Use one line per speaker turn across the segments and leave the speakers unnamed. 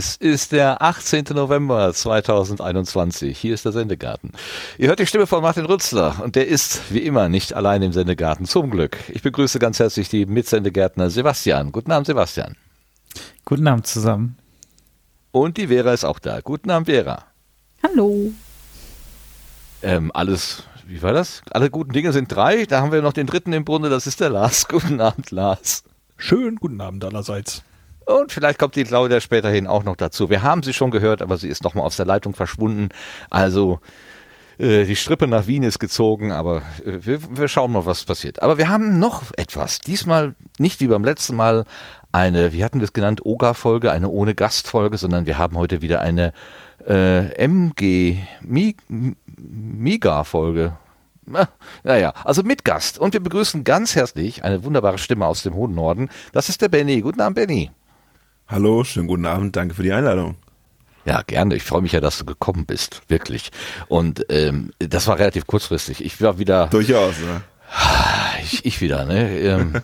Es ist der 18. November 2021. Hier ist der Sendegarten. Ihr hört die Stimme von Martin Rützler und der ist wie immer nicht allein im Sendegarten. Zum Glück. Ich begrüße ganz herzlich die Mitsendegärtner Sebastian. Guten Abend, Sebastian.
Guten Abend zusammen.
Und die Vera ist auch da. Guten Abend, Vera.
Hallo.
Ähm, alles, wie war das? Alle guten Dinge sind drei. Da haben wir noch den dritten im Bunde. Das ist der Lars. Guten Abend, Lars.
Schönen guten Abend allerseits.
Und vielleicht kommt die Claudia späterhin auch noch dazu. Wir haben sie schon gehört, aber sie ist nochmal aus der Leitung verschwunden. Also äh, die Strippe nach Wien ist gezogen, aber äh, wir, wir schauen mal, was passiert. Aber wir haben noch etwas. Diesmal nicht wie beim letzten Mal eine, wie hatten wir es genannt, Oga-Folge, eine ohne Gastfolge, sondern wir haben heute wieder eine äh, MG, Miga-Folge. Naja, also mit Gast. Und wir begrüßen ganz herzlich eine wunderbare Stimme aus dem hohen Norden. Das ist der Benny. Guten Abend, Benny.
Hallo, schönen guten Abend, danke für die Einladung.
Ja, gerne. Ich freue mich ja, dass du gekommen bist, wirklich. Und ähm, das war relativ kurzfristig. Ich war wieder.
Durchaus, ne?
Ich, ich wieder, ne? Ähm,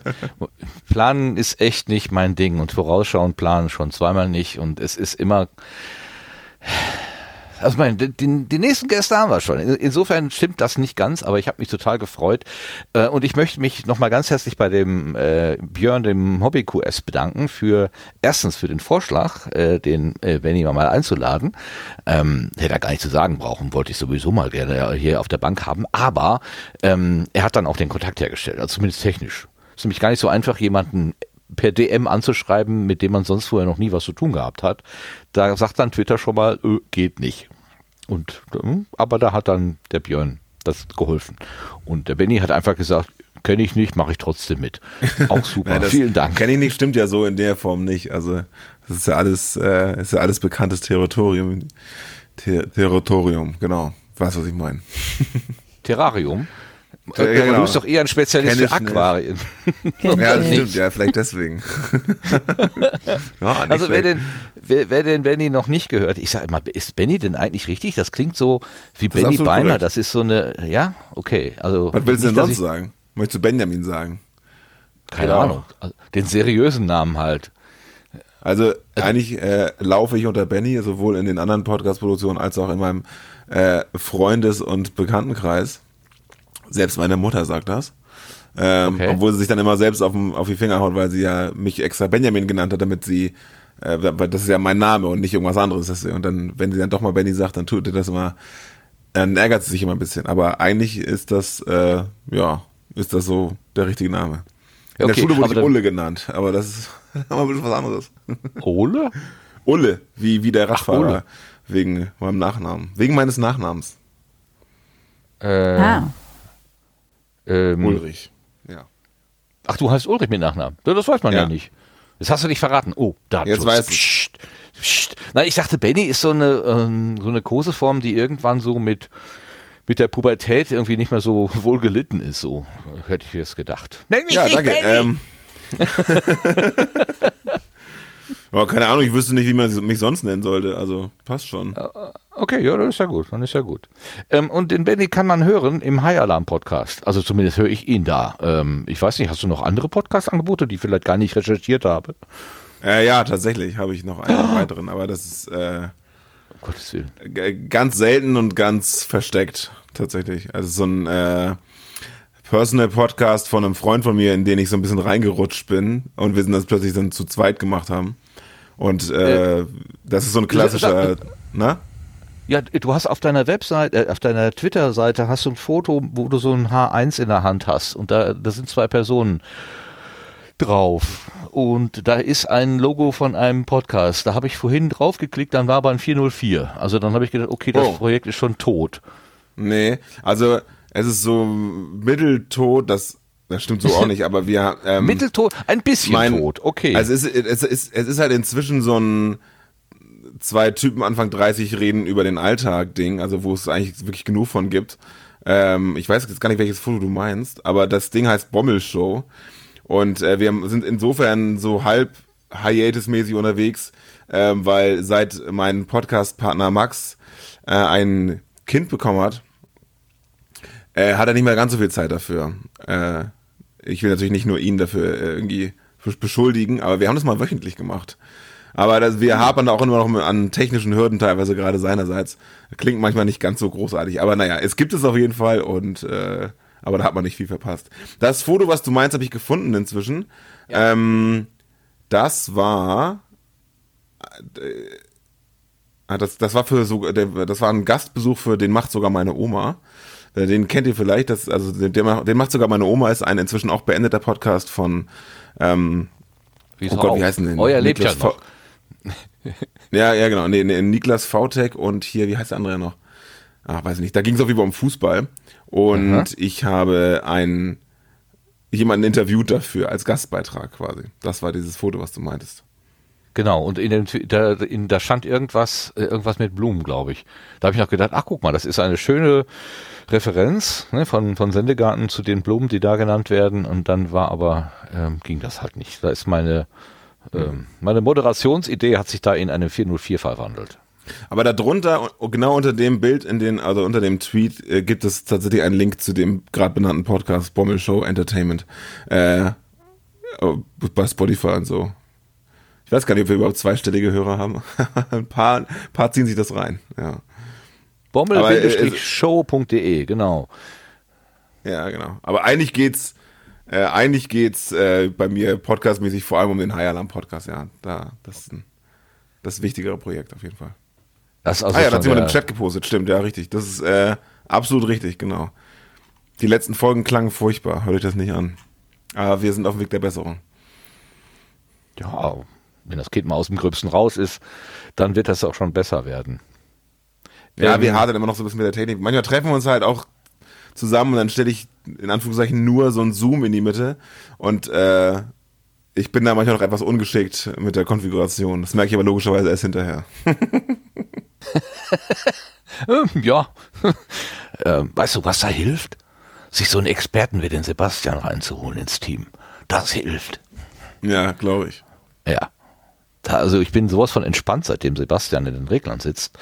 planen ist echt nicht mein Ding und vorausschauen planen schon zweimal nicht und es ist immer also mein, die, die nächsten Gäste haben wir schon. Insofern stimmt das nicht ganz, aber ich habe mich total gefreut. Äh, und ich möchte mich nochmal ganz herzlich bei dem äh, Björn, dem Hobby QS, bedanken für erstens für den Vorschlag, äh, den äh, Benny mal einzuladen. Ähm, hätte er gar nicht zu sagen brauchen, wollte ich sowieso mal gerne hier auf der Bank haben. Aber ähm, er hat dann auch den Kontakt hergestellt, also zumindest technisch. Ist nämlich gar nicht so einfach, jemanden per DM anzuschreiben, mit dem man sonst vorher noch nie was zu tun gehabt hat. Da sagt dann Twitter schon mal, öh, geht nicht. Und hm, aber da hat dann der Björn das geholfen. Und der Benny hat einfach gesagt, kenne ich nicht, mache ich trotzdem mit. Auch super. Nein, Vielen Dank.
Kenne ich nicht, stimmt ja so in der Form nicht. Also das ist ja alles, äh, ist ja alles bekanntes Territorium. Ter Territorium, genau. Weißt was ich meine?
Terrarium? Ja, ja, genau. Du bist doch eher ein Spezialist für Aquarien.
ja, das stimmt, ja, vielleicht deswegen.
ja, also wer denn, wer, wer den Benny noch nicht gehört, ich sage immer, ist Benny denn eigentlich richtig? Das klingt so wie das Benny Beiner, korrekt. das ist so eine, ja, okay. Also,
Was willst du denn sonst sagen? Möchtest du Benjamin sagen?
Keine ja. Ahnung. Also, den seriösen Namen halt.
Also, also eigentlich äh, laufe ich unter Benny, sowohl in den anderen Podcast-Produktionen als auch in meinem äh, Freundes- und Bekanntenkreis. Selbst meine Mutter sagt das. Ähm, okay. Obwohl sie sich dann immer selbst auf, auf die Finger haut, weil sie ja mich extra Benjamin genannt hat, damit sie, äh, weil das ist ja mein Name und nicht irgendwas anderes. Und dann, wenn sie dann doch mal Benny sagt, dann tut ihr das immer, dann ärgert sie sich immer ein bisschen. Aber eigentlich ist das, äh, ja, ist das so der richtige Name. In okay, der Schule wurde ich Ulle genannt, aber das ist aber ein bisschen was anderes.
Ulle?
Ulle, wie, wie der Radfahrer. Ach, wegen meinem Nachnamen. Wegen meines Nachnamens.
Äh, ah.
Ähm, Ulrich, ja.
Ach, du heißt Ulrich mit Nachnamen? Das weiß man ja, ja nicht. Das hast du nicht verraten. Oh,
da Jetzt weiß ich.
Psst. Nein, ich dachte, Benny ist so eine, ähm, so eine Koseform, die irgendwann so mit, mit der Pubertät irgendwie nicht mehr so wohl gelitten ist. So hätte ich jetzt gedacht.
Nenn mich ja, nicht danke. Benny. Ähm. Aber keine Ahnung, ich wüsste nicht, wie man mich sonst nennen sollte. Also passt schon. Äh,
okay, ja, das ist ja gut. Dann ist ja gut. Ähm, und den Benny kann man hören im High Alarm Podcast. Also zumindest höre ich ihn da. Ähm, ich weiß nicht, hast du noch andere Podcast-Angebote, die ich vielleicht gar nicht recherchiert habe?
Äh, ja, tatsächlich habe ich noch einen weiteren, aber das ist äh,
um Gottes Willen.
ganz selten und ganz versteckt tatsächlich. Also so ein äh, Personal Podcast von einem Freund von mir, in den ich so ein bisschen reingerutscht bin und wir sind das plötzlich dann zu zweit gemacht haben. Und äh, das ist so ein klassischer, na?
Ja, du hast auf deiner Webseite, äh, auf deiner Twitter-Seite hast du ein Foto, wo du so ein H1 in der Hand hast und da, da sind zwei Personen drauf und da ist ein Logo von einem Podcast. Da habe ich vorhin drauf geklickt, dann war aber ein 404. Also dann habe ich gedacht, okay, das oh. Projekt ist schon tot.
Nee, also es ist so mitteltot, das das stimmt so auch nicht, aber wir
ähm, mitteltot, ein bisschen mein, tot, okay.
Also es ist, es ist es ist halt inzwischen so ein zwei Typen Anfang 30 reden über den Alltag Ding, also wo es eigentlich wirklich genug von gibt. Ähm, ich weiß jetzt gar nicht, welches Foto du meinst, aber das Ding heißt Bommelshow und äh, wir sind insofern so halb Hiatus-mäßig unterwegs, äh, weil seit mein Podcast-Partner Max äh, ein Kind bekommen hat, äh, hat er nicht mehr ganz so viel Zeit dafür. Äh, ich will natürlich nicht nur ihn dafür äh, irgendwie beschuldigen, aber wir haben das mal wöchentlich gemacht. Aber das, wir hapern auch immer noch an technischen Hürden teilweise gerade seinerseits. Klingt manchmal nicht ganz so großartig, aber naja, es gibt es auf jeden Fall und äh, aber da hat man nicht viel verpasst. Das Foto, was du meinst, habe ich gefunden inzwischen. Ja. Ähm, das war äh, das, das war für so, das war ein Gastbesuch für den macht sogar meine Oma. Äh, den kennt ihr vielleicht, das, also den, den macht sogar meine Oma, ist ein inzwischen auch beendeter Podcast von ähm,
wie oh Gott, wie heißen den?
Euer lebt ja noch. ja, ja, genau. Nee, nee, Niklas Vautek und hier, wie heißt der andere noch? Ach, weiß ich nicht. Da ging es jeden Fall um Fußball. Und Aha. ich habe einen jemanden interviewt dafür als Gastbeitrag quasi. Das war dieses Foto, was du meintest.
Genau, und in dem, da, in, da stand irgendwas, äh, irgendwas mit Blumen, glaube ich. Da habe ich noch gedacht, ach guck mal, das ist eine schöne Referenz ne, von, von Sendegarten zu den Blumen, die da genannt werden. Und dann war aber, ähm, ging das halt nicht. Da ist meine, ähm, meine Moderationsidee hat sich da in eine 404 verwandelt.
Aber darunter, genau unter dem Bild, in den, also unter dem Tweet, äh, gibt es tatsächlich einen Link zu dem gerade benannten Podcast Bommel Show Entertainment äh, bei Spotify und so. Ich weiß gar nicht, ob wir überhaupt zweistellige Hörer haben. ein paar, ein paar ziehen sich das rein. Ja.
Bommel-show.de, genau.
Ja, genau. Aber eigentlich geht's, äh, eigentlich geht's äh, bei mir podcastmäßig vor allem um den High Alarm Podcast. Ja, da, das ist ein, das wichtigere Projekt auf jeden Fall. Das also ah ja, da hat jemand im Chat gepostet, stimmt, ja, richtig. Das ist äh, absolut richtig, genau. Die letzten Folgen klangen furchtbar, hört euch das nicht an. Aber wir sind auf dem Weg der Besserung.
Ja, wenn das Kind mal aus dem Gröbsten raus ist, dann wird das auch schon besser werden.
Ja, ähm, wir hadern immer noch so ein bisschen mit der Technik. Manchmal treffen wir uns halt auch zusammen und dann stelle ich in Anführungszeichen nur so ein Zoom in die Mitte und äh, ich bin da manchmal noch etwas ungeschickt mit der Konfiguration. Das merke ich aber logischerweise erst hinterher.
Ähm, ja. ähm, weißt du, was da hilft? Sich so einen Experten wie den Sebastian reinzuholen ins Team. Das hilft.
Ja, glaube ich.
Ja. Da, also ich bin sowas von entspannt, seitdem Sebastian in den Reglern sitzt.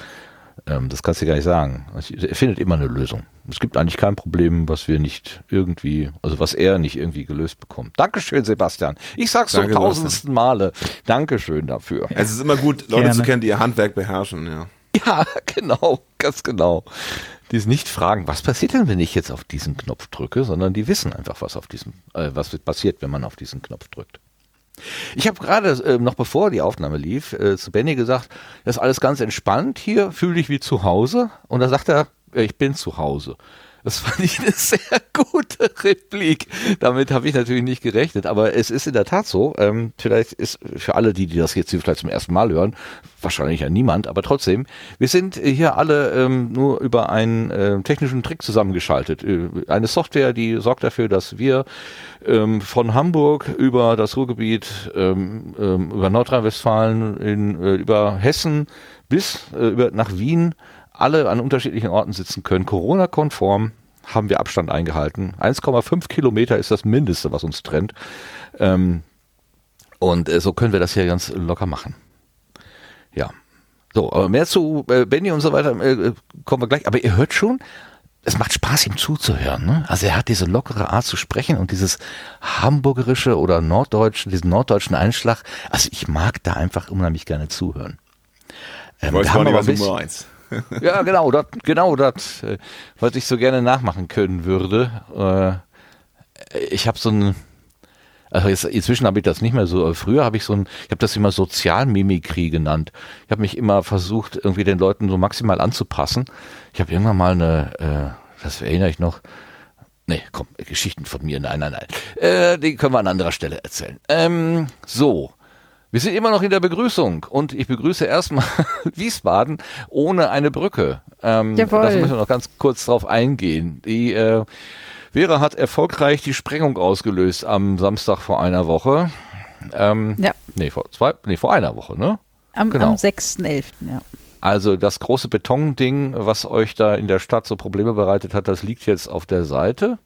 Ähm, das kannst du gar nicht sagen. Er findet immer eine Lösung. Es gibt eigentlich kein Problem, was wir nicht irgendwie, also was er nicht irgendwie gelöst bekommt. Dankeschön, Sebastian. Ich sag's Danke, zum tausendsten Male. Dankeschön dafür.
Es ist immer gut, Leute Gerne. zu kennen, die ihr Handwerk beherrschen, ja.
Ja, genau, ganz genau. Die es nicht fragen, was passiert denn, wenn ich jetzt auf diesen Knopf drücke, sondern die wissen einfach, was auf diesem, äh, was passiert, wenn man auf diesen Knopf drückt. Ich habe gerade äh, noch bevor die Aufnahme lief äh, zu Benny gesagt, das ist alles ganz entspannt hier, fühle dich wie zu Hause. Und da sagt er, ich bin zu Hause. Das fand ich eine sehr gute Replik. Damit habe ich natürlich nicht gerechnet, aber es ist in der Tat so. Ähm, vielleicht ist für alle, die, die das jetzt vielleicht zum ersten Mal hören, wahrscheinlich ja niemand, aber trotzdem, wir sind hier alle ähm, nur über einen äh, technischen Trick zusammengeschaltet. Äh, eine Software, die sorgt dafür, dass wir ähm, von Hamburg über das Ruhrgebiet, ähm, ähm, über Nordrhein-Westfalen, äh, über Hessen bis äh, über, nach Wien alle an unterschiedlichen Orten sitzen können, Corona-konform, haben wir Abstand eingehalten. 1,5 Kilometer ist das Mindeste, was uns trennt. Ähm, und äh, so können wir das hier ganz locker machen. Ja. So, aber mehr zu äh, Benny und so weiter äh, kommen wir gleich. Aber ihr hört schon, es macht Spaß, ihm zuzuhören. Ne? Also er hat diese lockere Art zu sprechen und dieses hamburgerische oder norddeutschen, diesen norddeutschen Einschlag. Also ich mag da einfach unheimlich gerne zuhören.
Ähm, ich weiß gar nicht, was du meinst
ja, genau, das, genau das, äh, was ich so gerne nachmachen können würde. Äh, ich habe so ein, also jetzt, inzwischen habe ich das nicht mehr so, früher habe ich so ein, ich habe das immer Sozialmimikrie genannt. Ich habe mich immer versucht, irgendwie den Leuten so maximal anzupassen. Ich habe irgendwann mal eine, äh, das erinnere ich noch, Nee, komm, Geschichten von mir, nein, nein, nein. Äh, die können wir an anderer Stelle erzählen. Ähm, so, wir sind immer noch in der Begrüßung und ich begrüße erstmal Wiesbaden ohne eine Brücke. Ähm, Jawohl. Das müssen wir noch ganz kurz drauf eingehen. Die äh, Vera hat erfolgreich die Sprengung ausgelöst am Samstag vor einer Woche. Ähm, ja. Nee, vor zwei, nee, vor einer Woche, ne?
Am, genau. am 6.11., ja.
Also das große Betonding, was euch da in der Stadt so Probleme bereitet hat, das liegt jetzt auf der Seite.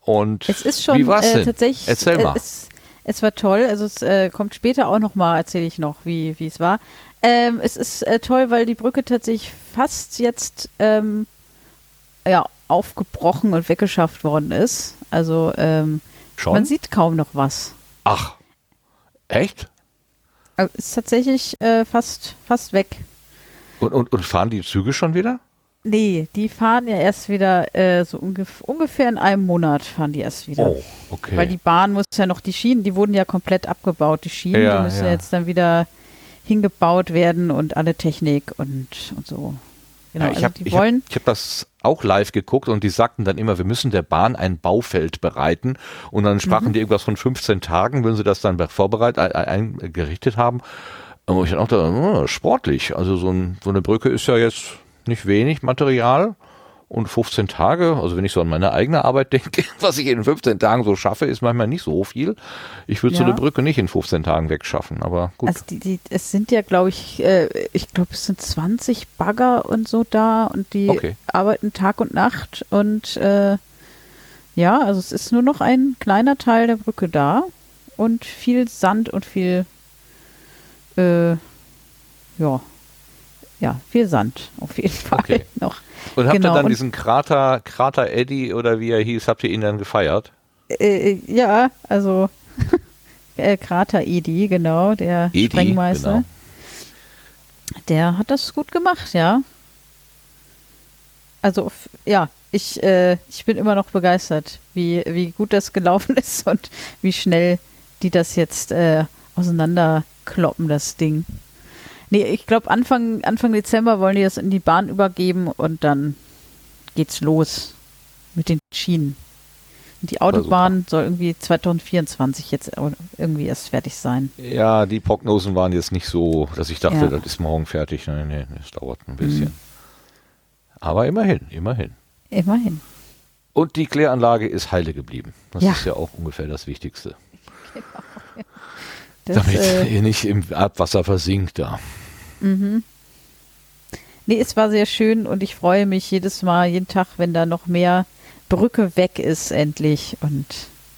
Und
es ist schon
wie war's
äh, tatsächlich.
Erzähl mal.
Es, es war toll. Also es äh, kommt später auch noch mal, erzähle ich noch, wie es war. Ähm, es ist äh, toll, weil die Brücke tatsächlich fast jetzt ähm, ja, aufgebrochen und weggeschafft worden ist. Also ähm, man sieht kaum noch was.
Ach, echt?
Also ist tatsächlich äh, fast, fast weg.
Und, und, und fahren die Züge schon wieder?
Nee, die fahren ja erst wieder äh, so ungef ungefähr in einem Monat fahren die erst wieder.
Oh, okay.
Weil die Bahn muss ja noch, die Schienen, die wurden ja komplett abgebaut. Die Schienen,
Ja,
die müssen ja. jetzt dann wieder hingebaut werden und alle Technik und, und so. Genau,
ja, ich
also
habe
die
ich hab,
wollen.
ich hab das auch live geguckt und die sagten dann immer, wir müssen der Bahn ein Baufeld bereiten und dann sprachen
Mhm.
die irgendwas von 15 Tagen, wenn sie das dann vorbereitet, ein- ein- eingerichtet haben. Und ich dachte, oh, sportlich, also so, ein, so eine Brücke ist ja jetzt nicht wenig Material und 15 Tage, also wenn ich so an meine eigene Arbeit denke, was ich in 15 Tagen so schaffe, ist manchmal nicht so viel. Ich würde so
Ja.
eine Brücke nicht in 15 Tagen wegschaffen, aber gut.
Also die, die, es sind ja, glaube ich, äh, ich glaube, es sind 20 Bagger und so da und die
Okay.
arbeiten Tag und Nacht und äh, ja, also es ist nur noch ein kleiner Teil der Brücke da und viel Sand und viel, äh, ja, ja, viel Sand auf jeden Fall
Okay.
noch.
und habt
genau,
ihr dann
und-
diesen Krater, Krater Eddie oder wie er hieß, habt ihr ihn dann gefeiert?
Äh, ja, also äh, Krater Edi, genau, der
Edi,
Sprengmeister.
genau.
Der hat das gut gemacht, ja. Also, ja, ich, äh, ich bin immer noch begeistert, wie, wie gut das gelaufen ist und wie schnell die das jetzt äh, auseinanderkloppen, das Ding. Nee, ich glaube, Anfang, Anfang Dezember wollen die das in die Bahn übergeben und dann geht's los mit den Schienen. Und die Autobahn soll irgendwie 2024 jetzt irgendwie erst fertig sein.
Ja, die Prognosen waren jetzt nicht so, dass ich dachte,
Ja.
das ist morgen fertig. Nein, nein, das dauert ein
Mhm.
bisschen. Aber immerhin, immerhin.
Immerhin.
Und die Kläranlage ist heile geblieben. Das
Ja.
ist ja auch ungefähr das Wichtigste.
Das,
Damit
äh,
ihr nicht im Abwasser versinkt da.
Mhm. Nee, es war sehr schön und ich freue mich jedes Mal, jeden Tag, wenn da noch mehr Brücke weg ist, endlich und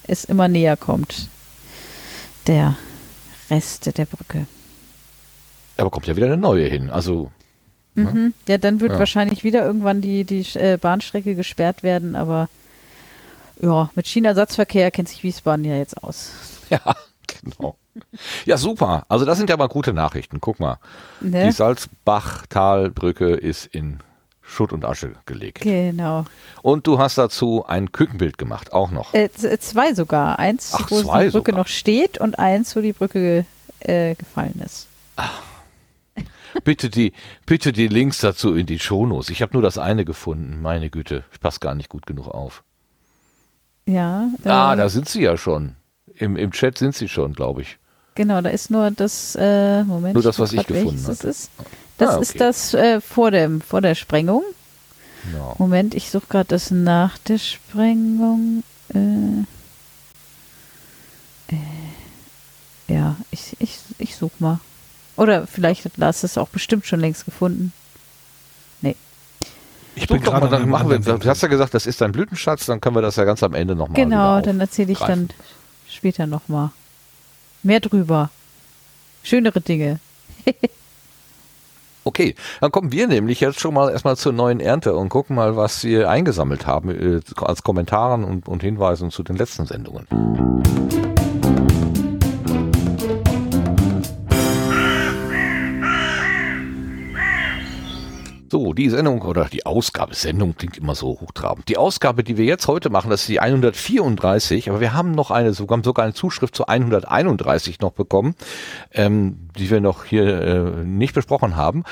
es immer näher kommt. Der Rest der Brücke.
Aber kommt ja wieder eine neue hin. Also,
Mhm. Ja, dann wird
Ja.
wahrscheinlich wieder irgendwann die, die äh, Bahnstrecke gesperrt werden, aber ja, mit Schienenersatzverkehr kennt sich Wiesbaden ja jetzt aus.
ja, genau. Ja, super. Also das sind ja mal gute Nachrichten. Guck mal.
Ne?
Die Salzbachtalbrücke ist in Schutt und Asche gelegt.
Genau.
Und du hast dazu ein Kükenbild gemacht, auch noch.
Äh, zwei sogar. Eins,
Ach,
wo die Brücke
sogar.
noch steht und eins, wo die Brücke äh, gefallen ist.
Bitte die, bitte die Links dazu in die Shownotes. Ich habe nur das eine gefunden. Meine Güte, ich passe gar nicht gut genug auf.
Ja.
Ah,
äh,
da sind sie ja schon. Im, Im Chat sind sie schon, glaube ich.
Genau, da ist nur das, äh, Moment.
Nur das, was ich gefunden
Das
hatte.
ist, das
Ah, okay.
ist das äh, vor, dem, vor der Sprengung.
Genau.
Moment, ich suche gerade das nach der Sprengung. Äh, äh, ja, ich, ich, ich suche mal. Oder vielleicht hat Lars es auch bestimmt schon längst gefunden.
Ich
Such
bin
doch
gerade
dann machen wir, du hast ja gesagt, das ist dein Blütenschatz, dann können wir das ja ganz am Ende nochmal
genau, dann erzähle ich dann später nochmal. Mehr drüber. Schönere Dinge.
Okay, dann kommen wir nämlich jetzt schon mal erstmal zur neuen Ernte und gucken mal, was wir eingesammelt haben äh, als Kommentaren und, und Hinweisen zu den letzten Sendungen. So, die Sendung oder die Ausgabe, Sendung klingt immer so hochtrabend. Die Ausgabe, die wir jetzt heute machen, das ist die 134, aber wir haben noch eine, sogar, sogar eine Zuschrift zu 131 noch bekommen, ähm, die wir noch hier äh, nicht besprochen haben.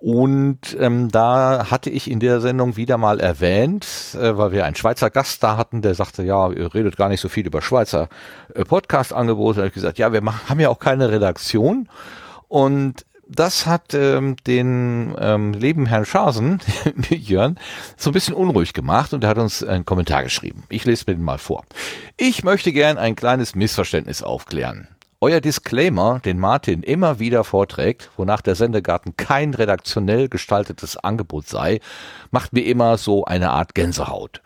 Und ähm, da hatte ich in der Sendung wieder mal erwähnt, äh, weil wir einen Schweizer Gast da hatten, der sagte, ja, ihr redet gar nicht so viel über Schweizer äh, Podcast-Angebote. Da habe ich gesagt, ja, wir machen, haben ja auch keine Redaktion. Und das hat ähm, den ähm, lieben Herrn Schasen, Jörn, so ein bisschen unruhig gemacht und er hat uns einen Kommentar geschrieben. Ich lese mir den mal vor. Ich möchte gern ein kleines Missverständnis aufklären. Euer Disclaimer, den Martin immer wieder vorträgt, wonach der Sendegarten kein redaktionell gestaltetes Angebot sei, macht mir immer so eine Art Gänsehaut.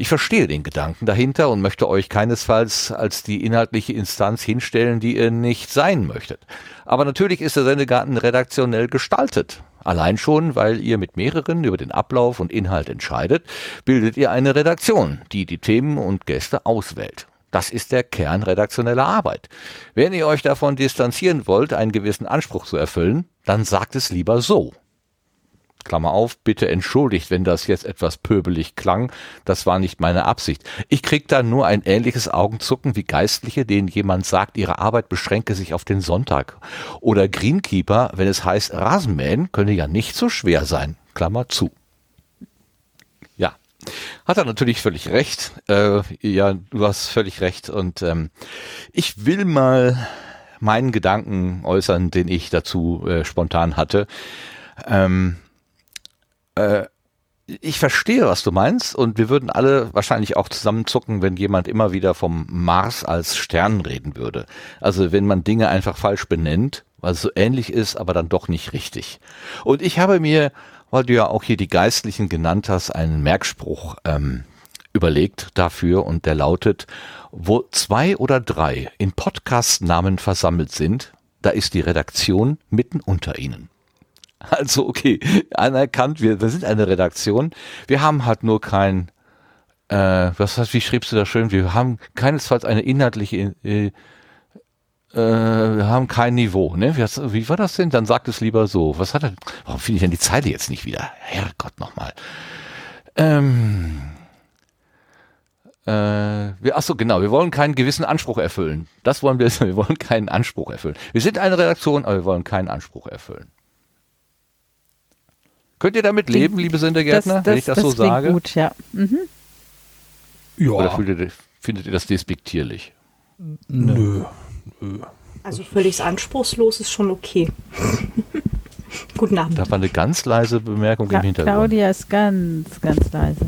Ich verstehe den Gedanken dahinter und möchte euch keinesfalls als die inhaltliche Instanz hinstellen, die ihr nicht sein möchtet. Aber natürlich ist der Sendegarten redaktionell gestaltet. Allein schon, weil ihr mit mehreren über den Ablauf und Inhalt entscheidet, bildet ihr eine Redaktion, die die Themen und Gäste auswählt. Das ist der Kern redaktioneller Arbeit. Wenn ihr euch davon distanzieren wollt, einen gewissen Anspruch zu erfüllen, dann sagt es lieber so. Klammer auf, bitte entschuldigt, wenn das jetzt etwas pöbelig klang, das war nicht meine Absicht. Ich krieg da nur ein ähnliches Augenzucken wie Geistliche, denen jemand sagt, ihre Arbeit beschränke sich auf den Sonntag. Oder Greenkeeper, wenn es heißt, Rasenmähen könne ja nicht so schwer sein. Klammer zu. Ja, hat er natürlich völlig recht. Äh, ja, du hast völlig recht. Und ähm, ich will mal meinen Gedanken äußern, den ich dazu äh, spontan hatte. Ähm, äh, ich verstehe, was du meinst, und wir würden alle wahrscheinlich auch zusammenzucken, wenn jemand immer wieder vom Mars als Stern reden würde. Also wenn man Dinge einfach falsch benennt, weil es so ähnlich ist, aber dann doch nicht richtig. Und ich habe mir, weil du ja auch hier die Geistlichen genannt hast, einen Merkspruch ähm, überlegt dafür und der lautet, wo zwei oder drei in Podcast-Namen versammelt sind, da ist die Redaktion mitten unter ihnen. Also okay, anerkannt, wir, wir sind eine Redaktion. Wir haben halt nur kein, äh, was heißt, wie schriebst du das schön? Wir haben keinesfalls eine inhaltliche, äh, äh, wir haben kein Niveau, ne? Wie, wie war das denn? Dann sagt es lieber so. Was hat er? Warum finde ich denn die Zeile jetzt nicht wieder? Herrgott nochmal. Ähm, äh, wir, ach so, genau, wir wollen keinen gewissen Anspruch erfüllen. Das wollen wir, wir wollen keinen Anspruch erfüllen. Wir sind eine Redaktion, aber wir wollen keinen Anspruch erfüllen. Könnt ihr damit leben, liebe Sendergärtner, das, das, wenn ich das, das so sage?
gut, ja. Mhm.
ja. Oder findet, findet ihr das despektierlich?
Nö. Nö.
Also völlig anspruchslos ist schon okay. Guten Abend.
Da war eine ganz leise Bemerkung Kla im Hintergrund.
Claudia ist ganz, ganz leise.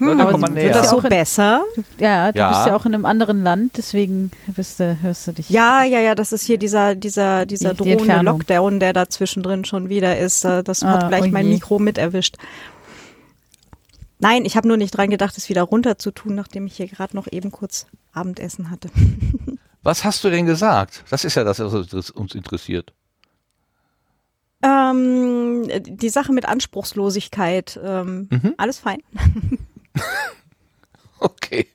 Hm, aber komm mal näher. Wird das so besser?
Ja, du ja. bist ja auch in einem anderen Land, deswegen bist du, hörst du dich.
Ja, ja, ja, das ist hier dieser, dieser, dieser die, drohende die Lockdown, der da zwischendrin schon wieder ist. Das hat ah, gleich oh mein Mikro mit erwischt. Nein, ich habe nur nicht dran gedacht, es wieder runter zu tun, nachdem ich hier gerade noch eben kurz Abendessen hatte.
Was hast du denn gesagt? Das ist ja das, was uns interessiert.
Ähm, die Sache mit Anspruchslosigkeit. Ähm, mhm. Alles fein.
okay.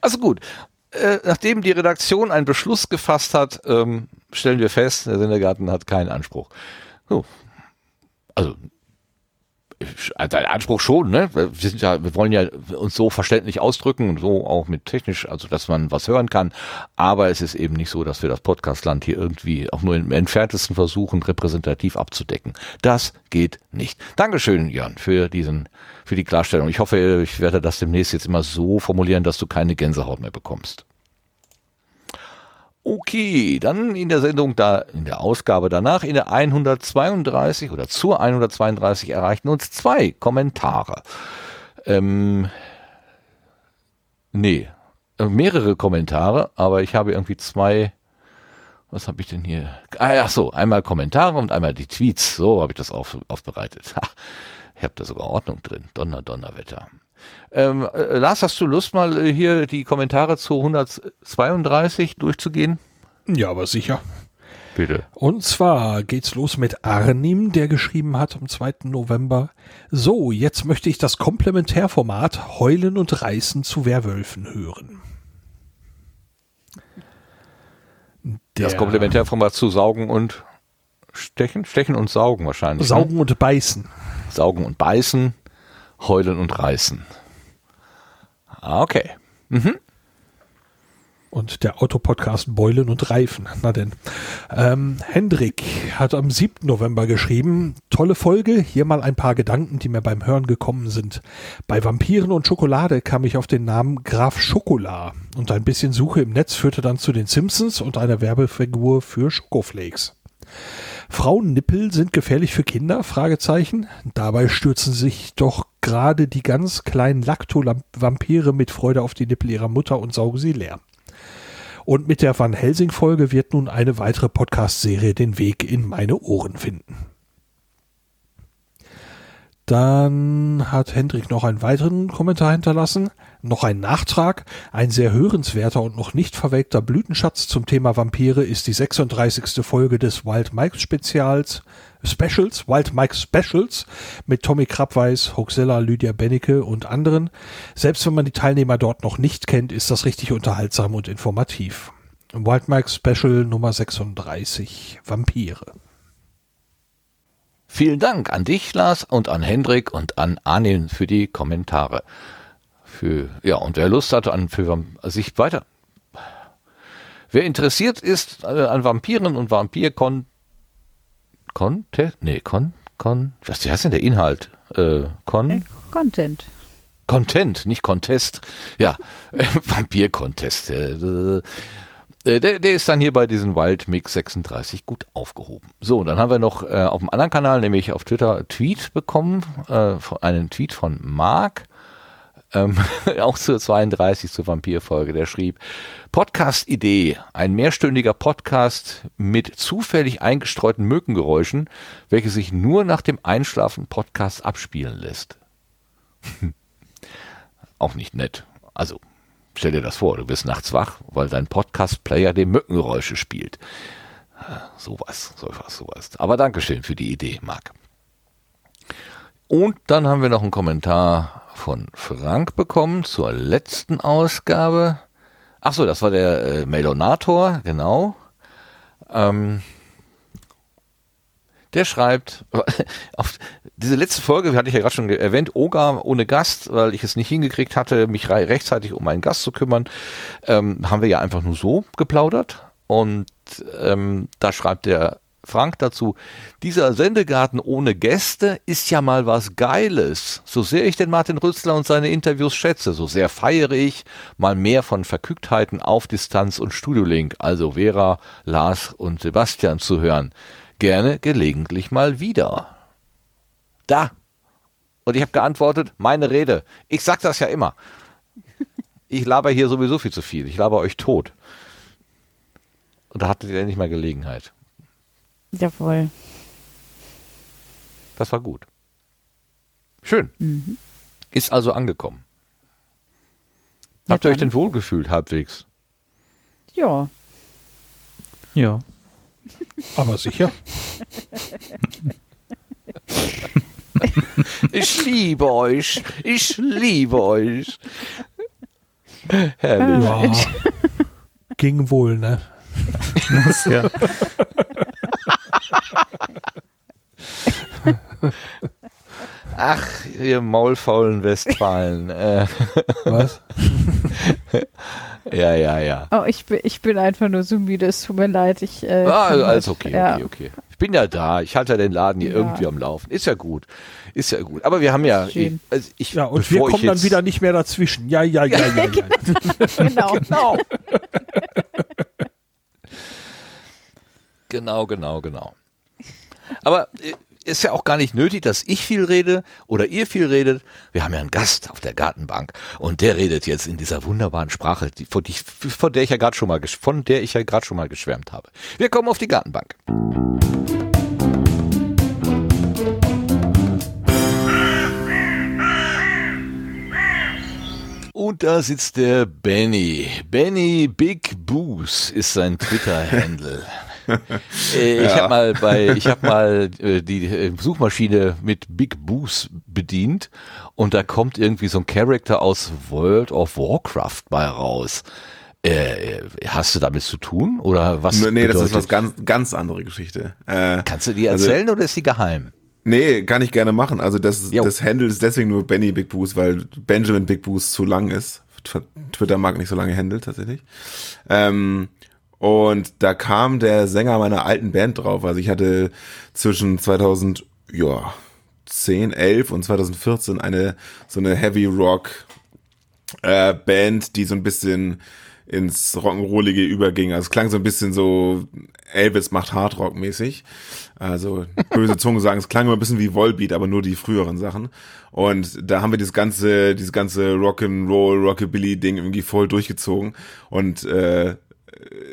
Also gut. Äh, nachdem die Redaktion einen Beschluss gefasst hat, ähm, stellen wir fest, der Sendergarten hat keinen Anspruch. So. Also also ein Anspruch schon, ne? Wir sind ja, wir wollen ja uns so verständlich ausdrücken und so auch mit technisch, also dass man was hören kann. Aber es ist eben nicht so, dass wir das Podcastland hier irgendwie auch nur im entferntesten versuchen, repräsentativ abzudecken. Das geht nicht. Dankeschön, Jörn, für diesen, für die Klarstellung. Ich hoffe, ich werde das demnächst jetzt immer so formulieren, dass du keine Gänsehaut mehr bekommst. Okay, dann in der Sendung da, in der Ausgabe danach, in der 132 oder zur 132 erreichten uns zwei Kommentare. Ähm, nee, äh, mehrere Kommentare, aber ich habe irgendwie zwei, was habe ich denn hier? Ach so, einmal Kommentare und einmal die Tweets, so habe ich das auf, aufbereitet. ich habe da sogar Ordnung drin, Donner, Donnerwetter. Ähm, äh, Lars, hast du Lust, mal äh, hier die Kommentare zu 132 durchzugehen?
Ja, aber sicher.
Bitte.
Und zwar geht's los mit Arnim, der geschrieben hat am 2. November. So, jetzt möchte ich das Komplementärformat Heulen und Reißen zu Werwölfen hören.
Der das Komplementärformat zu Saugen und Stechen? Stechen und Saugen wahrscheinlich.
Ne? Saugen ne? und Beißen.
Saugen und Beißen, Heulen und Reißen. Ah, okay. Mhm.
Und der Autopodcast Beulen und Reifen. Na denn. Ähm, Hendrik hat am 7. November geschrieben, tolle Folge, hier mal ein paar Gedanken, die mir beim Hören gekommen sind. Bei Vampiren und Schokolade kam ich auf den Namen Graf Schokola und ein bisschen Suche im Netz führte dann zu den Simpsons und einer Werbefigur für Schokoflakes. Frauennippel sind gefährlich für Kinder? Fragezeichen. Dabei stürzen sich doch gerade die ganz kleinen Lacto-Vampire mit Freude auf die Nippel ihrer Mutter und saugen sie leer. Und mit der Van Helsing-Folge wird nun eine weitere Podcast-Serie den Weg in meine Ohren finden. Dann hat Hendrik noch einen weiteren Kommentar hinterlassen. Noch ein Nachtrag. Ein sehr hörenswerter und noch nicht verwelkter Blütenschatz zum Thema Vampire ist die 36. Folge des Wild Mike Spezials, Specials, Wild Mike Specials mit Tommy Krabweis, Hoxilla, Lydia Bennecke und anderen. Selbst wenn man die Teilnehmer dort noch nicht kennt, ist das richtig unterhaltsam und informativ. Wild Mike Special Nummer 36, Vampire.
Vielen Dank an dich, Lars, und an Hendrik und an Arnin für die Kommentare. Für, ja, und wer Lust hat, an, für sich weiter. Wer interessiert ist äh, an Vampiren und Vampirkon, Content? Nee, Con, Con, was heißt denn der Inhalt? Äh, Con? Äh,
Content.
Content, nicht Contest. Ja, Vampir-Contest. Äh, äh, der, der ist dann hier bei diesem Wild Mix 36 gut aufgehoben. So, und dann haben wir noch äh, auf dem anderen Kanal, nämlich auf Twitter, Tweet bekommen, äh, einen Tweet von Mark, ähm, auch zur 32 zur Vampirfolge, der schrieb, Podcast-Idee, ein mehrstündiger Podcast mit zufällig eingestreuten Mückengeräuschen, welche sich nur nach dem Einschlafen Podcast abspielen lässt. auch nicht nett. Also Stell dir das vor, du bist nachts wach, weil dein Podcast-Player die Mückengeräusche spielt. Sowas, sowas, sowas. Aber Dankeschön für die Idee, Marc. Und dann haben wir noch einen Kommentar von Frank bekommen zur letzten Ausgabe. Ach so, das war der äh, Melonator, genau. Ähm, der schreibt, auf diese letzte Folge, hatte ich ja gerade schon erwähnt, Oga ohne Gast, weil ich es nicht hingekriegt hatte, mich rechtzeitig um einen Gast zu kümmern, ähm, haben wir ja einfach nur so geplaudert. Und ähm, da schreibt der Frank dazu, dieser Sendegarten ohne Gäste ist ja mal was Geiles. So sehr ich den Martin Rützler und seine Interviews schätze, so sehr feiere ich mal mehr von Verkücktheiten auf Distanz und Studiolink, also Vera, Lars und Sebastian zu hören gerne gelegentlich mal wieder. Da. Und ich habe geantwortet, meine Rede. Ich sag das ja immer. Ich laber hier sowieso viel zu viel. Ich laber euch tot. Und da hattet ihr nicht mal Gelegenheit.
Jawohl.
Das war gut. Schön. Mhm. Ist also angekommen. Ja, Habt ihr euch denn wohlgefühlt halbwegs?
Ja.
Ja.
Aber sicher.
Ich liebe euch. Ich liebe euch. Herrlich. Ja.
Ging wohl, ne?
Ja.
Ach, ihr maulfaulen Westfalen. Äh.
Was?
ja, ja, ja.
Oh, ich bin, ich bin einfach nur so müde, es tut mir leid. Ich, äh,
ah, also alles okay, ja. okay, okay. Ich bin ja da, ich halte ja den Laden hier ja. irgendwie am Laufen. Ist ja gut. Ist ja gut. Aber wir haben ja. Ich,
also ich, ja, und wir kommen dann wieder nicht mehr dazwischen. Ja, ja, ja, ja. ja.
genau. genau.
genau, genau, genau. Aber äh, ist ja auch gar nicht nötig, dass ich viel rede oder ihr viel redet. Wir haben ja einen Gast auf der Gartenbank und der redet jetzt in dieser wunderbaren Sprache, die, von, die, von der ich ja gerade schon mal von der ich ja gerade schon mal geschwärmt habe. Wir kommen auf die Gartenbank. Und da sitzt der Benny. Benny Big Boos ist sein Twitter-Handle. Äh, ich ja. habe mal bei, ich habe mal äh, die äh, Suchmaschine mit Big Boos bedient und da kommt irgendwie so ein Charakter aus World of Warcraft mal raus. Äh, hast du damit zu tun oder was?
Nee, bedeutet? das ist was ganz, ganz andere Geschichte.
Äh, Kannst du die also erzählen also, oder ist die geheim?
Nee, kann ich gerne machen. Also das, das Handle ist deswegen nur Benny Big Boost, weil Benjamin Big Boost zu lang ist. Twitter mag nicht so lange Handle tatsächlich. Ähm, und da kam der Sänger meiner alten Band drauf. Also ich hatte zwischen 2000, ja, 10, 11 und 2014 eine so eine Heavy Rock äh, Band, die so ein bisschen ins Rock'n'Rollige überging. Also es klang so ein bisschen so Elvis macht Hardrock mäßig. Also böse Zungen sagen, es klang immer ein bisschen wie Volbeat, aber nur die früheren Sachen. Und da haben wir dieses ganze, dieses ganze Rock'n'Roll, Rockabilly Ding irgendwie voll durchgezogen. Und äh,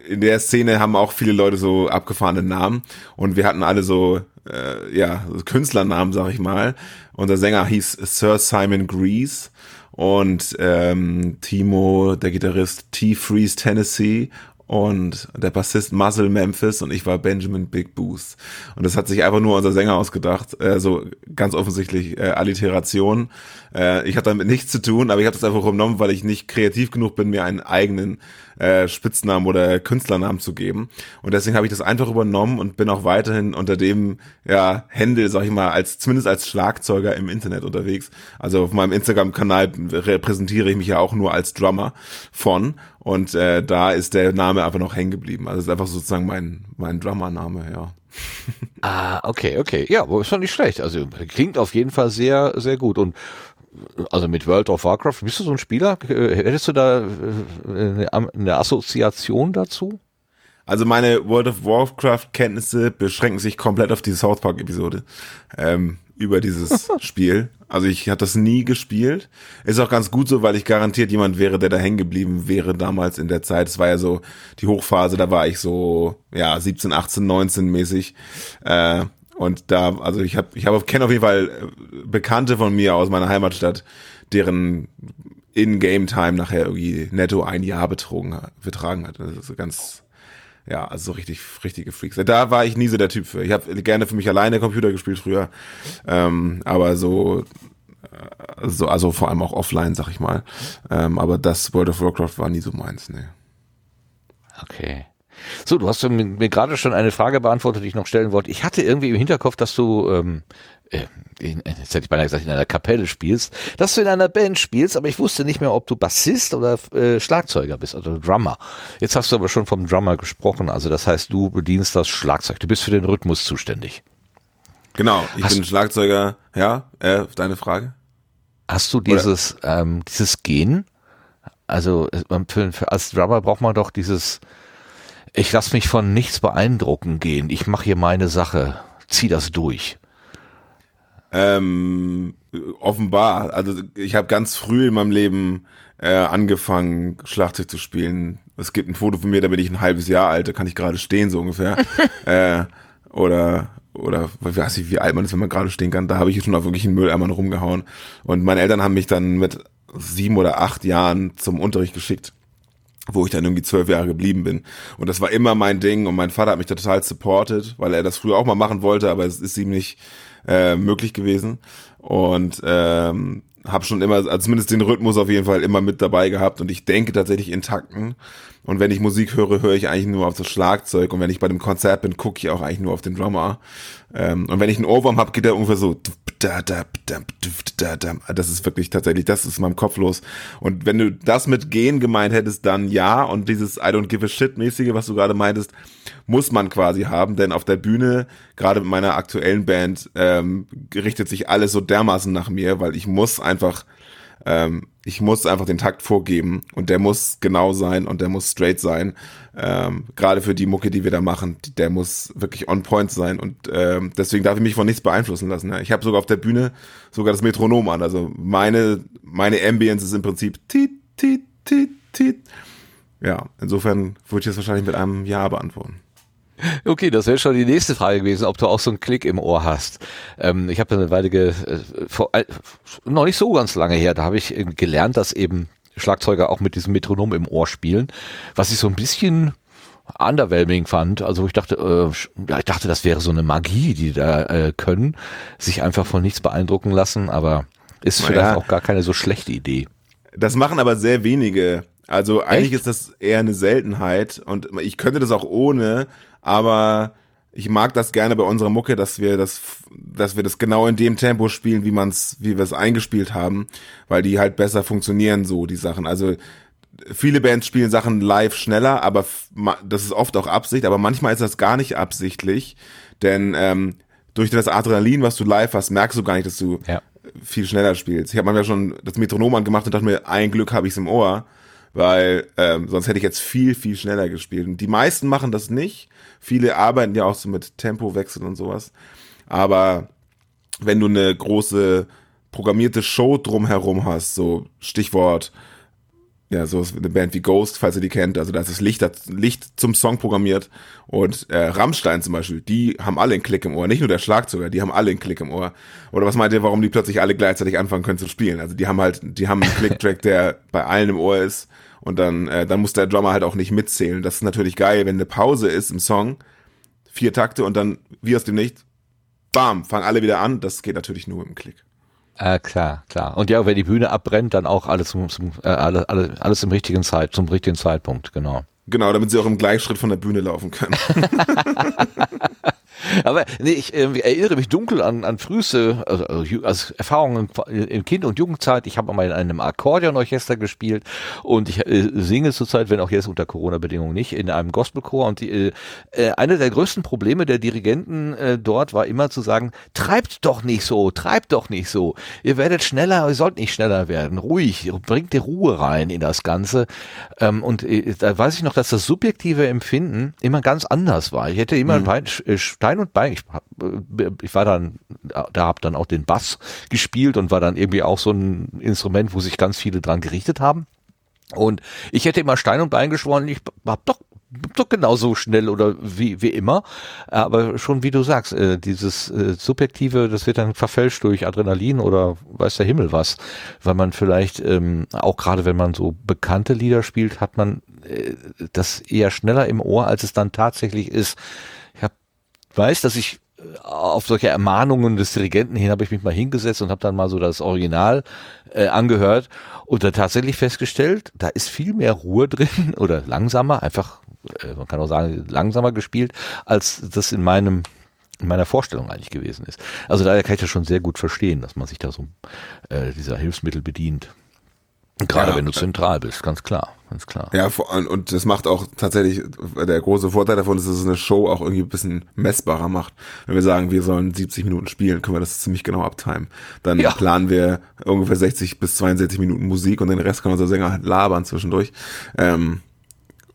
in der Szene haben auch viele Leute so abgefahrene Namen und wir hatten alle so äh, ja Künstlernamen, sag ich mal. Unser Sänger hieß Sir Simon Grease und ähm, Timo, der Gitarrist T Freeze Tennessee und der Bassist Muzzle Memphis und ich war Benjamin Big Booth. Und das hat sich einfach nur unser Sänger ausgedacht. Äh, so ganz offensichtlich äh, Alliteration. Äh, ich hatte damit nichts zu tun, aber ich habe das einfach übernommen, weil ich nicht kreativ genug bin, mir einen eigenen äh, Spitznamen oder Künstlernamen zu geben. Und deswegen habe ich das einfach übernommen und bin auch weiterhin unter dem ja, Händel, sag ich mal, als zumindest als Schlagzeuger im Internet unterwegs. Also auf meinem Instagram-Kanal repräsentiere ich mich ja auch nur als Drummer von. Und äh, da ist der Name einfach noch hängen geblieben. Also ist einfach sozusagen mein, mein Drummer-Name, ja.
Ah, okay, okay. Ja, ist doch nicht schlecht. Also klingt auf jeden Fall sehr, sehr gut. Und also mit World of Warcraft, bist du so ein Spieler? Hättest du da äh, eine Assoziation dazu?
Also meine World of Warcraft-Kenntnisse beschränken sich komplett auf die South Park-Episode ähm, über dieses Spiel. Also ich hatte das nie gespielt. Ist auch ganz gut so, weil ich garantiert jemand wäre, der da hängen geblieben wäre damals in der Zeit. Es war ja so die Hochphase, da war ich so ja 17, 18, 19 mäßig. Äh, und da, also ich habe, ich habe kenne auf jeden Fall äh, Bekannte von mir aus meiner Heimatstadt, deren In-Game-Time nachher irgendwie netto ein Jahr betrogen, betragen hat. Das ist ganz, ja, also so richtig, richtige Freaks. Da war ich nie so der Typ für. Ich habe gerne für mich alleine Computer gespielt früher, ähm, aber so, äh, so, also vor allem auch offline, sag ich mal. Ähm, aber das World of Warcraft war nie so meins, ne.
Okay. So, du hast mir, mir gerade schon eine Frage beantwortet, die ich noch stellen wollte. Ich hatte irgendwie im Hinterkopf, dass du, ähm, äh, in, jetzt hätte ich beinahe gesagt, in einer Kapelle spielst, dass du in einer Band spielst, aber ich wusste nicht mehr, ob du Bassist oder äh, Schlagzeuger bist, also Drummer. Jetzt hast du aber schon vom Drummer gesprochen, also das heißt, du bedienst das Schlagzeug, du bist für den Rhythmus zuständig.
Genau, ich hast bin Schlagzeuger, ja, äh, deine Frage?
Hast du dieses, ähm, dieses Gen? Also für, für, als Drummer braucht man doch dieses ich lasse mich von nichts beeindrucken gehen. Ich mache hier meine Sache. Zieh das durch.
Ähm, offenbar. Also ich habe ganz früh in meinem Leben äh, angefangen, Schlagzeug zu spielen. Es gibt ein Foto von mir, da bin ich ein halbes Jahr alt, da kann ich gerade stehen, so ungefähr. äh, oder oder weiß ich, wie alt man ist, wenn man gerade stehen kann. Da habe ich schon auf wirklich einen Mülleimer rumgehauen. Und meine Eltern haben mich dann mit sieben oder acht Jahren zum Unterricht geschickt wo ich dann irgendwie zwölf Jahre geblieben bin. Und das war immer mein Ding und mein Vater hat mich da total supported, weil er das früher auch mal machen wollte, aber es ist ihm nicht äh, möglich gewesen. Und ähm, habe schon immer, also zumindest den Rhythmus auf jeden Fall immer mit dabei gehabt und ich denke tatsächlich in Takten. Und wenn ich Musik höre, höre ich eigentlich nur auf das Schlagzeug und wenn ich bei dem Konzert bin, gucke ich auch eigentlich nur auf den Drummer. Ähm, und wenn ich einen Ohrwurm habe, geht der ungefähr so. Das ist wirklich tatsächlich, das ist in meinem Kopf los. Und wenn du das mit Gehen gemeint hättest, dann ja. Und dieses I don't give a shit mäßige, was du gerade meintest, muss man quasi haben. Denn auf der Bühne, gerade mit meiner aktuellen Band, ähm, richtet sich alles so dermaßen nach mir, weil ich muss einfach ähm, ich muss einfach den Takt vorgeben und der muss genau sein und der muss straight sein. Ähm, Gerade für die Mucke, die wir da machen, der muss wirklich on point sein und ähm, deswegen darf ich mich von nichts beeinflussen lassen. Ja. Ich habe sogar auf der Bühne sogar das Metronom an. Also meine meine Ambience ist im Prinzip tit tit tit tit. Ja, insofern würde ich das wahrscheinlich mit einem Ja beantworten.
Okay, das wäre schon die nächste Frage gewesen, ob du auch so einen Klick im Ohr hast. Ähm, ich habe eine Weile, ge, äh, vor, äh, noch nicht so ganz lange her, da habe ich gelernt, dass eben Schlagzeuger auch mit diesem Metronom im Ohr spielen, was ich so ein bisschen underwhelming fand. Also ich dachte, äh, ja, ich dachte, das wäre so eine Magie, die da äh, können, sich einfach von nichts beeindrucken lassen, aber ist naja, vielleicht auch gar keine so schlechte Idee.
Das machen aber sehr wenige. Also eigentlich Echt? ist das eher eine Seltenheit und ich könnte das auch ohne, aber ich mag das gerne bei unserer Mucke, dass wir das, dass wir das genau in dem Tempo spielen, wie man's, wie wir es eingespielt haben, weil die halt besser funktionieren, so die Sachen. Also viele Bands spielen Sachen live schneller, aber das ist oft auch Absicht, aber manchmal ist das gar nicht absichtlich, denn ähm, durch das Adrenalin, was du live hast, merkst du gar nicht, dass du ja. viel schneller spielst. Ich habe manchmal schon das Metronom angemacht und dachte mir, ein Glück habe ich's im Ohr, weil ähm, sonst hätte ich jetzt viel, viel schneller gespielt. Und die meisten machen das nicht. Viele arbeiten ja auch so mit Tempowechsel und sowas. Aber wenn du eine große programmierte Show drumherum hast, so Stichwort ja, so ist eine Band wie Ghost, falls ihr die kennt. Also da ist das Licht, das Licht zum Song programmiert. Und äh, Rammstein zum Beispiel, die haben alle einen Klick im Ohr. Nicht nur der Schlagzeuger, die haben alle einen Klick im Ohr. Oder was meint ihr, warum die plötzlich alle gleichzeitig anfangen können zu spielen? Also die haben halt, die haben einen Klick-Track, der bei allen im Ohr ist. Und dann, äh, dann muss der Drummer halt auch nicht mitzählen. Das ist natürlich geil, wenn eine Pause ist im Song, vier Takte und dann wie aus dem Nichts, bam, fangen alle wieder an. Das geht natürlich nur mit dem Klick.
Äh, klar, klar. Und ja, wenn die Bühne abbrennt, dann auch alles, zum, zum, äh, alles, alles, alles im richtigen Zeit, zum richtigen Zeitpunkt, genau.
Genau, damit sie auch im Gleichschritt von der Bühne laufen können.
Aber nee, ich äh, erinnere mich dunkel an, an früheste also, also Erfahrungen in Kind- und Jugendzeit. Ich habe mal in einem Akkordeonorchester gespielt und ich äh, singe zurzeit, wenn auch jetzt unter Corona-Bedingungen nicht, in einem Gospelchor. Und die, äh, äh, eine der größten Probleme der Dirigenten äh, dort war immer zu sagen, treibt doch nicht so, treibt doch nicht so. Ihr werdet schneller, ihr sollt nicht schneller werden. Ruhig, bringt die Ruhe rein in das Ganze. Ähm, und äh, da weiß ich noch, dass das subjektive Empfinden immer ganz anders war. Ich hätte immer mhm. ein Stein und Bein. Ich, äh, ich war dann, da habe dann auch den Bass gespielt und war dann irgendwie auch so ein Instrument, wo sich ganz viele dran gerichtet haben. Und ich hätte immer Stein und Bein geschworen, ich hab doch doch genauso schnell oder wie, wie immer. Aber schon wie du sagst, äh, dieses äh, Subjektive, das wird dann verfälscht durch Adrenalin oder weiß der Himmel was. Weil man vielleicht, ähm, auch gerade wenn man so bekannte Lieder spielt, hat man äh, das eher schneller im Ohr, als es dann tatsächlich ist weiß, dass ich äh, auf solche Ermahnungen des Dirigenten hin habe ich mich mal hingesetzt und habe dann mal so das Original äh, angehört und dann tatsächlich festgestellt, da ist viel mehr Ruhe drin oder langsamer, einfach, äh, man kann auch sagen, langsamer gespielt, als das in meinem in meiner Vorstellung eigentlich gewesen ist. Also daher kann ich das schon sehr gut verstehen, dass man sich da so äh, dieser Hilfsmittel bedient. Gerade ja, wenn du zentral bist, ganz klar, ganz klar.
Ja, und das macht auch tatsächlich, der große Vorteil davon ist, dass es eine Show auch irgendwie ein bisschen messbarer macht. Wenn wir sagen, wir sollen 70 Minuten spielen, können wir das ziemlich genau abtimen. Dann ja. planen wir ungefähr 60 bis 62 Minuten Musik und den Rest kann unser Sänger halt labern zwischendurch. Ähm,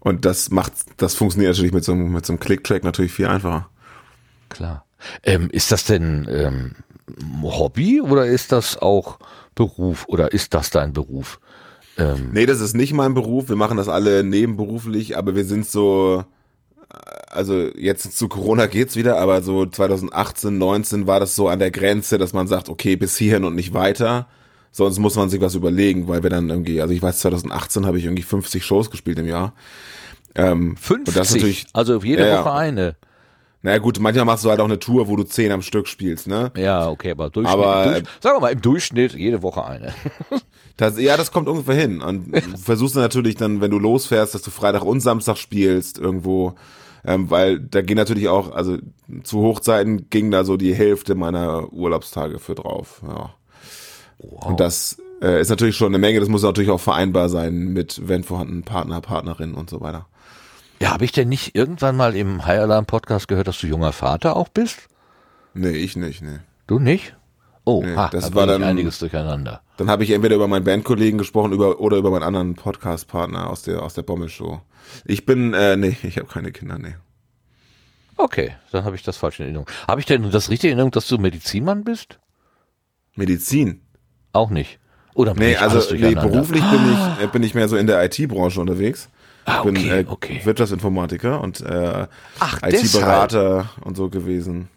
und das macht, das funktioniert natürlich mit so einem, mit so einem Click-Track natürlich viel einfacher.
Klar. Ähm, ist das denn ähm, Hobby oder ist das auch Beruf oder ist das dein Beruf?
Ähm, nee, das ist nicht mein Beruf. Wir machen das alle nebenberuflich, aber wir sind so, also jetzt zu Corona geht's wieder, aber so 2018, 19 war das so an der Grenze, dass man sagt, okay, bis hierhin und nicht weiter. Sonst muss man sich was überlegen, weil wir dann irgendwie, also ich weiß, 2018 habe ich irgendwie 50 Shows gespielt im Jahr.
Ähm, 50? Und das natürlich, also jede ja, Woche eine.
Naja gut, manchmal machst du halt auch eine Tour, wo du zehn am Stück spielst, ne?
Ja, okay, aber, Durchschnitt, aber durch, sagen wir mal im Durchschnitt jede Woche eine.
Das, ja, das kommt ungefähr hin. Und du versuchst natürlich dann, wenn du losfährst, dass du Freitag und Samstag spielst irgendwo. Ähm, weil da gehen natürlich auch, also zu Hochzeiten ging da so die Hälfte meiner Urlaubstage für drauf. Ja. Wow. Und das äh, ist natürlich schon eine Menge. Das muss natürlich auch vereinbar sein mit, wenn vorhanden, Partner, Partnerin und so weiter.
Ja, habe ich denn nicht irgendwann mal im High Alarm Podcast gehört, dass du junger Vater auch bist?
Nee, ich nicht, nee.
Du nicht? Oh,
nee,
ha,
das da war dann
einiges durcheinander.
Dann habe ich entweder über meinen Bandkollegen gesprochen über, oder über meinen anderen Podcast-Partner aus der, aus der Bommelshow. Ich bin, äh, nee, ich habe keine Kinder, nee.
Okay, dann habe ich das falsch in Erinnerung. Habe ich denn das richtige Erinnerung, dass du Medizinmann bist?
Medizin?
Auch nicht. Oder
nee, also nee, beruflich bin ich, äh, bin ich mehr so in der IT-Branche unterwegs.
Ah,
okay,
bin äh, okay.
Wirtschaftsinformatiker und äh, IT-Berater und so gewesen.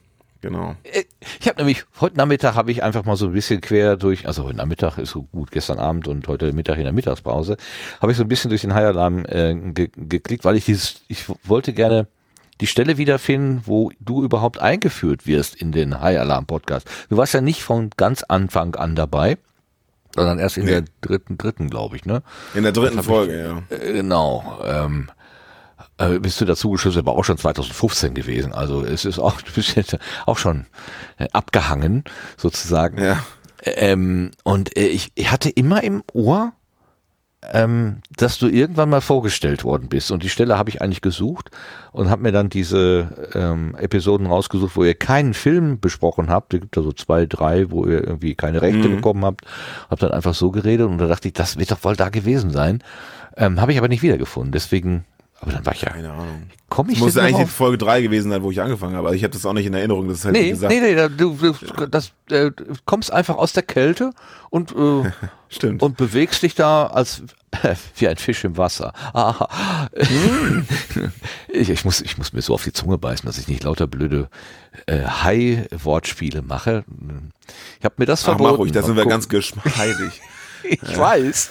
Genau.
Äh, ich habe nämlich heute Nachmittag habe ich einfach mal so ein bisschen quer durch, also heute Nachmittag ist so gut, gestern Abend und heute Mittag in der Mittagspause, habe ich so ein bisschen durch den High Alarm äh, ge geklickt, weil ich dieses, ich wollte gerne die Stelle wiederfinden, wo du überhaupt eingeführt wirst in den High Alarm Podcast. Du warst ja nicht von ganz Anfang an dabei, sondern erst in nee. der dritten, dritten, glaube ich, ne?
In der dritten Folge, ich,
ja. Äh, genau. Ähm, äh, bist du dazu geschossen, aber auch schon 2015 gewesen. Also es ist auch, du bist jetzt auch schon äh, abgehangen, sozusagen.
Ja.
Ähm, und ich, ich hatte immer im Ohr, ähm, dass du irgendwann mal vorgestellt worden bist. Und die Stelle habe ich eigentlich gesucht und habe mir dann diese ähm, Episoden rausgesucht, wo ihr keinen Film besprochen habt. Es gibt da so zwei, drei, wo ihr irgendwie keine Rechte mhm. bekommen habt. Hab dann einfach so geredet und da dachte ich, das wird doch wohl da gewesen sein. Ähm, habe ich aber nicht wiedergefunden. Deswegen Aber dann war ich ja.
Keine Ahnung.
Komm ich
das muss eigentlich Folge 3 gewesen sein, wo ich angefangen habe. Also ich habe das auch nicht in Erinnerung. Das ist halt
nee, gesagt. nee, nee, du, du das, äh, kommst einfach aus der Kälte und, äh,
Stimmt.
und bewegst dich da als äh, wie ein Fisch im Wasser. Ah. ich, ich, muss, ich muss mir so auf die Zunge beißen, dass ich nicht lauter blöde äh, Hai-Wortspiele mache. Ich habe mir das Ach, verboten. Mach ruhig,
da sind wir ganz geschmeidig.
Ich ja. weiß.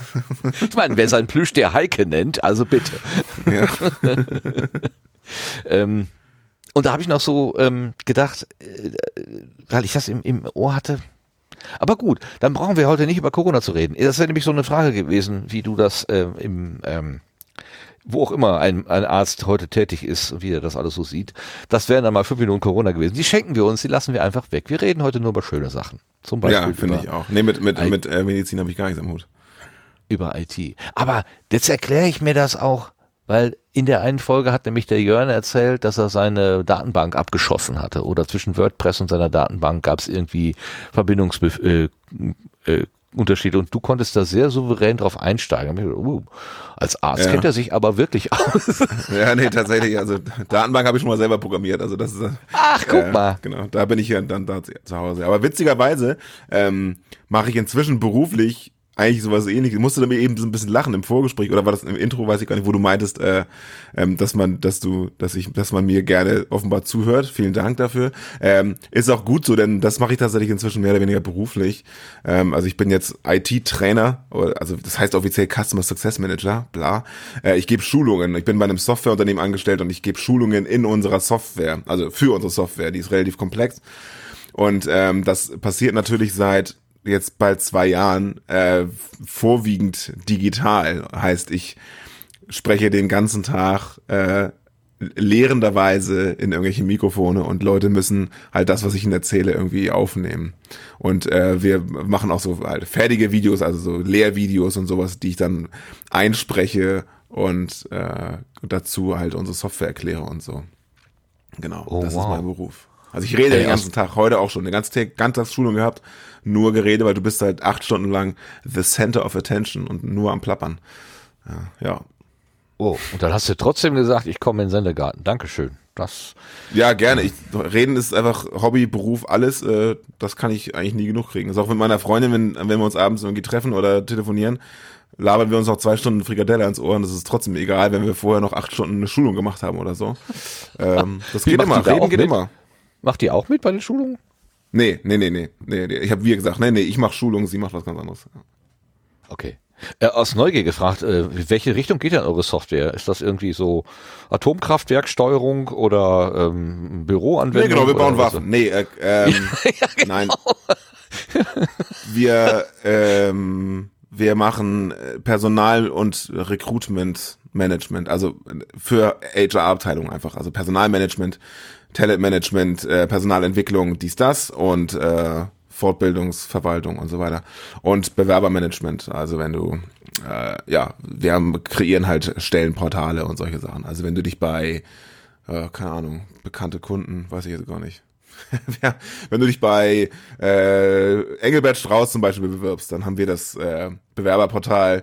Ich meine, wer sein Plüsch der Heike nennt, also bitte. Ja. ähm, und da habe ich noch so ähm, gedacht, äh, weil ich das im, im Ohr hatte. Aber gut, dann brauchen wir heute nicht über Corona zu reden. Das wäre nämlich so eine Frage gewesen, wie du das äh, im ähm, wo auch immer ein, ein Arzt heute tätig ist und wie er das alles so sieht. Das wären dann mal fünf Minuten Corona gewesen. Die schenken wir uns, die lassen wir einfach weg. Wir reden heute nur über schöne Sachen. Zum Beispiel.
Ja, finde ich auch. Nee, mit, mit, I mit äh, Medizin habe ich gar nichts am Hut.
Über IT. Aber jetzt erkläre ich mir das auch, weil in der einen Folge hat nämlich der Jörn erzählt, dass er seine Datenbank abgeschossen hatte. Oder zwischen WordPress und seiner Datenbank gab es irgendwie Verbindungsbe äh, äh, Unterschiede und du konntest da sehr souverän drauf einsteigen. Uh, als Arzt ja. kennt er sich aber wirklich aus.
Ja, nee, tatsächlich. Also Datenbank habe ich schon mal selber programmiert. Also das ist.
Ach, guck äh, mal.
Genau, da bin ich ja dann da zu Hause. Aber witzigerweise ähm, mache ich inzwischen beruflich eigentlich sowas ähnliches. Musste da mir eben so ein bisschen lachen im Vorgespräch oder war das im Intro, weiß ich gar nicht, wo du meintest, äh, ähm, dass man, dass du, dass ich, dass man mir gerne offenbar zuhört. Vielen Dank dafür. Ähm, ist auch gut so, denn das mache ich tatsächlich inzwischen mehr oder weniger beruflich. Ähm, also ich bin jetzt IT-Trainer, also das heißt offiziell Customer Success Manager, bla. Äh, ich gebe Schulungen. Ich bin bei einem Softwareunternehmen angestellt und ich gebe Schulungen in unserer Software, also für unsere Software, die ist relativ komplex. Und ähm, das passiert natürlich seit jetzt bald zwei Jahren äh, vorwiegend digital. Heißt, ich spreche den ganzen Tag äh, lehrenderweise in irgendwelche Mikrofone und Leute müssen halt das, was ich ihnen erzähle, irgendwie aufnehmen. Und äh, wir machen auch so halt fertige Videos, also so Lehrvideos und sowas, die ich dann einspreche und äh, dazu halt unsere Software erkläre und so. Genau, oh, das wow. ist mein Beruf. Also ich rede hey, den ganzen Tag, heute auch schon, eine ganze Ganztagsschulung gehabt, nur Gerede, weil du bist halt acht Stunden lang the center of attention und nur am Plappern. Ja. ja.
Oh, und dann hast du trotzdem gesagt, ich komme in den Sendegarten. Dankeschön. Das.
Ja, gerne. Ich, reden ist einfach Hobby, Beruf, alles. Äh, das kann ich eigentlich nie genug kriegen. Das ist auch mit meiner Freundin, wenn, wenn wir uns abends irgendwie treffen oder telefonieren, labern wir uns noch zwei Stunden Frikadelle ans Ohr und das ist trotzdem egal, wenn wir vorher noch acht Stunden eine Schulung gemacht haben oder so. Ähm, das geht immer. Reden geht mit? immer.
Macht die auch mit bei den Schulungen?
Nee, nee, nee, nee. nee. Ich habe wie gesagt, nee, nee, ich mache Schulungen, sie macht was ganz anderes.
Okay. Äh, aus Neugier gefragt, äh, welche Richtung geht denn eure Software? Ist das irgendwie so Atomkraftwerksteuerung oder ähm, Büroanwendung?
Nee, genau, wir bauen Waffen. So? Nee, äh, ähm, ja, genau. nein. wir, ähm, wir machen äh, Personal- und Recruitment-Management, also für HR-Abteilung einfach, also Personalmanagement Talentmanagement, äh, Personalentwicklung, dies, das und äh, Fortbildungsverwaltung und so weiter. Und Bewerbermanagement, also wenn du, äh, ja, wir haben, kreieren halt Stellenportale und solche Sachen. Also wenn du dich bei, äh, keine Ahnung, bekannte Kunden, weiß ich jetzt gar nicht, wenn du dich bei äh, Engelbert Strauß zum Beispiel bewirbst, dann haben wir das äh, Bewerberportal,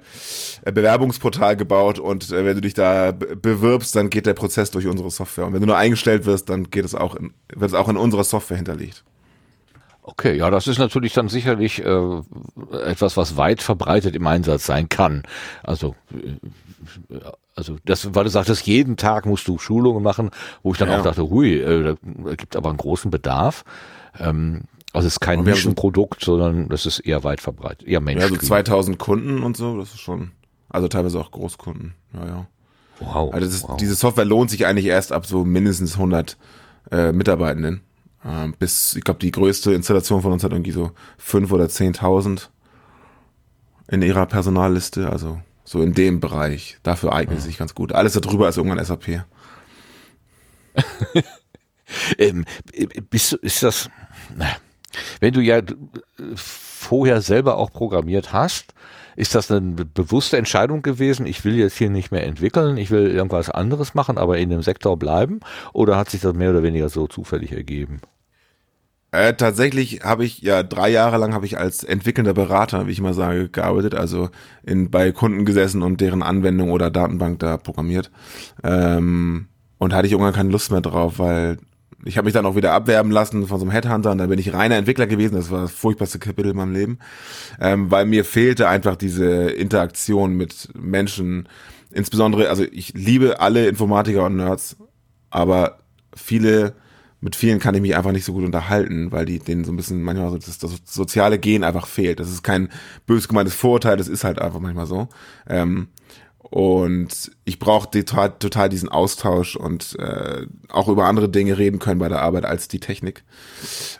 äh, Bewerbungsportal gebaut und äh, wenn du dich da bewirbst, dann geht der Prozess durch unsere Software. Und wenn du nur eingestellt wirst, dann geht es auch in, wird es auch in unserer Software hinterlegt.
Okay, ja, das ist natürlich dann sicherlich äh, etwas, was weit verbreitet im Einsatz sein kann. Also äh, also das, weil du sagtest, jeden Tag musst du Schulungen machen, wo ich dann ja. auch dachte, hui, äh, da gibt aber einen großen Bedarf. Ähm, also es ist kein Nischenprodukt, so, sondern das ist eher weit verbreitet, eher Menschen.
Ja, so 2000 Kunden und so, das ist schon, also teilweise auch Großkunden, ja, ja. Wow. Also ist, wow. diese Software lohnt sich eigentlich erst ab so mindestens 100 äh, Mitarbeitenden. Äh, bis, ich glaube, die größte Installation von uns hat irgendwie so 5 oder 10.000 in ihrer Personalliste, also so in dem Bereich. Dafür eignet es sich ganz gut. Alles darüber ist irgendwann SAP.
ähm, bist du, ist das, wenn du ja vorher selber auch programmiert hast, ist das eine bewusste Entscheidung gewesen, ich will jetzt hier nicht mehr entwickeln, ich will irgendwas anderes machen, aber in dem Sektor bleiben? Oder hat sich das mehr oder weniger so zufällig ergeben?
Äh, tatsächlich habe ich ja drei Jahre lang habe ich als entwickelnder Berater, wie ich mal sage, gearbeitet, also in bei Kunden gesessen und deren Anwendung oder Datenbank da programmiert. Ähm, und hatte ich irgendwann keine Lust mehr drauf, weil ich habe mich dann auch wieder abwerben lassen von so einem Headhunter und da bin ich reiner Entwickler gewesen. Das war das furchtbarste Kapitel in meinem Leben, ähm, weil mir fehlte einfach diese Interaktion mit Menschen. Insbesondere, also ich liebe alle Informatiker und Nerds, aber viele mit vielen kann ich mich einfach nicht so gut unterhalten, weil die denen so ein bisschen manchmal so das, das soziale Gen einfach fehlt. Das ist kein bös gemeintes Vorurteil, das ist halt einfach manchmal so. Ähm, und ich brauche total, total diesen Austausch und äh, auch über andere Dinge reden können bei der Arbeit als die Technik.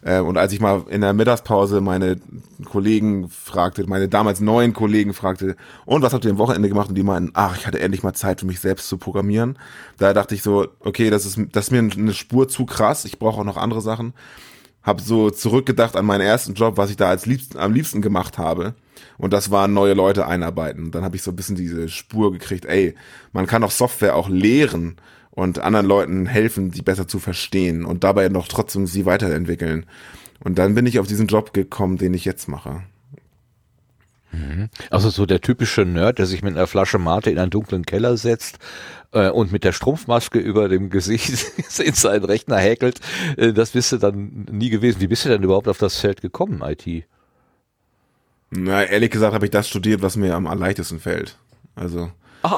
Äh, und als ich mal in der Mittagspause meine Kollegen fragte, meine damals neuen Kollegen fragte, und was habt ihr am Wochenende gemacht? Und die meinten, ach, ich hatte endlich mal Zeit für mich selbst zu programmieren. Da dachte ich so, okay, das ist, das ist mir eine Spur zu krass. Ich brauche auch noch andere Sachen. Hab so zurückgedacht an meinen ersten Job, was ich da als liebsten, am liebsten gemacht habe und das waren neue Leute einarbeiten. Dann habe ich so ein bisschen diese Spur gekriegt, ey, man kann auch Software auch lehren und anderen Leuten helfen, die besser zu verstehen und dabei noch trotzdem sie weiterentwickeln. Und dann bin ich auf diesen Job gekommen, den ich jetzt mache.
Mhm. Also so der typische Nerd, der sich mit einer Flasche Mate in einen dunklen Keller setzt äh, und mit der Strumpfmaske über dem Gesicht in seinen Rechner häkelt, äh, das bist du dann nie gewesen. Wie bist du denn überhaupt auf das Feld gekommen, IT?
Na, ehrlich gesagt habe ich das studiert, was mir am leichtesten fällt. Also.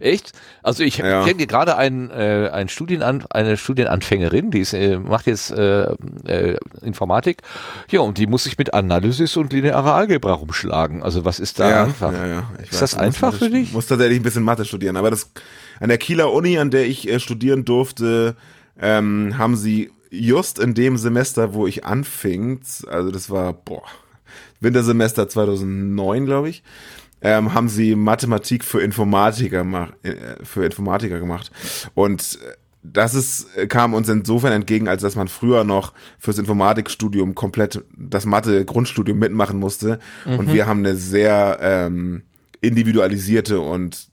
Echt? Also ich ja. kenne gerade einen, äh, einen Studienan eine Studienanfängerin, die ist, äh, macht jetzt äh, äh, Informatik. Ja, und die muss sich mit Analysis und linearer Algebra rumschlagen. Also was ist da
ja,
einfach?
Ja, ja.
ist weiß, das einfach für dich?
Ich muss tatsächlich ein bisschen Mathe studieren. Aber das an der Kieler Uni, an der ich äh, studieren durfte, ähm, haben sie just in dem Semester, wo ich anfing, also das war, boah, Wintersemester 2009, glaube ich, ähm, haben sie Mathematik für Informatiker, äh, für Informatiker gemacht. Und äh, das ist, äh, kam uns insofern entgegen, als dass man früher noch fürs Informatikstudium komplett das Mathe-Grundstudium mitmachen musste. Mhm. Und wir haben eine sehr ähm, individualisierte und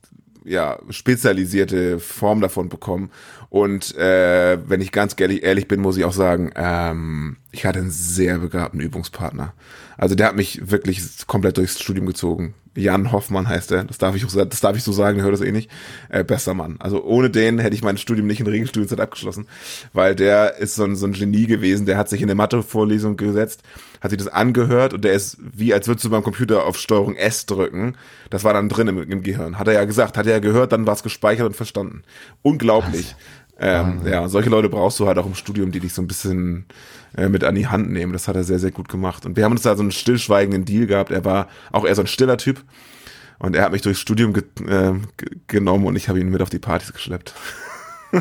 ja, spezialisierte Form davon bekommen. Und äh, wenn ich ganz ehrlich, bin, muss ich auch sagen, ähm, ich hatte einen sehr begabten Übungspartner. Also der hat mich wirklich komplett durchs Studium gezogen. Jan Hoffmann heißt er. Das darf ich, auch, das darf ich so sagen, hör das eh nicht. Äh, bester Mann. Also ohne den hätte ich mein Studium nicht in Regelstudienzeit abgeschlossen, weil der ist so ein, so ein Genie gewesen. Der hat sich in eine Mathe-Vorlesung gesetzt, hat sich das angehört und der ist wie, als würdest du beim Computer auf Steuerung S drücken. Das war dann drin im, im Gehirn. Hat er ja gesagt, hat er ja gehört, dann war es gespeichert und verstanden. Unglaublich. Ähm, ja, solche Leute brauchst du halt auch im Studium, die dich so ein bisschen äh, mit an die Hand nehmen. Das hat er sehr, sehr gut gemacht. Und wir haben uns da so einen stillschweigenden Deal gehabt. Er war auch eher so ein stiller Typ. Und er hat mich durchs Studium ge äh, genommen und ich habe ihn mit auf die Partys geschleppt.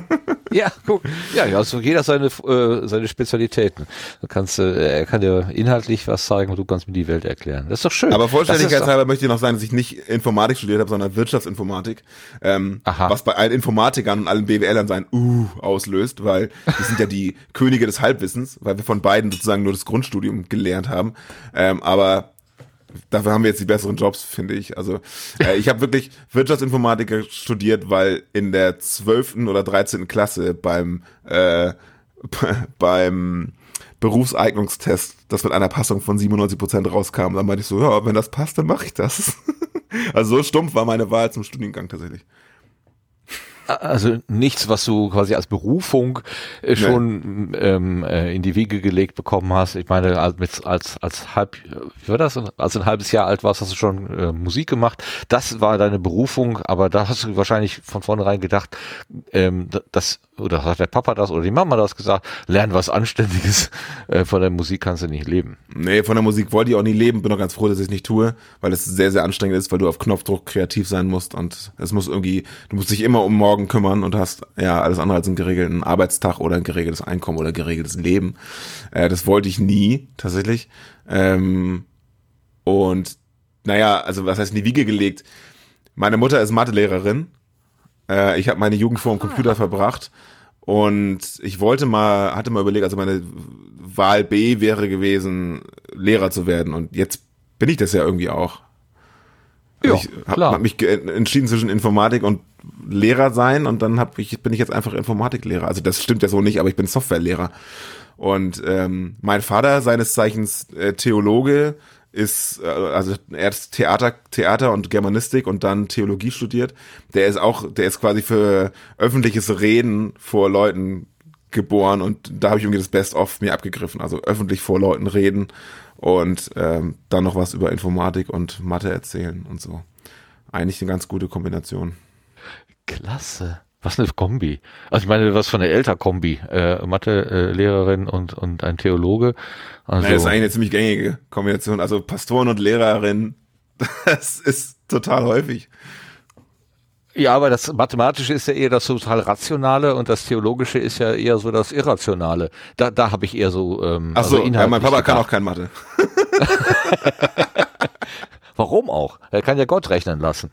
ja, guck. Ja, also jeder seine, äh, seine Spezialitäten. Du kannst, äh, er kann dir inhaltlich was zeigen und du kannst mir die Welt erklären. Das ist doch schön.
Aber vollständigkeitshalber möchte ich noch sagen, dass ich nicht Informatik studiert habe, sondern Wirtschaftsinformatik. Ähm, Aha. Was bei allen Informatikern und allen BWLern sein Uh auslöst, weil die sind ja die Könige des Halbwissens, weil wir von beiden sozusagen nur das Grundstudium gelernt haben. Ähm, aber dafür haben wir jetzt die besseren Jobs, finde ich. Also äh, ich habe wirklich Wirtschaftsinformatiker studiert, weil in der zwölften oder dreizehnten Klasse beim äh, beim Berufseignungstest, das mit einer Passung von 97 Prozent rauskam, dann meinte ich so, ja, wenn das passt, dann mache ich das. also so stumpf war meine Wahl zum Studiengang tatsächlich
also nichts, was du quasi als Berufung äh, schon nee. ähm, äh, in die Wiege gelegt bekommen hast. Ich meine, als, als, als halb, wie war das? Als ein halbes Jahr alt warst, hast du schon äh, Musik gemacht. Das war deine Berufung, aber da hast du wahrscheinlich von vornherein gedacht, ähm, das, oder hat der Papa das oder die Mama das gesagt, lern was Anständiges, äh, von der Musik kannst du nicht leben.
Nee, von der Musik wollte ich auch nie leben, bin auch ganz froh, dass ich es nicht tue, weil es sehr, sehr anstrengend ist, weil du auf Knopfdruck kreativ sein musst und es muss irgendwie, du musst dich immer um morgen Sorgen kümmern und hast ja alles andere als einen geregelten Arbeitstag oder ein geregeltes Einkommen oder geregeltes Leben. Äh, das wollte ich nie, tatsächlich. Ähm, und naja, also was heißt in die Wiege gelegt? Meine Mutter ist Mathelehrerin. Äh, ich habe meine Jugend vor dem Computer verbracht. Und ich wollte mal, hatte mal überlegt, also meine Wahl B wäre gewesen, Lehrer zu werden. Und jetzt bin ich das ja irgendwie auch. Also ja, ich habe hab mich entschieden zwischen Informatik und Lehrer sein und dann hab ich, bin ich jetzt einfach Informatiklehrer. Also das stimmt ja so nicht, aber ich bin Softwarelehrer. Und ähm, mein Vater, seines Zeichens äh, Theologe, ist, äh, also er hat Theater, Theater und Germanistik und dann Theologie studiert. Der ist auch, der ist quasi für öffentliches Reden vor Leuten geboren und da habe ich irgendwie das Best-of mir abgegriffen. Also öffentlich vor Leuten reden und ähm, dann noch was über Informatik und Mathe erzählen und so. Eigentlich eine ganz gute Kombination.
Klasse. Was eine Kombi. Also ich meine, was von der Elter-Kombi. Äh, Mathe-Lehrerin äh, und, und ein Theologe.
Also, naja, das ist eigentlich eine ziemlich gängige Kombination. Also Pastoren und Lehrerin, das ist total häufig.
Ja, aber das Mathematische ist ja eher das total Rationale und das Theologische ist ja eher so das Irrationale. Da, da habe ich eher so.
Ähm, Ach so, also ja, mein Papa gedacht. kann auch kein Mathe.
Warum auch? Er kann ja Gott rechnen lassen.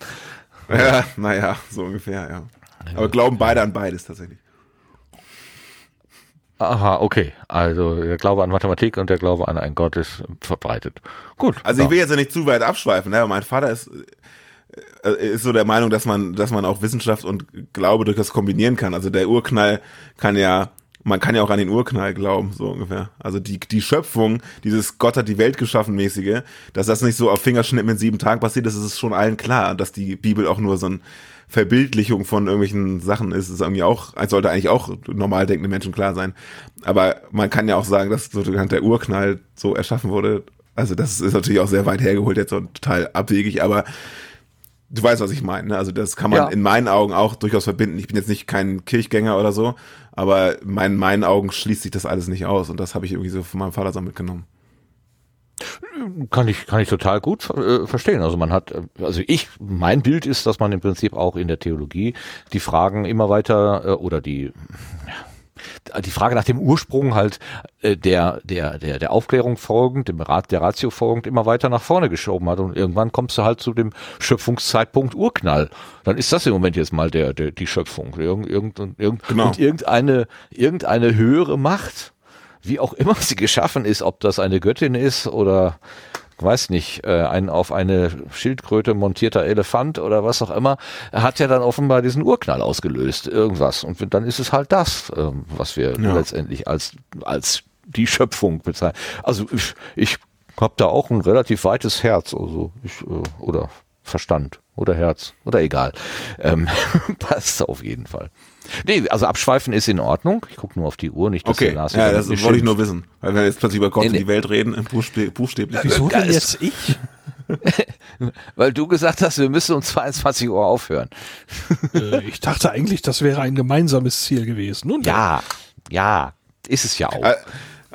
Ja, naja, so ungefähr, ja. Aber glauben beide an beides tatsächlich.
Aha, okay. Also der Glaube an Mathematik und der Glaube an einen Gott ist verbreitet. Gut.
Also ich will jetzt ja nicht zu weit abschweifen, ne? mein Vater ist, äh, ist so der Meinung, dass man, dass man auch Wissenschaft und Glaube durch das kombinieren kann. Also der Urknall kann ja man kann ja auch an den Urknall glauben, so ungefähr. Also die, die Schöpfung, dieses Gott hat die Welt geschaffen mäßige, dass das nicht so auf Fingerschnitt mit sieben Tagen passiert, das ist schon allen klar, dass die Bibel auch nur so ein Verbildlichung von irgendwelchen Sachen ist, ist irgendwie auch, sollte eigentlich auch normal denkende Menschen klar sein. Aber man kann ja auch sagen, dass so der Urknall so erschaffen wurde. Also das ist natürlich auch sehr weit hergeholt jetzt und total abwegig, aber du weißt, was ich meine. Ne? Also das kann man ja. in meinen Augen auch durchaus verbinden. Ich bin jetzt nicht kein Kirchgänger oder so, aber in meinen, meinen Augen schließt sich das alles nicht aus und das habe ich irgendwie so von meinem Vater so mitgenommen.
Kann ich, kann ich total gut äh, verstehen. Also man hat, also ich, mein Bild ist, dass man im Prinzip auch in der Theologie die Fragen immer weiter äh, oder die, die Frage nach dem Ursprung halt äh, der, der, der, der Aufklärung folgend, dem Rat der Ratio folgend, immer weiter nach vorne geschoben hat. Und irgendwann kommst du halt zu dem Schöpfungszeitpunkt Urknall. Dann ist das im Moment jetzt mal der, der die Schöpfung. Irgend, irgend, irgend, genau. Und irgendeine, irgendeine höhere Macht wie auch immer sie geschaffen ist, ob das eine Göttin ist oder weiß nicht, äh, ein auf eine Schildkröte montierter Elefant oder was auch immer, hat ja dann offenbar diesen Urknall ausgelöst, irgendwas. Und dann ist es halt das, äh, was wir ja. letztendlich als, als die Schöpfung bezeichnen. Also ich, ich habe da auch ein relativ weites Herz, also ich, äh, oder Verstand oder Herz oder egal. Ähm, passt auf jeden Fall. Nee, also abschweifen ist in Ordnung. Ich gucke nur auf die Uhr, nicht
dass okay. der Lars Ja, das wollte ich nur wissen. Weil wir jetzt plötzlich über Gott nee, nee. und die Welt reden, im buchstäblich.
Wieso denn jetzt ich?
Weil du gesagt hast, wir müssen um 22 Uhr aufhören.
Äh, ich dachte eigentlich, das wäre ein gemeinsames Ziel gewesen.
Nun, ja, ja, ist es ja auch. Äh,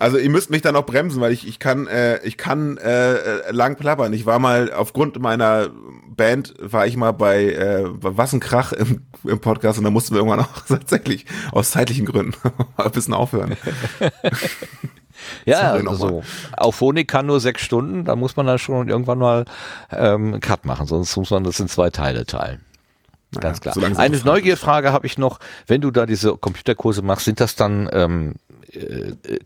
also ihr müsst mich dann auch bremsen, weil ich, ich kann, äh, ich kann äh, lang plappern. Ich war mal, aufgrund meiner Band, war ich mal bei äh, Was ein Krach im, im Podcast und da mussten wir irgendwann auch tatsächlich aus zeitlichen Gründen ein bisschen aufhören.
ja, also so. Auphonic kann nur sechs Stunden, da muss man dann schon irgendwann mal ähm, Cut machen, sonst muss man das in zwei Teile teilen. Ganz klar. Eine Neugierfrage habe ich noch, wenn du da diese Computerkurse machst, sind das dann ähm, äh,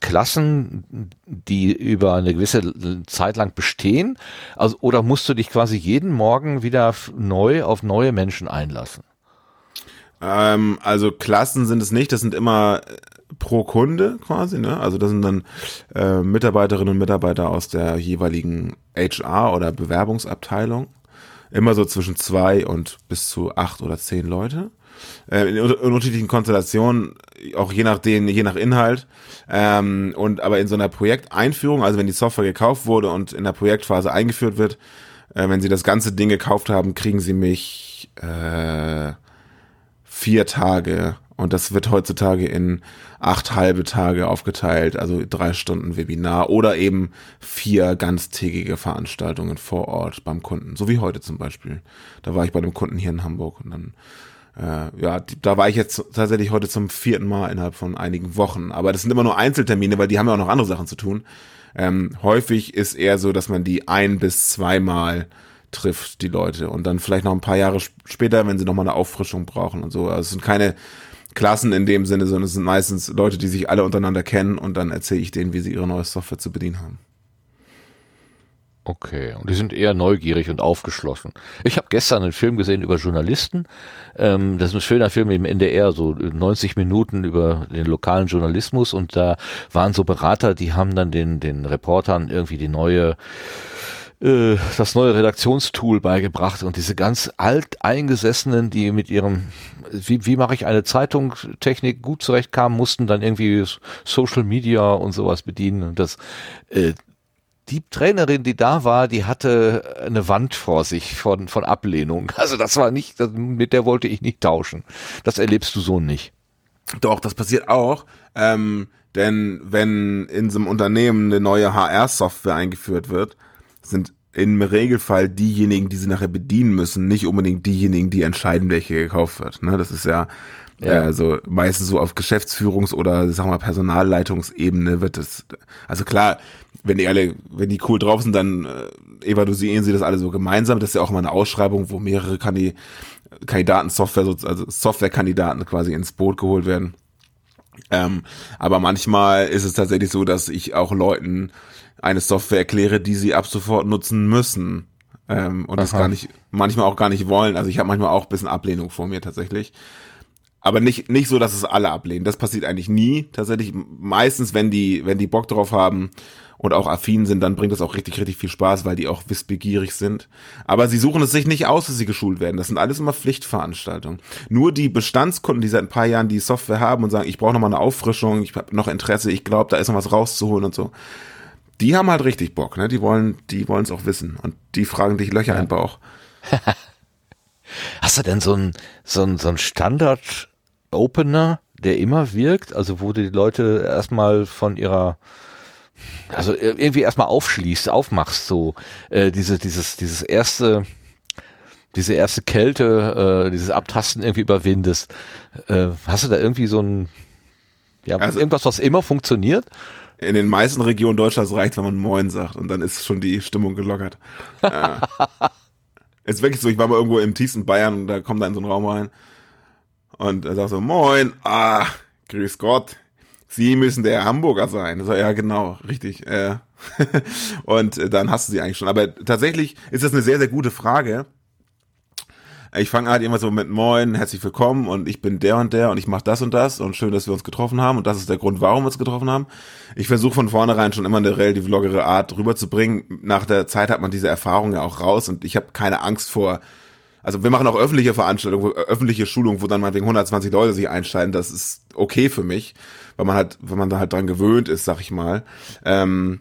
Klassen, die über eine gewisse Zeit lang bestehen? Also, oder musst du dich quasi jeden Morgen wieder neu auf neue Menschen einlassen?
Ähm, also Klassen sind es nicht, das sind immer äh, pro Kunde quasi, ne? Also das sind dann äh, Mitarbeiterinnen und Mitarbeiter aus der jeweiligen HR oder Bewerbungsabteilung. Immer so zwischen zwei und bis zu acht oder zehn Leute äh, in, in, unterschiedlichen Konstellationen, auch je nach den, je nach Inhalt. Ähm, und aber in so einer Projekteinführung, also wenn die Software gekauft wurde und in der Projektphase eingeführt wird, äh, wenn sie das ganze Ding gekauft haben, kriegen sie mich äh, vier Tage und das wird heutzutage in acht halbe Tage aufgeteilt, also drei Stunden Webinar oder eben vier ganztägige Veranstaltungen vor Ort beim Kunden, so wie heute zum Beispiel. Da war ich bei dem Kunden hier in Hamburg und dann äh, ja, da war ich jetzt tatsächlich heute zum vierten Mal innerhalb von einigen Wochen. Aber das sind immer nur Einzeltermine, weil die haben ja auch noch andere Sachen zu tun. Ähm, häufig ist eher so, dass man die ein bis zweimal trifft, die Leute. Und dann vielleicht noch ein paar Jahre später, wenn sie nochmal eine Auffrischung brauchen und so. Also es sind keine Klassen in dem Sinne, sondern es sind meistens Leute, die sich alle untereinander kennen und dann erzähle ich denen, wie sie ihre neue Software zu bedienen haben.
Okay, und die sind eher neugierig und aufgeschlossen. Ich habe gestern einen Film gesehen über Journalisten. Ähm, das ist ein schöner Film im NDR, so 90 Minuten über den lokalen Journalismus und da waren so Berater, die haben dann den, den Reportern irgendwie die neue äh, das neue Redaktionstool beigebracht und diese ganz alteingesessenen, die mit ihrem, wie, wie mache ich eine Zeitungtechnik gut zurechtkamen, mussten dann irgendwie Social Media und sowas bedienen und das, äh, die Trainerin, die da war, die hatte eine Wand vor sich von, von Ablehnung. Also das war nicht, mit der wollte ich nicht tauschen. Das erlebst du so nicht.
Doch, das passiert auch. Ähm, denn wenn in so einem Unternehmen eine neue HR-Software eingeführt wird, sind im Regelfall diejenigen, die sie nachher bedienen müssen, nicht unbedingt diejenigen, die entscheiden, welche gekauft wird. Ne? Das ist ja, ja. also meistens so auf Geschäftsführungs- oder sag mal Personalleitungsebene wird es. Also klar, wenn die alle, wenn die cool drauf sind, dann äh, evaluieren sie das alle so gemeinsam. Das ist ja auch mal eine Ausschreibung, wo mehrere Kandi Kandidaten Software, also Softwarekandidaten quasi ins Boot geholt werden. Ähm, aber manchmal ist es tatsächlich so, dass ich auch Leuten eine Software erkläre, die sie ab sofort nutzen müssen. Ähm, und Aha. das gar nicht, manchmal auch gar nicht wollen. Also ich habe manchmal auch ein bisschen Ablehnung vor mir tatsächlich. Aber nicht, nicht so, dass es alle ablehnen. Das passiert eigentlich nie. Tatsächlich meistens, wenn die, wenn die Bock drauf haben, und auch affin sind, dann bringt das auch richtig, richtig viel Spaß, weil die auch wissbegierig sind. Aber sie suchen es sich nicht aus, dass sie geschult werden. Das sind alles immer Pflichtveranstaltungen. Nur die Bestandskunden, die seit ein paar Jahren die Software haben und sagen, ich brauche nochmal eine Auffrischung, ich habe noch Interesse, ich glaube, da ist noch was rauszuholen und so. Die haben halt richtig Bock, ne? Die wollen, die wollen es auch wissen. Und die fragen dich Löcher ja. in den Bauch.
Hast du denn so ein, so ein, so ein Standard-Opener, der immer wirkt? Also wo die Leute erstmal von ihrer also irgendwie erstmal aufschließt, aufmachst, so äh, diese, dieses, dieses erste, diese erste Kälte, äh, dieses Abtasten irgendwie überwindest. Äh, hast du da irgendwie so ein, ja, also, irgendwas, was immer funktioniert?
In den meisten Regionen Deutschlands reicht, wenn man Moin sagt und dann ist schon die Stimmung gelockert. äh, ist wirklich so, ich war mal irgendwo im tiefsten Bayern und da kommt da in so einen Raum rein und er sagt so, Moin, ah, grüß Gott, Sie müssen der Hamburger sein. So, ja, genau, richtig. Äh. und äh, dann hast du sie eigentlich schon. Aber tatsächlich ist das eine sehr, sehr gute Frage. Ich fange halt immer so mit Moin, herzlich willkommen und ich bin der und der und ich mache das und das und schön, dass wir uns getroffen haben und das ist der Grund, warum wir uns getroffen haben. Ich versuche von vornherein schon immer eine relativ lockere Art rüberzubringen. Nach der Zeit hat man diese Erfahrung ja auch raus und ich habe keine Angst vor also wir machen auch öffentliche Veranstaltungen, öffentliche Schulungen, wo dann mal wegen 120 Leute sich einsteigen. Das ist okay für mich weil man halt, wenn man da halt dran gewöhnt ist, sag ich mal. Ähm,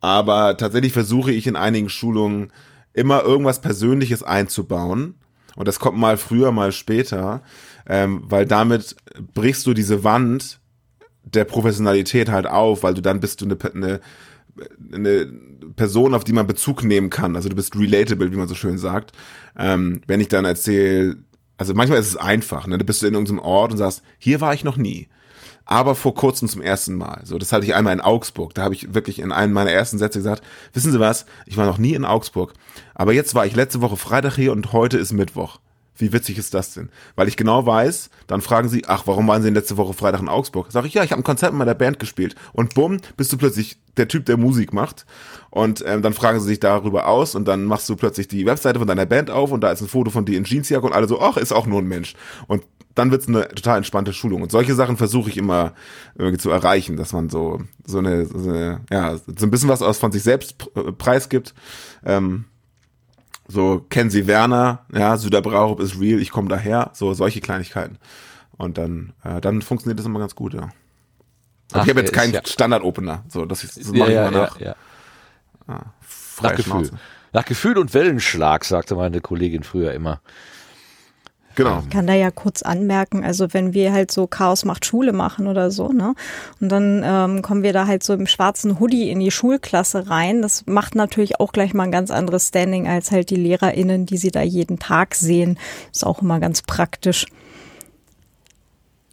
aber tatsächlich versuche ich in einigen Schulungen immer irgendwas Persönliches einzubauen. Und das kommt mal früher, mal später, ähm, weil damit brichst du diese Wand der Professionalität halt auf, weil du dann bist du eine, eine, eine Person, auf die man Bezug nehmen kann. Also du bist relatable, wie man so schön sagt. Ähm, wenn ich dann erzähle, also manchmal ist es einfach, ne? Du bist in irgendeinem Ort und sagst, hier war ich noch nie aber vor kurzem zum ersten Mal. So, das hatte ich einmal in Augsburg. Da habe ich wirklich in einem meiner ersten Sätze gesagt, wissen Sie was, ich war noch nie in Augsburg, aber jetzt war ich letzte Woche Freitag hier und heute ist Mittwoch. Wie witzig ist das denn? Weil ich genau weiß, dann fragen sie, ach, warum waren sie letzte Woche Freitag in Augsburg? Sag ich, ja, ich habe ein Konzert mit meiner Band gespielt. Und bumm, bist du plötzlich der Typ, der Musik macht. Und ähm, dann fragen sie sich darüber aus und dann machst du plötzlich die Webseite von deiner Band auf und da ist ein Foto von dir in Jeansjacke und alle so, ach, ist auch nur ein Mensch. Und dann wird's eine total entspannte Schulung. Und solche Sachen versuche ich immer irgendwie zu erreichen, dass man so, so eine, so eine, ja, so ein bisschen was aus von sich selbst preisgibt. Ähm, so kennen Sie Werner, ja, Süderbrauch ist real, ich komme daher, so solche Kleinigkeiten. Und dann, äh, dann funktioniert das immer ganz gut, ja. Ach, ich habe jetzt keinen ja. Standard-Opener, so das, das
mache ja, ich ja, nach. Ja,
ah,
nach Gefühl. Nach Gefühl und Wellenschlag, sagte meine Kollegin früher immer.
Genau. Ich kann da ja kurz anmerken, also wenn wir halt so Chaos macht Schule machen oder so, ne? Und dann ähm, kommen wir da halt so im schwarzen Hoodie in die Schulklasse rein. Das macht natürlich auch gleich mal ein ganz anderes Standing als halt die LehrerInnen, die sie da jeden Tag sehen. Ist auch immer ganz praktisch.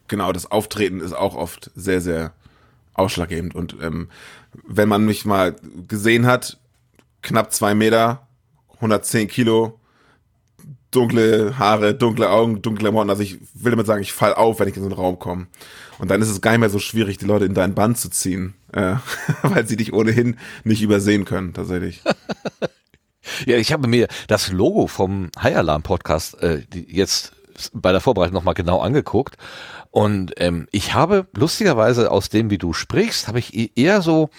Genau, das Auftreten ist auch oft sehr, sehr ausschlaggebend. Und ähm, wenn man mich mal gesehen hat, knapp zwei Meter, 110 Kilo, dunkle Haare, dunkle Augen, dunkle Klamotten. Also ich will damit sagen, ich fall auf, wenn ich in so einen Raum komme. Und dann ist es gar nicht mehr so schwierig, die Leute in deinen Band zu ziehen, äh, weil sie dich ohnehin nicht übersehen können, tatsächlich.
ja, ich habe mir das Logo vom High Alarm Podcast äh, jetzt bei der Vorbereitung nochmal genau angeguckt. Und ähm, ich habe lustigerweise aus dem, wie du sprichst, habe ich e-, eher so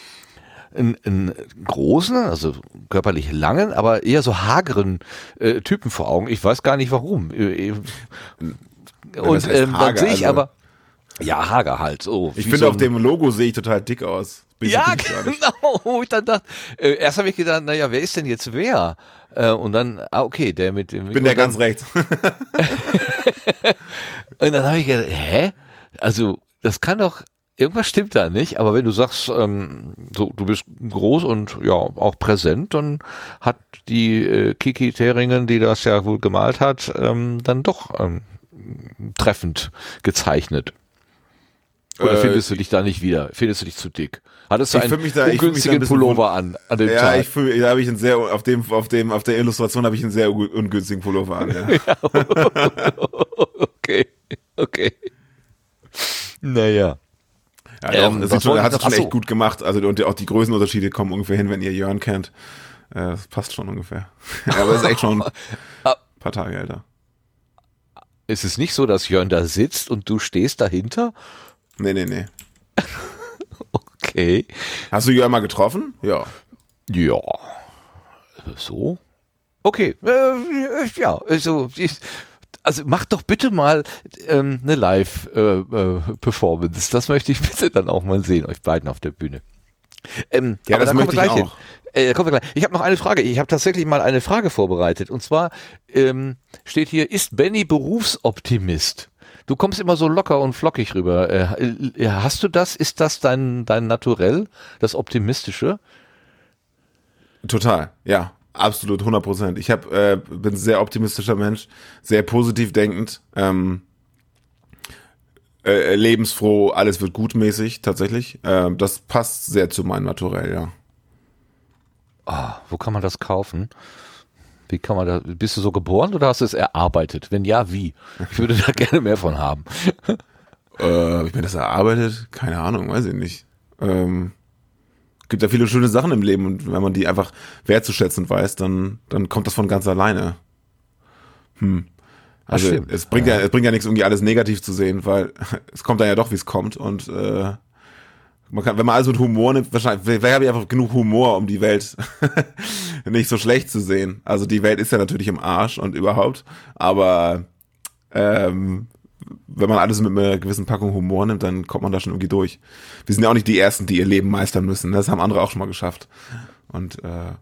einen, einen großen, also körperlich langen, aber eher so hageren äh, Typen vor Augen. Ich weiß gar nicht warum. Äh, äh, und ähm, dann sehe ich also aber ja, hager halt. So,
ich finde, so auf dem Logo sehe ich total dick aus.
ja, genau. Ich dann dachte, äh, erst habe ich gedacht, naja, wer ist denn jetzt wer? Äh, und dann, ah, okay, der mit dem.
Bin der ganz rechts.
und dann habe ich gedacht, hä? Also, das kann doch, irgendwas stimmt da nicht, aber wenn du sagst, ähm, so, du bist groß und ja, auch präsent, dann hat die äh, Kiki Theringen, die das ja wohl gemalt hat, ähm, dann doch ähm, treffend gezeichnet. Oder äh, findest du dich da nicht wieder? Findest du dich zu dick? Hattest du einen da, ungünstigen ein Pullover an, an dem
ja,
Tag?
ich fühl, da habe ich einen sehr auf dem auf dem auf der Illustration habe ich einen sehr ungünstigen Pullover an. Ja. ja
okay, okay. Naja.
Ja, ähm, doch, schon, hat es schon echt gut gemacht. Also und auch die Größenunterschiede kommen ungefähr hin, wenn ihr Jörn kennt. Äh, das passt schon ungefähr. ja, aber ist echt schon ein ah. paar Tage älter.
Ist es nicht so, dass Jörn da sitzt und du stehst dahinter?
Nee, nee, nee.
okay.
Hast du Jörn mal getroffen? Ja.
Ja. So? Okay. Äh, ja, also, also mach doch bitte mal ähm, eine Live-Performance. Äh, äh, das möchte ich bitte dann auch mal sehen, euch beiden auf der Bühne.
Ähm, ja, das möchte ich auch. Hin.
Äh, kommen wir gleich. Ich habe noch eine Frage. Ich habe tatsächlich mal eine Frage vorbereitet. Und zwar ähm, steht hier, ist Benny Berufsoptimist? Du kommst immer so locker und flockig rüber. Äh, äh, hast du das? Ist das dein, dein Naturell, das Optimistische?
Total, ja. Absolut, 100 Prozent. Ich hab, äh, bin ein sehr optimistischer Mensch, sehr positiv denkend, ähm, äh, lebensfroh, alles wird gutmäßig, tatsächlich. Äh, das passt sehr zu meinem Naturell, ja.
Oh, wo kann man das kaufen? Wie kann man da, bist du so geboren oder hast du es erarbeitet? Wenn ja, wie? Ich würde da gerne mehr von haben.
äh, ich mir das erarbeitet? Keine Ahnung, weiß ich nicht. Ähm, gibt ja viele schöne Sachen im Leben und wenn man die einfach wertzuschätzen weiß, dann, dann kommt das von ganz alleine. Hm. Also es bringt ja. ja, es bringt ja nichts, irgendwie alles negativ zu sehen, weil es kommt dann ja doch, wie es kommt. Und äh, man kann, wenn man alles mit Humor nimmt, wahrscheinlich, vielleicht habe ich einfach genug Humor, um die Welt nicht so schlecht zu sehen. Also die Welt ist ja natürlich im Arsch und überhaupt, aber ähm, wenn man alles mit einer gewissen Packung Humor nimmt, dann kommt man da schon irgendwie durch. Wir sind ja auch nicht die Ersten, die ihr Leben meistern müssen. Das haben andere auch schon mal geschafft. Und äh,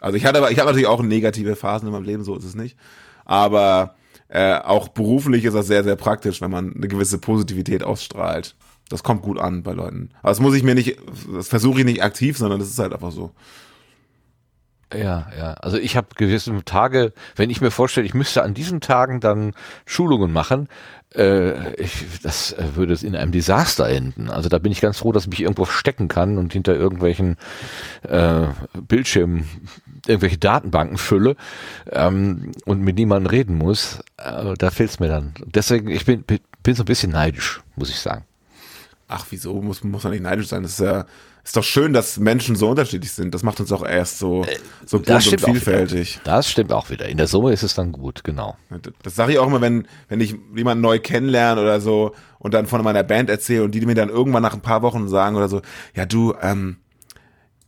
also ich hatte ich habe natürlich auch negative Phasen in meinem Leben, so ist es nicht. Aber äh, auch beruflich ist das sehr, sehr praktisch, wenn man eine gewisse Positivität ausstrahlt. Das kommt gut an bei Leuten. Aber das muss ich mir nicht, das versuche ich nicht aktiv, sondern das ist halt einfach so.
Ja, ja. Also ich habe gewisse Tage, wenn ich mir vorstelle, ich müsste an diesen Tagen dann Schulungen machen, äh, ich, das äh, würde in einem Desaster enden. Also da bin ich ganz froh, dass ich mich irgendwo stecken kann und hinter irgendwelchen äh, Bildschirmen irgendwelche Datenbanken fülle ähm, und mit niemandem reden muss. Äh, da fehlt es mir dann. Deswegen, ich bin, bin so ein bisschen neidisch, muss ich sagen.
Ach, wieso muss, muss man nicht neidisch sein? Das ist ja ist doch schön, dass Menschen so unterschiedlich sind. Das macht uns auch erst so, äh, so bunt und vielfältig.
Das stimmt auch wieder. In der Summe ist es dann gut, genau.
Das sage ich auch immer, wenn, wenn ich jemanden neu kennenlerne oder so und dann von meiner Band erzähle und die mir dann irgendwann nach ein paar Wochen sagen oder so, ja du, ähm,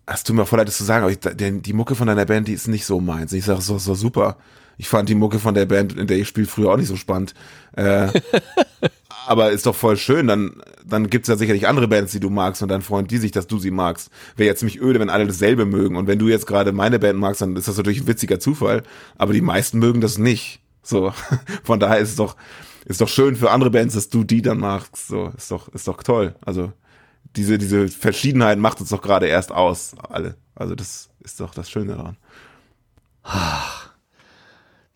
hast du mir voll leid, das zu sagen, aber ich, die, die Mucke von deiner Band, die ist nicht so meins. Ich sage, so, so super. Ich fand die Mucke von der Band, in der ich spiele, früher auch nicht so spannend. Äh, aber ist doch voll schön. Dann, dann gibt's ja sicherlich andere Bands, die du magst und dann freuen die sich, dass du sie magst. Wäre jetzt ziemlich öde, wenn alle dasselbe mögen. Und wenn du jetzt gerade meine Band magst, dann ist das natürlich ein witziger Zufall. Aber die meisten mögen das nicht. So, von daher ist es doch, ist doch schön für andere Bands, dass du die dann magst. So, ist doch, ist doch toll. Also diese, diese Verschiedenheit macht uns doch gerade erst aus, alle. Also das ist doch das Schöne daran.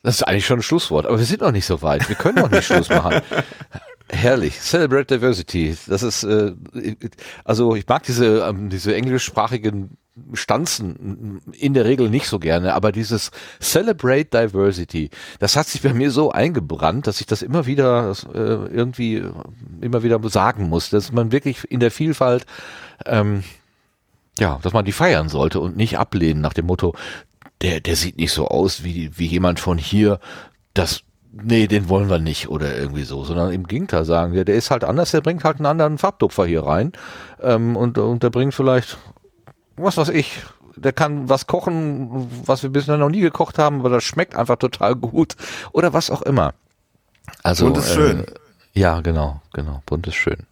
Das ist eigentlich schon ein Schlusswort, aber wir sind noch nicht so weit. Wir können noch nicht Schluss machen. Herrlich. Celebrate Diversity. Das ist, äh, also ich mag diese, ähm, diese englischsprachigen stanzen in der Regel nicht so gerne, aber dieses Celebrate Diversity, das hat sich bei mir so eingebrannt, dass ich das immer wieder äh, irgendwie immer wieder sagen muss, dass man wirklich in der Vielfalt ähm, ja, dass man die feiern sollte und nicht ablehnen nach dem Motto, der, der sieht nicht so aus wie, wie jemand von hier, das, nee, den wollen wir nicht oder irgendwie so, sondern im Gegenteil sagen, der, der ist halt anders, der bringt halt einen anderen Farbtupfer hier rein ähm, und, und der bringt vielleicht, was weiß ich, der kann was kochen, was wir bisher noch nie gekocht haben, aber das schmeckt einfach total gut oder was auch immer. Also,
bunt ist äh, schön.
Ja, genau, genau, bunt ist schön.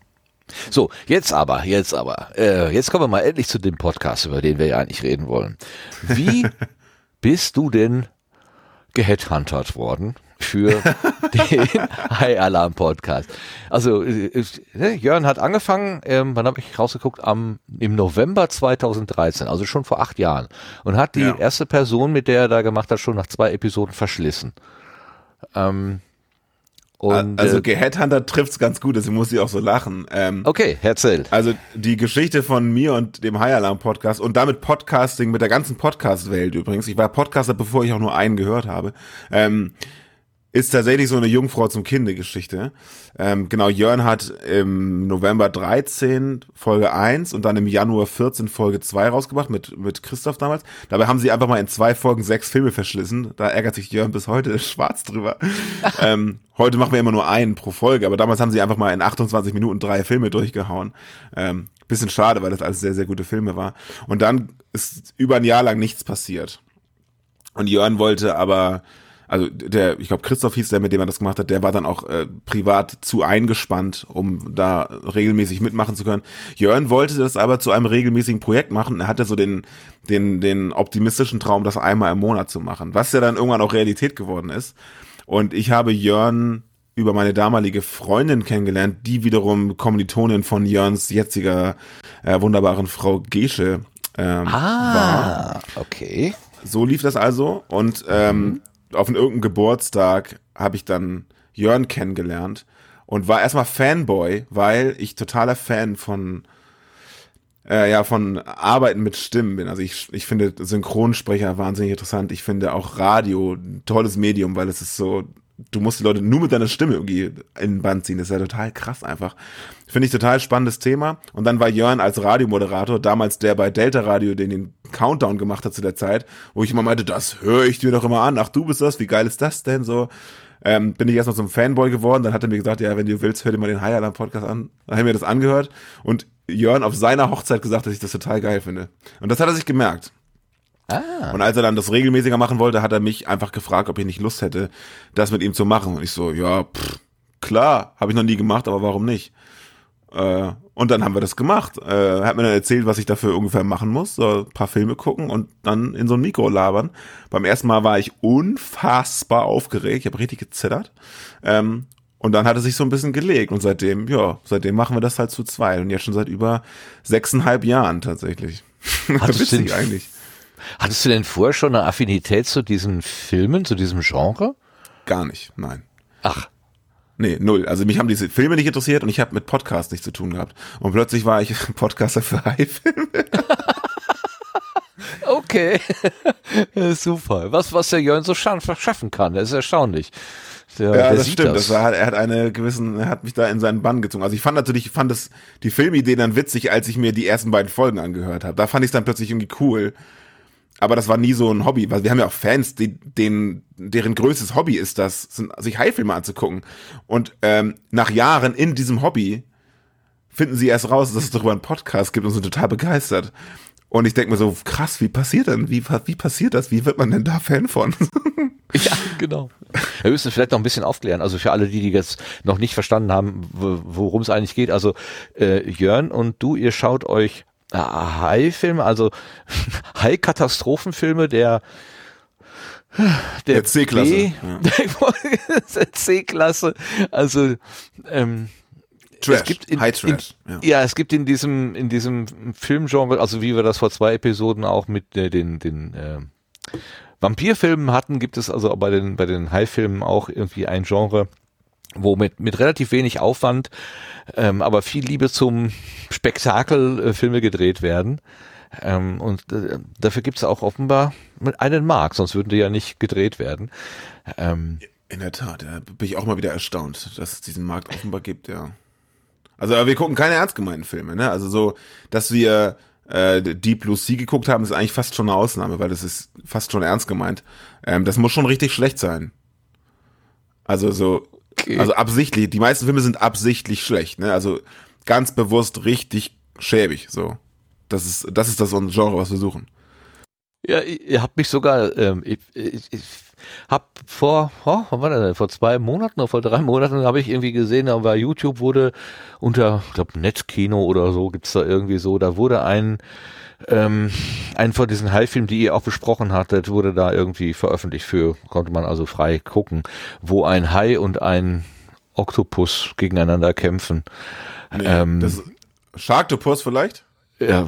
So, jetzt aber, jetzt aber, äh, jetzt kommen wir mal endlich zu dem Podcast, über den wir ja eigentlich reden wollen. Wie bist du denn geheadhuntert worden für den High Alarm Podcast? Also äh, äh, Jörn hat angefangen, ähm, wann habe ich rausgeguckt? Am im November 2013, also schon vor acht Jahren, und hat die ja. erste Person, mit der er da gemacht hat, schon nach zwei Episoden verschlissen. Ähm,
und, also äh, Geheadhunter trifft's ganz gut, deswegen muss ich auch so lachen.
Ähm, okay, erzähl.
Also die Geschichte von mir und dem High Alarm Podcast und damit Podcasting mit der ganzen Podcast-Welt übrigens. Ich war Podcaster, bevor ich auch nur einen gehört habe. Ähm, ist tatsächlich so eine Jungfrau zum Kinde-Geschichte. Ähm, genau, Jörn hat im November 13 Folge 1 und dann im Januar 14 Folge 2 rausgebracht mit, mit Christoph damals. Dabei haben sie einfach mal in zwei Folgen sechs Filme verschlissen. Da ärgert sich Jörn bis heute schwarz drüber. ähm, heute machen wir immer nur einen pro Folge, aber damals haben sie einfach mal in 28 Minuten drei Filme durchgehauen. Ähm, bisschen schade, weil das alles sehr, sehr gute Filme war. Und dann ist über ein Jahr lang nichts passiert. Und Jörn wollte aber also der, ich glaube Christoph hieß der, mit dem er das gemacht hat, der war dann auch äh, privat zu eingespannt, um da regelmäßig mitmachen zu können. Jörn wollte das aber zu einem regelmäßigen Projekt machen. Er hatte so den, den, den optimistischen Traum, das einmal im Monat zu machen, was ja dann irgendwann auch Realität geworden ist. Und ich habe Jörn über meine damalige Freundin kennengelernt, die wiederum Kommilitonin von Jörns jetziger äh, wunderbaren Frau Gesche ähm, ah, war.
okay.
So lief das also und ähm, mhm auf irgendeinem Geburtstag habe ich dann Jörn kennengelernt und war erstmal Fanboy, weil ich totaler Fan von äh, ja von Arbeiten mit Stimmen bin. Also ich, ich finde Synchronsprecher wahnsinnig interessant. Ich finde auch Radio ein tolles Medium, weil es ist so du musst die Leute nur mit deiner Stimme irgendwie in den Band ziehen. Das ist ja total krass einfach. Finde ich total spannendes Thema. Und dann war Jörn als Radiomoderator, damals der bei Delta Radio, den den Countdown gemacht hat zu der Zeit, wo ich immer meinte, das höre ich dir doch immer an. Ach, du bist das, wie geil ist das denn so? Ähm, bin ich erstmal zum Fanboy geworden. Dann hat er mir gesagt, ja, wenn du willst, hör dir mal den High Alarm Podcast an. Dann haben wir das angehört und Jörn auf seiner Hochzeit gesagt, dass ich das total geil finde. Und das hat er sich gemerkt. Ah. Und als er dann das regelmäßiger machen wollte, hat er mich einfach gefragt, ob ich nicht Lust hätte, das mit ihm zu machen. Und ich so, ja, pff, klar, habe ich noch nie gemacht, aber warum nicht? Äh, und dann haben wir das gemacht. Äh, er hat mir dann erzählt, was ich dafür ungefähr machen muss. So ein paar Filme gucken und dann in so ein Mikro labern. Beim ersten Mal war ich unfassbar aufgeregt. Ich habe richtig gezittert. Ähm, und dann hat er sich so ein bisschen gelegt. Und seitdem, ja, seitdem machen wir das halt zu zweit. Und jetzt schon seit über sechseinhalb Jahren tatsächlich.
Hattest Witzig eigentlich. Hattest du denn vorher schon eine Affinität zu diesen Filmen, zu diesem Genre?
Gar nicht, nein.
Ach.
Nee, null. Also mich haben diese Filme nicht interessiert und ich habe mit Podcast nichts zu tun gehabt. Und plötzlich war ich Podcaster für High-Filme.
okay. Super. Was, was der Jörn so schaffen kann, das ist erstaunlich.
Der, ja, das stimmt. Das. das war, er hat eine gewissen, er hat mich da in seinen Bann gezogen. Also ich fand natürlich, ich fand das, die Filmidee dann witzig, als ich mir die ersten beiden Folgen angehört habe. Da fand ich es dann plötzlich irgendwie cool aber das war nie so ein Hobby, weil wir haben ja auch Fans, die, denen, deren größtes Hobby ist das, sich High-Filme anzugucken. Und ähm, nach Jahren in diesem Hobby finden sie erst raus, dass es darüber einen Podcast gibt und sind total begeistert. Und ich denke mir so, krass, wie passiert denn? Wie, wie passiert das? Wie wird man denn da Fan von?
ja, genau. Wir müssen vielleicht noch ein bisschen aufklären. Also für alle, die, die jetzt noch nicht verstanden haben, worum es eigentlich geht. Also äh, Jörn und du, ihr schaut euch Hai-Filme, also Hai-Katastrophenfilme der
der, der C-Klasse.
Ja. C-Klasse. Also ähm,
Trash,
es gibt in,
High Trash.
In, ja. ja. es gibt in diesem in diesem Filmgenre, also wie wir das vor zwei Episoden auch mit äh, den den äh, Vampirfilmen hatten, gibt es also bei den bei den High-Filmen auch irgendwie ein Genre, wo mit, mit relativ wenig Aufwand, ähm, aber viel Liebe zum Spektakel äh, Filme gedreht werden. Ähm, und äh, dafür gibt es auch offenbar einen Markt, sonst würden die ja nicht gedreht werden.
Ähm, in der Tat, ja, bin ich auch mal wieder erstaunt, dass es diesen Markt offenbar gibt, ja. Also wir gucken keine ernst gemeinten Filme, ne? Also so, dass wir äh, Deep Blue Sea geguckt haben, ist eigentlich fast schon eine Ausnahme, weil das ist fast schon ernst gemeint. Ähm, das muss schon richtig schlecht sein. Also so, okay. also absichtlich. Die meisten Filme sind absichtlich schlecht, ne? Also ganz bewusst richtig schäbig, so. Das ist, das ist das Genre, was wir suchen.
Ja, ihr habt mich sogar, ähm, ich, ich, ich hab vor, oh, wann war das denn? vor zwei Monaten oder vor drei Monaten habe ich irgendwie gesehen, da war YouTube wurde unter, ich glaube Netzkino oder so gibt's da irgendwie so, da wurde ein ähm, ein von diesen Hai-Filmen, die ihr auch besprochen hattet, wurde da irgendwie veröffentlicht für, konnte man also frei gucken, wo ein Hai und ein Oktopus gegeneinander kämpfen.
Nee, ähm, das Sharktopus vielleicht?
Ja,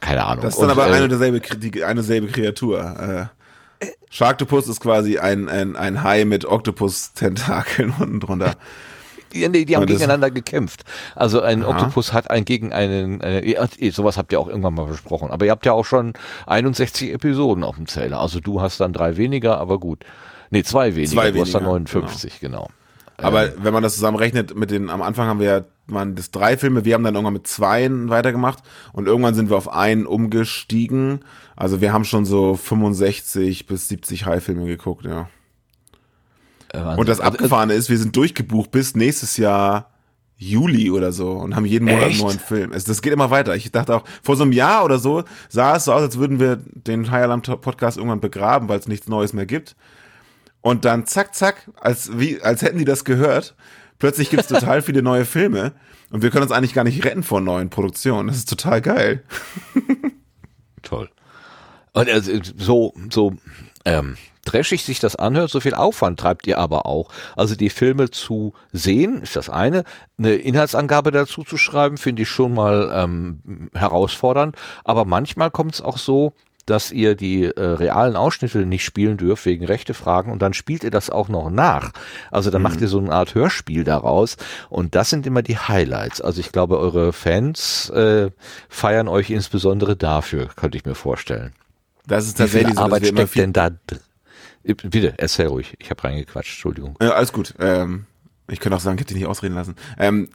keine Ahnung.
Das ist dann und, aber äh, eine derselbe, die, eine selbe Kreatur. Äh. Sharktopus ist quasi ein, ein, ein Hai mit Oktopus-Tentakeln unten drunter.
Nee, die haben gegeneinander gekämpft. Also ein Aha. Oktopus hat ein gegen einen, eine, eh, sowas habt ihr auch irgendwann mal besprochen. Aber ihr habt ja auch schon 61 Episoden auf dem Zähler. Also du hast dann drei weniger, aber gut. Nee, zwei weniger. Zwei du hast dann 59, genau. genau.
Aber ähm, wenn man das zusammenrechnet mit den, am Anfang haben wir ja, waren das drei Filme, wir haben dann irgendwann mit zweien weitergemacht und irgendwann sind wir auf einen umgestiegen. Also wir haben schon so 65 bis 70 High-Filme geguckt, ja. Äh, und das also, Abgefahrene ist, wir sind durchgebucht bis nächstes Jahr Juli oder so und haben jeden Monat einen neuen Film. Es, das geht immer weiter. Ich dachte auch, vor so einem Jahr oder so sah es so aus, als würden wir den High Alarm Podcast irgendwann begraben, weil es nichts Neues mehr gibt. Und dann zack, zack, als, wie, als hätten die das gehört. Plötzlich gibt's total viele neue Filme und wir können uns eigentlich gar nicht retten vor neuen Produktionen. Das ist total geil.
Toll. Und also, so, so, ähm, trashig sich das anhört, so viel Aufwand treibt ihr aber auch. Also die Filme zu sehen, ist das eine. Eine Inhaltsangabe dazu zu schreiben, finde ich schon mal ähm, herausfordernd. Aber manchmal kommt es auch so, dass ihr die äh, realen Ausschnitte nicht spielen dürft wegen Rechtefragen und dann spielt ihr das auch noch nach. Also dann mhm. macht ihr so eine Art Hörspiel daraus und das sind immer die Highlights. Also ich glaube, eure Fans äh, feiern euch insbesondere dafür, könnte ich mir vorstellen.
Das ist tatsächlich Wie viel
Arbeit so, steckt denn da drin? Bitte, erzähl ruhig. Ich habe reingequatscht, Entschuldigung.
Ja, alles gut. Ähm, ich könnte auch sagen, ich hätte dich nicht ausreden lassen. Ähm,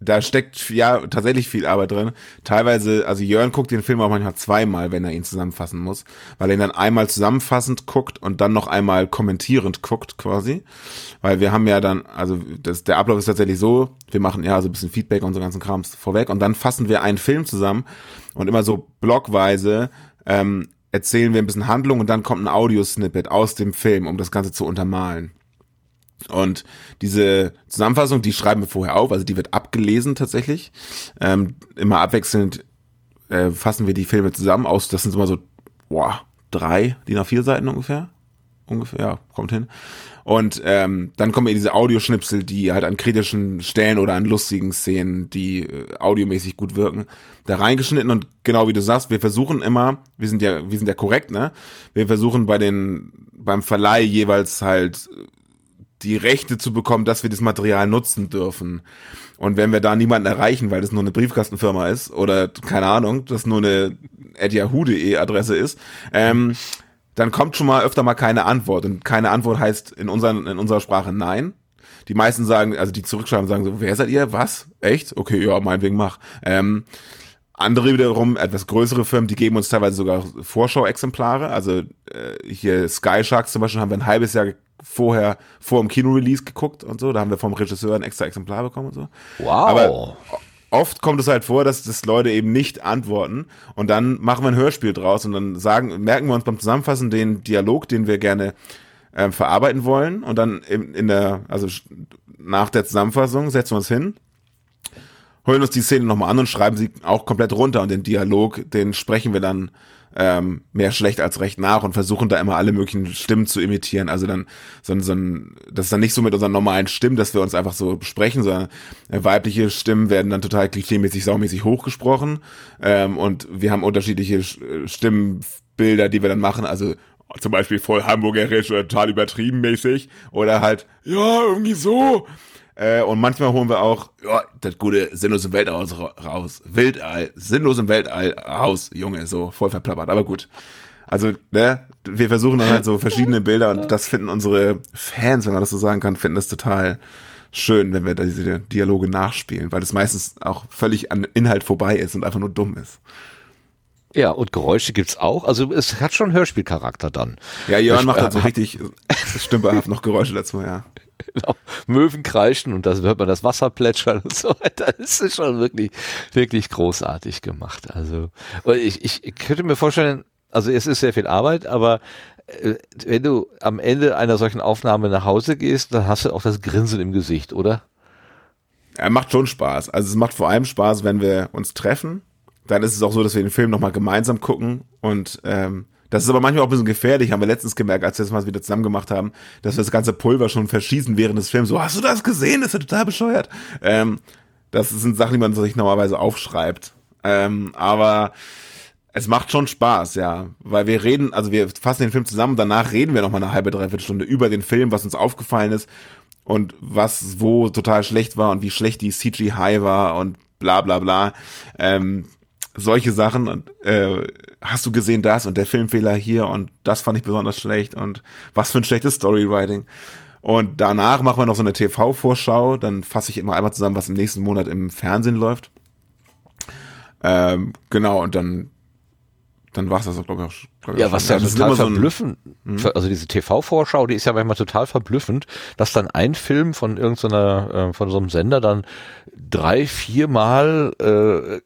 da steckt ja tatsächlich viel Arbeit drin. Teilweise, also Jörn guckt den Film auch manchmal zweimal, wenn er ihn zusammenfassen muss, weil er ihn dann einmal zusammenfassend guckt und dann noch einmal kommentierend guckt quasi. Weil wir haben ja dann, also das, der Ablauf ist tatsächlich so, wir machen ja so ein bisschen Feedback und so ganzen Krams vorweg und dann fassen wir einen Film zusammen und immer so blockweise ähm, erzählen wir ein bisschen Handlung und dann kommt ein Audiosnippet aus dem Film, um das Ganze zu untermalen. Und diese Zusammenfassung, die schreiben wir vorher auf, also die wird abgelesen tatsächlich. Ähm, immer abwechselnd äh, fassen wir die Filme zusammen aus. Das sind immer so, boah, drei, die nach vier Seiten ungefähr. Ungefähr, ja, kommt hin. Und ähm, dann kommen eben diese Audioschnipsel, die halt an kritischen Stellen oder an lustigen Szenen, die äh, audiomäßig gut wirken, da reingeschnitten. Und genau wie du sagst, wir versuchen immer, wir sind ja, wir sind ja korrekt, ne? Wir versuchen bei den, beim Verleih jeweils halt die Rechte zu bekommen, dass wir das Material nutzen dürfen. Und wenn wir da niemanden erreichen, weil das nur eine Briefkastenfirma ist oder keine Ahnung, das nur eine yahoo.de Adresse ist, ähm, dann kommt schon mal öfter mal keine Antwort. Und keine Antwort heißt in, unseren, in unserer Sprache nein. Die meisten sagen, also die zurückschreiben, sagen so, wer seid ihr? Was? Echt? Okay, ja, meinetwegen mach. Ähm, andere wiederum, etwas größere Firmen, die geben uns teilweise sogar Vorschau-Exemplare. Also äh, hier Sky Sharks zum Beispiel haben wir ein halbes Jahr vorher vor dem Kino-Release geguckt und so. Da haben wir vom Regisseur ein extra Exemplar bekommen und so.
Wow. Aber
oft kommt es halt vor, dass das Leute eben nicht antworten und dann machen wir ein Hörspiel draus und dann sagen, merken wir uns beim Zusammenfassen den Dialog, den wir gerne äh, verarbeiten wollen und dann in, in der, also nach der Zusammenfassung setzen wir uns hin, holen uns die Szene nochmal an und schreiben sie auch komplett runter und den Dialog, den sprechen wir dann ähm, mehr schlecht als recht nach und versuchen da immer alle möglichen Stimmen zu imitieren. Also dann so, so ein, das ist dann nicht so mit unseren normalen Stimmen, dass wir uns einfach so besprechen, sondern äh, weibliche Stimmen werden dann total klischeemäßig, saumäßig hochgesprochen ähm, und wir haben unterschiedliche äh, Stimmenbilder, die wir dann machen. Also zum Beispiel voll hamburgerisch oder total übertrieben mäßig oder halt ja irgendwie so Äh, und manchmal holen wir auch ja, das gute Sinnlos im Weltall raus. Wildall, Sinnlos im Weltall raus, Junge, so voll verplappert, aber gut. Also, ne, wir versuchen dann halt so verschiedene Bilder und das finden unsere Fans, wenn man das so sagen kann, finden das total schön, wenn wir da diese Dialoge nachspielen, weil das meistens auch völlig an Inhalt vorbei ist und einfach nur dumm ist.
Ja, und Geräusche gibt's auch. Also es hat schon Hörspielcharakter dann.
Ja, Jörn macht halt so richtig stümperhaft noch Geräusche dazu, ja.
Genau. Möwen kreischen und da hört man das Wasser plätschern und so weiter. Das ist schon wirklich, wirklich großartig gemacht. Also ich, ich, könnte mir vorstellen, also es ist sehr viel Arbeit, aber äh, wenn du am Ende einer solchen Aufnahme nach Hause gehst, dann hast du auch das Grinsen im Gesicht, oder?
Er macht schon Spaß. Also es macht vor allem Spaß, wenn wir uns treffen. Dann ist es auch so, dass wir den Film nochmal gemeinsam gucken und ähm, das ist aber manchmal auch ein bisschen gefährlich, haben wir letztens gemerkt, als wir das mal wieder zusammen gemacht haben, dass wir das ganze Pulver schon verschießen während des Films. So, hast du das gesehen? Das ist ja total bescheuert. Ähm, das sind Sachen, die man sich normalerweise aufschreibt. Ähm, aber es macht schon Spaß, ja. Weil wir reden, also wir fassen den Film zusammen, danach reden wir noch mal eine halbe, dreiviertel Stunde über den Film, was uns aufgefallen ist und was wo total schlecht war und wie schlecht die CGI war und bla bla bla. Ähm, solche Sachen und äh, hast du gesehen das und der Filmfehler hier und das fand ich besonders schlecht und was für ein schlechtes Storywriting. Und danach machen wir noch so eine TV-Vorschau, dann fasse ich immer einmal zusammen, was im nächsten Monat im Fernsehen läuft. Ähm, genau, und dann dann war es das, glaube ich, auch.
Glaub ich ja, was ja total verblüffend, so hm? also diese TV-Vorschau, die ist ja manchmal total verblüffend, dass dann ein Film von irgendeiner, äh, von so einem Sender dann drei, viermal äh,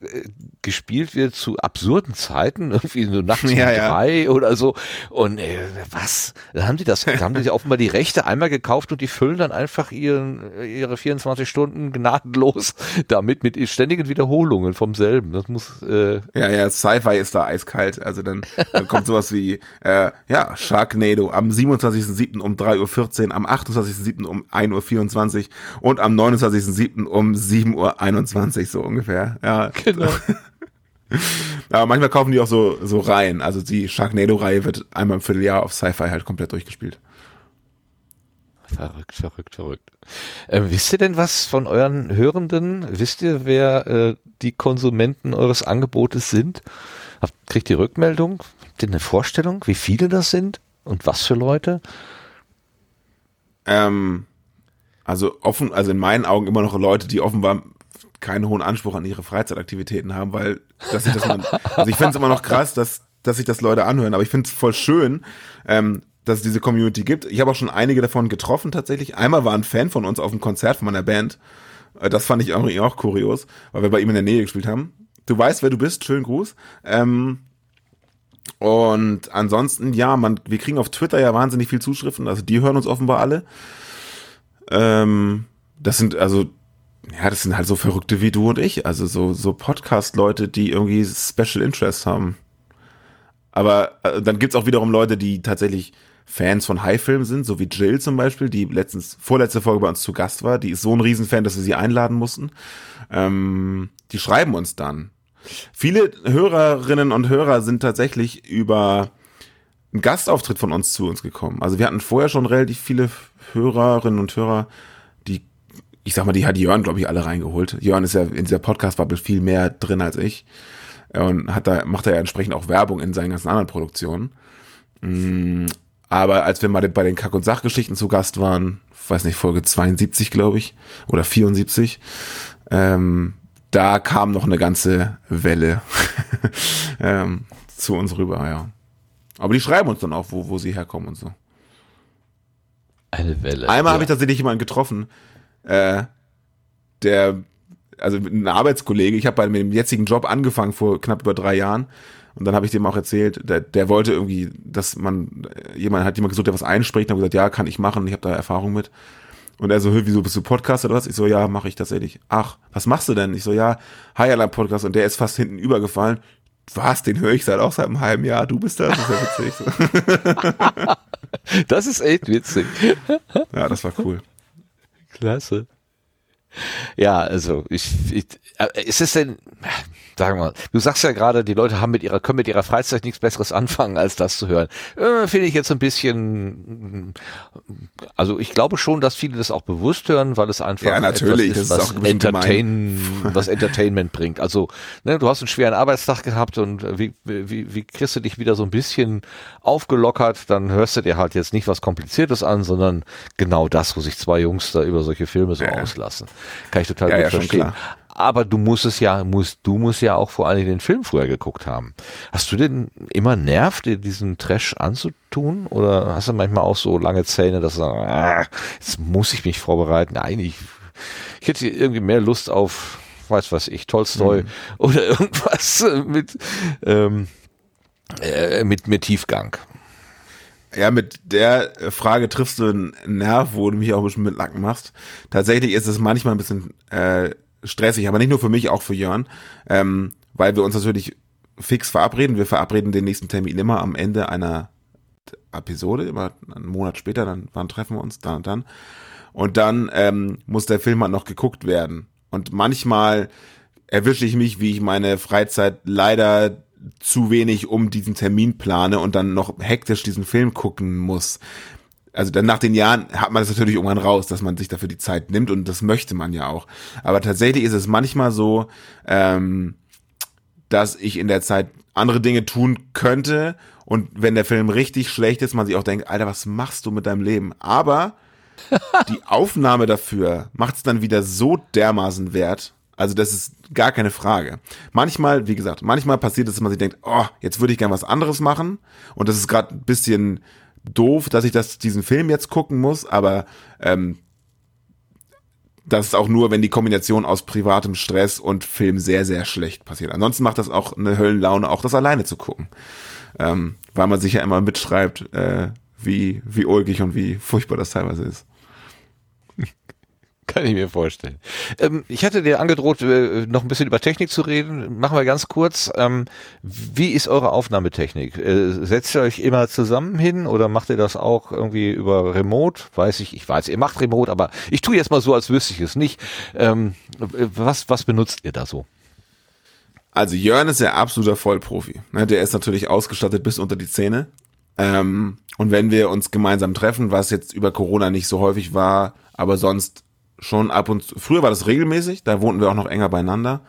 gespielt wird zu absurden Zeiten, irgendwie so nachts ja, um drei ja. oder so. Und äh, was? Da haben die das, da haben die offenbar die Rechte einmal gekauft und die füllen dann einfach ihren, ihre 24 Stunden gnadenlos damit mit ständigen Wiederholungen vom selben. Das muss äh,
Ja, ja, Sci-Fi ist da eiskalt. Also dann, dann kommt sowas wie äh, ja, Sharknado am 27.07. um 3.14 Uhr, am 28.07. um 1.24 Uhr und am 29.07. um 7.21 Uhr so ungefähr. Ja. Genau. Aber manchmal kaufen die auch so, so Reihen. Also die Sharknado-Reihe wird einmal im Vierteljahr auf Sci-Fi halt komplett durchgespielt.
Verrückt, verrückt, verrückt. Äh, wisst ihr denn was von euren Hörenden? Wisst ihr, wer äh, die Konsumenten eures Angebotes sind? Habt, kriegt ihr Rückmeldung? Habt ihr eine Vorstellung, wie viele das sind und was für Leute?
Ähm, also offen, also in meinen Augen immer noch Leute, die offenbar keinen hohen Anspruch an ihre Freizeitaktivitäten haben, weil dass ich das man, also ich finde es immer noch krass, dass dass sich das Leute anhören, aber ich finde es voll schön, ähm, dass es diese Community gibt. Ich habe auch schon einige davon getroffen tatsächlich. Einmal war ein Fan von uns auf einem Konzert von meiner Band. Äh, das fand ich auch, auch kurios, weil wir bei ihm in der Nähe gespielt haben. Du weißt, wer du bist. Schönen Gruß. Ähm, und ansonsten, ja, man, wir kriegen auf Twitter ja wahnsinnig viel Zuschriften. Also die hören uns offenbar alle. Ähm, das sind also ja, das sind halt so Verrückte wie du und ich. Also so, so Podcast-Leute, die irgendwie Special Interest haben. Aber äh, dann gibt's auch wiederum Leute, die tatsächlich Fans von High-Filmen sind, so wie Jill zum Beispiel, die letztens, vorletzte Folge bei uns zu Gast war. Die ist so ein Riesenfan, dass wir sie einladen mussten. Ähm, die schreiben uns dann. Viele Hörerinnen und Hörer sind tatsächlich über einen Gastauftritt von uns zu uns gekommen. Also wir hatten vorher schon relativ viele Hörerinnen und Hörer, ich sag mal, die hat Jörn, glaube ich, alle reingeholt. Jörn ist ja in dieser Podcast-Bubble viel mehr drin als ich. Und hat da, macht er ja entsprechend auch Werbung in seinen ganzen anderen Produktionen. Mm, aber als wir mal bei den Kack- und Sachgeschichten zu Gast waren, weiß nicht, Folge 72, glaube ich, oder 74, ähm, da kam noch eine ganze Welle ähm, zu uns rüber, ja. Aber die schreiben uns dann auch, wo, wo sie herkommen und so.
Eine Welle.
Einmal ja. habe ich tatsächlich jemanden getroffen, äh, der, also ein Arbeitskollege, ich habe bei dem jetzigen Job angefangen vor knapp über drei Jahren und dann habe ich dem auch erzählt, der, der wollte irgendwie, dass man, jemand hat jemand gesucht, der was einspricht und gesagt, ja, kann ich machen, ich habe da Erfahrung mit. Und er so, wieso bist du Podcaster oder was? Ich so, ja, mache ich tatsächlich. Ach, was machst du denn? Ich so, ja, High Alarm Podcast und der ist fast hinten übergefallen. Was, den höre ich seit auch seit einem halben Jahr. Du bist das, das ist ja
witzig. das ist echt witzig.
ja, das war cool.
Klasse. ja, also ich, ich äh, ist es denn, sagen wir mal, du sagst ja gerade, die Leute haben mit ihrer, können mit ihrer Freizeit nichts Besseres anfangen, als das zu hören. Äh, Finde ich jetzt ein bisschen, also ich glaube schon, dass viele das auch bewusst hören, weil es einfach
ja, natürlich,
etwas ist, was, Entertain, was Entertainment bringt. Also ne, du hast einen schweren Arbeitstag gehabt und wie, wie, wie kriegst du dich wieder so ein bisschen aufgelockert, dann hörst du dir halt jetzt nicht was Kompliziertes an, sondern genau das, wo sich zwei Jungs da über solche Filme so ja. auslassen. Kann ich total
ja,
gut
ja,
verstehen aber du musst es ja, musst, du musst ja auch vor allem den Film früher geguckt haben. Hast du denn immer Nerv, dir diesen Trash anzutun? Oder hast du manchmal auch so lange Zähne, dass du sagst, ah, jetzt muss ich mich vorbereiten? Nein, ich, ich hätte irgendwie mehr Lust auf, weiß was ich, Tolstoi mhm. oder irgendwas mit, ähm, äh, mit, mit Tiefgang.
Ja, mit der Frage triffst du einen Nerv, wo du mich auch ein bisschen mit Lacken machst. Tatsächlich ist es manchmal ein bisschen äh, stressig, aber nicht nur für mich, auch für Jörn, ähm, weil wir uns natürlich fix verabreden. Wir verabreden den nächsten Termin immer am Ende einer Episode, immer einen Monat später, dann wann treffen wir uns, dann und dann. Und dann ähm, muss der Film halt noch geguckt werden. Und manchmal erwische ich mich, wie ich meine Freizeit leider zu wenig um diesen Termin plane und dann noch hektisch diesen Film gucken muss also dann nach den Jahren hat man das natürlich irgendwann raus, dass man sich dafür die Zeit nimmt und das möchte man ja auch. Aber tatsächlich ist es manchmal so, ähm, dass ich in der Zeit andere Dinge tun könnte und wenn der Film richtig schlecht ist, man sich auch denkt, Alter, was machst du mit deinem Leben? Aber die Aufnahme dafür macht es dann wieder so dermaßen wert. Also das ist gar keine Frage. Manchmal, wie gesagt, manchmal passiert es, dass man sich denkt, oh, jetzt würde ich gern was anderes machen und das ist gerade ein bisschen doof, dass ich das, diesen Film jetzt gucken muss, aber ähm, das ist auch nur, wenn die Kombination aus privatem Stress und Film sehr, sehr schlecht passiert. Ansonsten macht das auch eine Höllenlaune, auch das alleine zu gucken. Ähm, weil man sich ja immer mitschreibt, äh, wie, wie ulkig und wie furchtbar das teilweise ist.
Kann ich mir vorstellen. Ähm, ich hatte dir angedroht, äh, noch ein bisschen über Technik zu reden. Machen wir ganz kurz. Ähm, wie ist eure Aufnahmetechnik? Äh, setzt ihr euch immer zusammen hin oder macht ihr das auch irgendwie über Remote? Weiß ich, ich weiß, ihr macht Remote, aber ich tue jetzt mal so, als wüsste ich es nicht. Ähm, was, was benutzt ihr da so?
Also Jörn ist ja absoluter Vollprofi. Ne? Der ist natürlich ausgestattet bis unter die Zähne. Ähm, und wenn wir uns gemeinsam treffen, was jetzt über Corona nicht so häufig war, aber sonst schon ab und zu. Früher war das regelmäßig, da wohnten wir auch noch enger beieinander.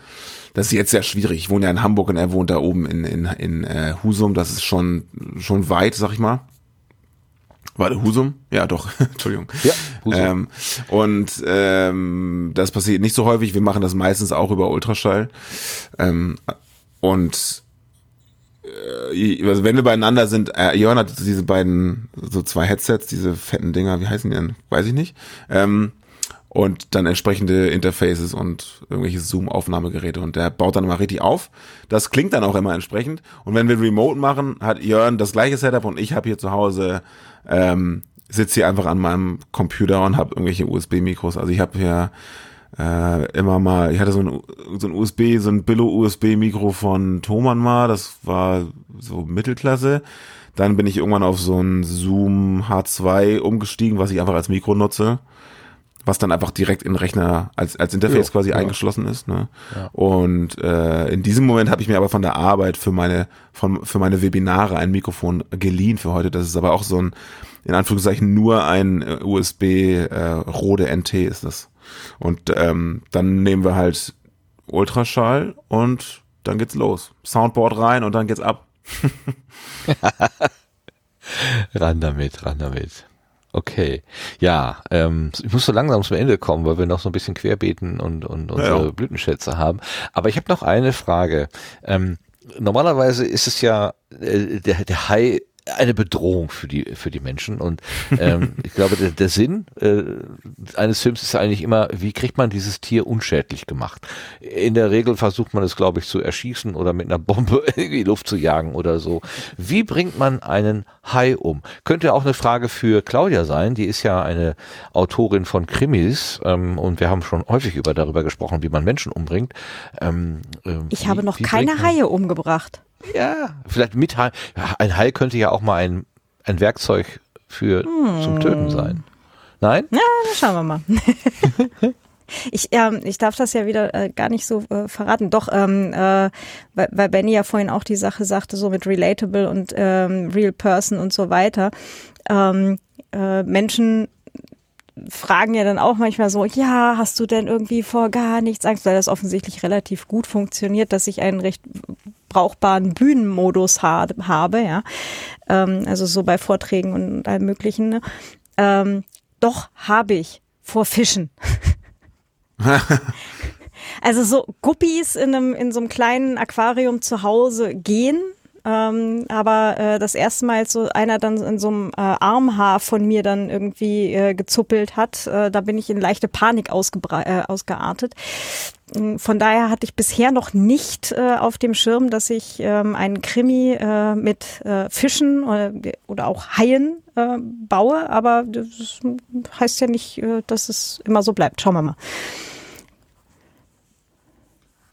Das ist jetzt sehr schwierig. Ich wohne ja in Hamburg und er wohnt da oben in, in, in äh, Husum. Das ist schon, schon weit, sag ich mal. War der Husum? Ja, doch. Entschuldigung. Ja, Husum. Ähm, und ähm, das passiert nicht so häufig. Wir machen das meistens auch über Ultraschall. Ähm, und äh, also wenn wir beieinander sind, äh, Jörn hat diese beiden, so zwei Headsets, diese fetten Dinger, wie heißen die denn? Weiß ich nicht. Ähm, und dann entsprechende Interfaces und irgendwelche Zoom-Aufnahmegeräte und der baut dann immer richtig auf. Das klingt dann auch immer entsprechend. Und wenn wir Remote machen, hat Jörn das gleiche Setup und ich habe hier zu Hause ähm, sitze hier einfach an meinem Computer und habe irgendwelche USB-Mikros. Also ich habe hier äh, immer mal, ich hatte so ein, so ein USB, so ein Billo-USB-Mikro von Thomann mal, das war so Mittelklasse. Dann bin ich irgendwann auf so ein Zoom H2 umgestiegen, was ich einfach als Mikro nutze was dann einfach direkt in den Rechner als, als Interface ja, quasi ja. eingeschlossen ist. Ne? Ja. Und äh, in diesem Moment habe ich mir aber von der Arbeit für meine, von, für meine Webinare ein Mikrofon geliehen für heute. Das ist aber auch so ein, in Anführungszeichen, nur ein äh, USB äh, Rode NT ist das. Und ähm, dann nehmen wir halt Ultraschall und dann geht's los. Soundboard rein und dann geht's ab.
ran damit, ran damit. Okay, ja, ähm, ich muss so langsam zum Ende kommen, weil wir noch so ein bisschen querbeten und, und unsere ja. Blütenschätze haben. Aber ich habe noch eine Frage. Ähm, normalerweise ist es ja äh, der, der Hai eine Bedrohung für die für die Menschen. Und ähm, ich glaube der, der Sinn äh, eines Films ist eigentlich immer wie kriegt man dieses Tier unschädlich gemacht? In der Regel versucht man es glaube ich zu erschießen oder mit einer Bombe in die Luft zu jagen oder so. Wie bringt man einen Hai um? Könnte auch eine Frage für Claudia sein die ist ja eine Autorin von Krimis ähm, und wir haben schon häufig über darüber gesprochen wie man Menschen umbringt.
Ähm, äh, ich wie, habe noch keine Haie umgebracht
ja, vielleicht mit Hai. Ein Hai könnte ja auch mal ein, ein Werkzeug für hm. zum Töten sein. Nein?
Ja, schauen wir mal. Ich, ähm, ich darf das ja wieder äh, gar nicht so äh, verraten. Doch, ähm, äh, weil, weil Benny ja vorhin auch die Sache sagte, so mit Relatable und ähm, Real Person und so weiter. Ähm, äh, Menschen fragen ja dann auch manchmal so, ja, hast du denn irgendwie vor gar nichts Angst, weil das offensichtlich relativ gut funktioniert, dass ich einen recht brauchbaren Bühnenmodus ha habe, ja. Ähm, also so bei Vorträgen und allem möglichen. Ne? Ähm, doch habe ich vor Fischen. also so Guppies in einem in so einem kleinen Aquarium zu Hause gehen, ähm, aber äh, das erste Mal, als so einer dann in so einem äh, Armhaar von mir dann irgendwie äh, gezuppelt hat, äh, da bin ich in leichte Panik äh, ausgeartet. Mm, von daher hatte ich bisher noch nicht äh, auf dem Schirm, dass ich ähm, einen Krimi äh, mit äh, Fischen oder, oder auch Haien äh, baue, aber das heißt ja nicht, äh, dass es immer so bleibt. Schauen wir mal.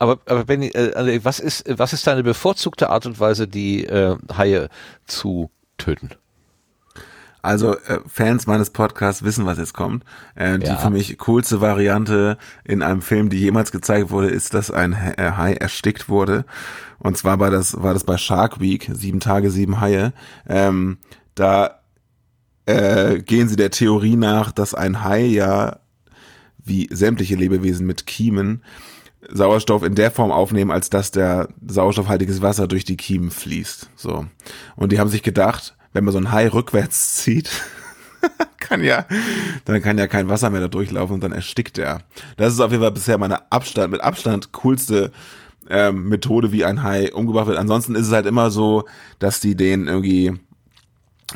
Aber, aber Benny, äh, also was ist, was ist deine bevorzugte Art und Weise, die äh, Haie zu töten?
Also äh, Fans meines Podcasts wissen, was jetzt kommt. Äh, die ja. für mich coolste Variante in einem Film, die jemals gezeigt wurde, ist, dass ein äh, Hai erstickt wurde. Und zwar war das, war das bei Shark Week, sieben Tage, sieben Haie. Ähm, da äh, gehen sie der Theorie nach, dass ein Hai ja wie sämtliche Lebewesen mit Kiemen Sauerstoff in der Form aufnehmen, als dass der sauerstoffhaltiges Wasser durch die Kiemen fließt. So. Und die haben sich gedacht, wenn man so ein Hai rückwärts zieht, kann ja, dann kann ja kein Wasser mehr da durchlaufen und dann erstickt er. Das ist auf jeden Fall bisher meine Abstand, mit Abstand coolste ähm, Methode, wie ein Hai umgebracht wird. Ansonsten ist es halt immer so, dass die den irgendwie,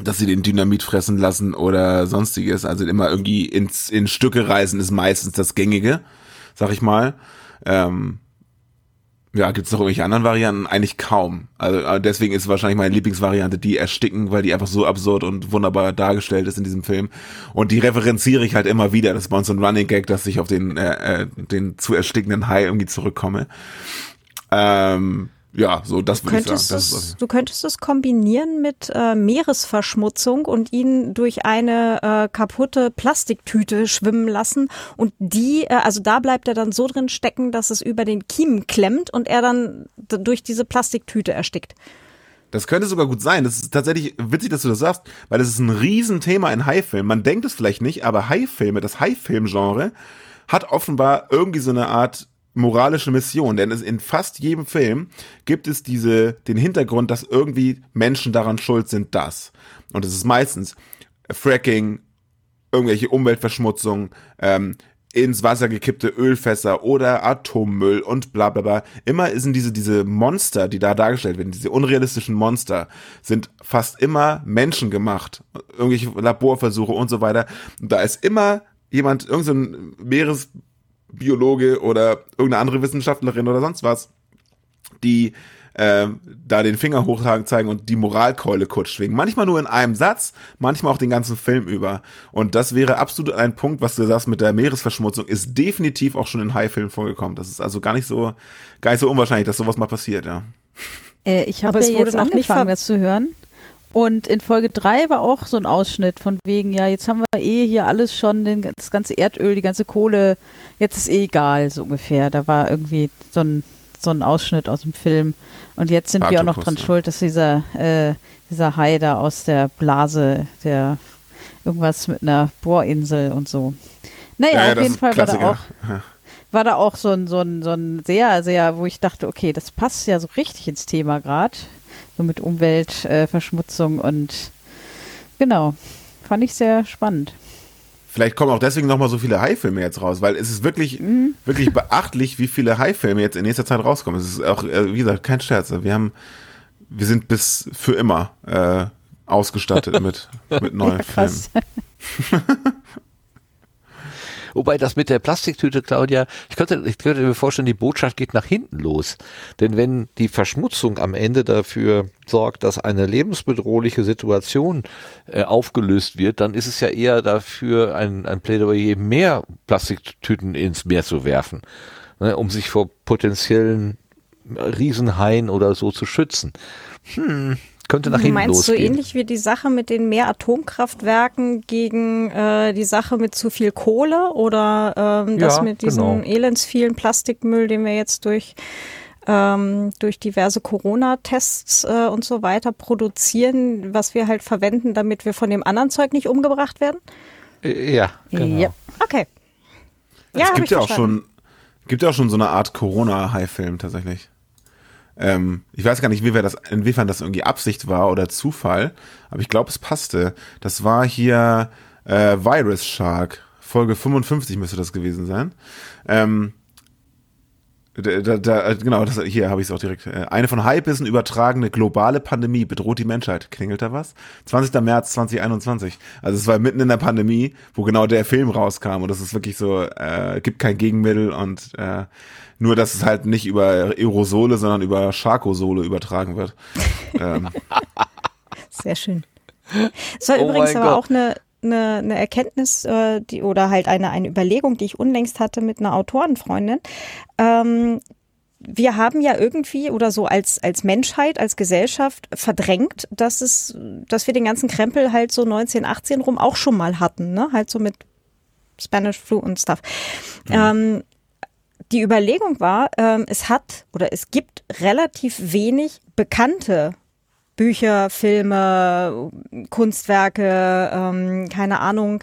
dass sie den Dynamit fressen lassen oder sonstiges. Also immer irgendwie ins, in Stücke reißen ist meistens das Gängige, sag ich mal. Ähm, ja, gibt es noch irgendwelche anderen Varianten? Eigentlich kaum. Also äh, deswegen ist wahrscheinlich meine Lieblingsvariante die Ersticken, weil die einfach so absurd und wunderbar dargestellt ist in diesem Film. Und die referenziere ich halt immer wieder. Das ist bei uns ein Running Gag, dass ich auf den, äh, äh den zu erstickenden Hai irgendwie zurückkomme. Ähm, ja, so das würde ich sagen. Das
du könntest es kombinieren mit äh, Meeresverschmutzung und ihn durch eine äh, kaputte Plastiktüte schwimmen lassen und die, äh, also da bleibt er dann so drin stecken, dass es über den Kiemen klemmt und er dann durch diese Plastiktüte erstickt.
Das könnte sogar gut sein. Das ist tatsächlich witzig, dass du das sagst, weil das ist ein Riesenthema in Haifilmen. Man denkt es vielleicht nicht, aber Haifilme, das Haifilm-Genre, hat offenbar irgendwie so eine Art moralische Mission, denn es in fast jedem Film gibt es diese, den Hintergrund, dass irgendwie Menschen daran schuld sind, das. Und es ist meistens Fracking, irgendwelche Umweltverschmutzung, ähm, ins Wasser gekippte Ölfässer oder Atommüll und bla bla bla. Immer sind diese, diese Monster, die da dargestellt werden, diese unrealistischen Monster, sind fast immer menschengemacht. Irgendwelche Laborversuche und so weiter. Und da ist immer jemand, irgendein so Meeres, Biologe oder irgendeine andere Wissenschaftlerin oder sonst was, die äh, da den Finger hochtragen zeigen und die Moralkeule kurz schwingen. Manchmal nur in einem Satz, manchmal auch den ganzen Film über. Und das wäre absolut ein Punkt, was du sagst mit der Meeresverschmutzung, ist definitiv auch schon in High-Filmen vorgekommen. Das ist also gar nicht so, gar nicht so unwahrscheinlich, dass sowas mal passiert, ja.
Äh, ich habe ja jetzt angefangen, das zu hören. Und in Folge 3 war auch so ein Ausschnitt von wegen, ja, jetzt haben wir eh hier alles schon, den, das ganze Erdöl, die ganze Kohle, jetzt ist eh egal, so ungefähr. Da war irgendwie so ein, so ein Ausschnitt aus dem Film. Und jetzt sind wir auch noch dran schuld, dass dieser, äh, dieser Hai da aus der Blase, der irgendwas mit einer Bohrinsel und so. Naja, ja, ja, auf jeden Fall war da auch. War da auch so ein, so ein, so ein sehr, sehr, wo ich dachte, okay, das passt ja so richtig ins Thema gerade so mit Umweltverschmutzung äh, und genau, fand ich sehr spannend.
Vielleicht kommen auch deswegen nochmal so viele High-Filme jetzt raus, weil es ist wirklich, mhm. wirklich beachtlich, wie viele High-Filme jetzt in nächster Zeit rauskommen. Es ist auch, äh, wie gesagt, kein Scherz. Wir haben, wir sind bis für immer äh, ausgestattet mit, mit neuen ja, Filmen.
Wobei das mit der Plastiktüte, Claudia, ich könnte, ich könnte mir vorstellen, die Botschaft geht nach hinten los. Denn wenn die Verschmutzung am Ende dafür sorgt, dass eine lebensbedrohliche Situation äh, aufgelöst wird, dann ist es ja eher dafür ein, ein Plädoyer, mehr Plastiktüten ins Meer zu werfen, ne, um sich vor potenziellen Riesenhaien oder so zu schützen. Hm, könnte nach hinten
Meinst
losgehen.
du ähnlich wie die Sache mit den mehr Atomkraftwerken gegen äh, die Sache mit zu viel Kohle oder ähm, das
Ja,
mit diesem
genau.
elendsvielen Plastikmüll, den wir jetzt durch ähm, durch diverse Corona-Tests äh, und so weiter produzieren, was wir halt verwenden, damit wir von dem anderen Zeug nicht umgebracht werden?
Äh, Ja, genau.
Ja. Okay. Ja,
es gibt
ich
ja auch schon, gibt ja auch schon so eine Art Corona-High-Film tatsächlich. Ähm, ich weiß gar nicht, inwiefern das, inwiefern das irgendwie Absicht war oder Zufall, aber ich glaube, es passte. Das war hier äh, Virus Shark, Folge 55 müsste das gewesen sein. Ähm, da, da, genau, das, hier habe ich es auch direkt. Äh, Eine von Hypebissen übertragene globale Pandemie bedroht die Menschheit. Klingelt da was? 20. März 2021. Also es war mitten in der Pandemie, wo genau der Film rauskam. Und das ist wirklich so, äh, gibt kein Gegenmittel und äh, nur, dass es halt nicht über Aerosole, sondern über Charkosole übertragen wird. ähm,
Sehr schön. Es war
Oh
übrigens aber
Gott.
auch eine, eine, eine Erkenntnis, äh, die, oder halt eine, eine Überlegung, die ich unlängst hatte mit einer Autorenfreundin. Ähm, wir haben ja irgendwie oder so als, als Menschheit, als Gesellschaft verdrängt, dass es, dass wir den ganzen Krempel halt so 1918 rum auch schon mal hatten, ne? Halt so mit Spanish Flu und Stuff. Ähm, die Überlegung war, ähm, es hat oder es gibt relativ wenig bekannte Bücher, Filme, Kunstwerke, ähm, keine Ahnung,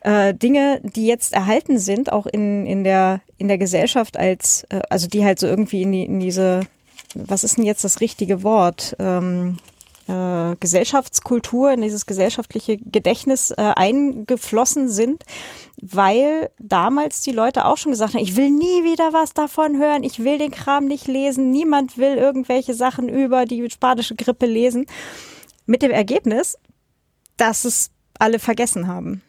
äh, Dinge, die jetzt erhalten sind, auch in, in, der, in der Gesellschaft als, äh, also die halt so irgendwie in, die, in diese, was ist denn jetzt das richtige Wort? Ähm, äh, Gesellschaftskultur, in dieses gesellschaftliche Gedächtnis äh, eingeflossen sind, weil damals die Leute auch schon gesagt haben, ich will nie wieder was davon hören, ich will den Kram nicht lesen, niemand will irgendwelche Sachen über die spanische Grippe lesen. Mit dem Ergebnis, dass es alle vergessen haben.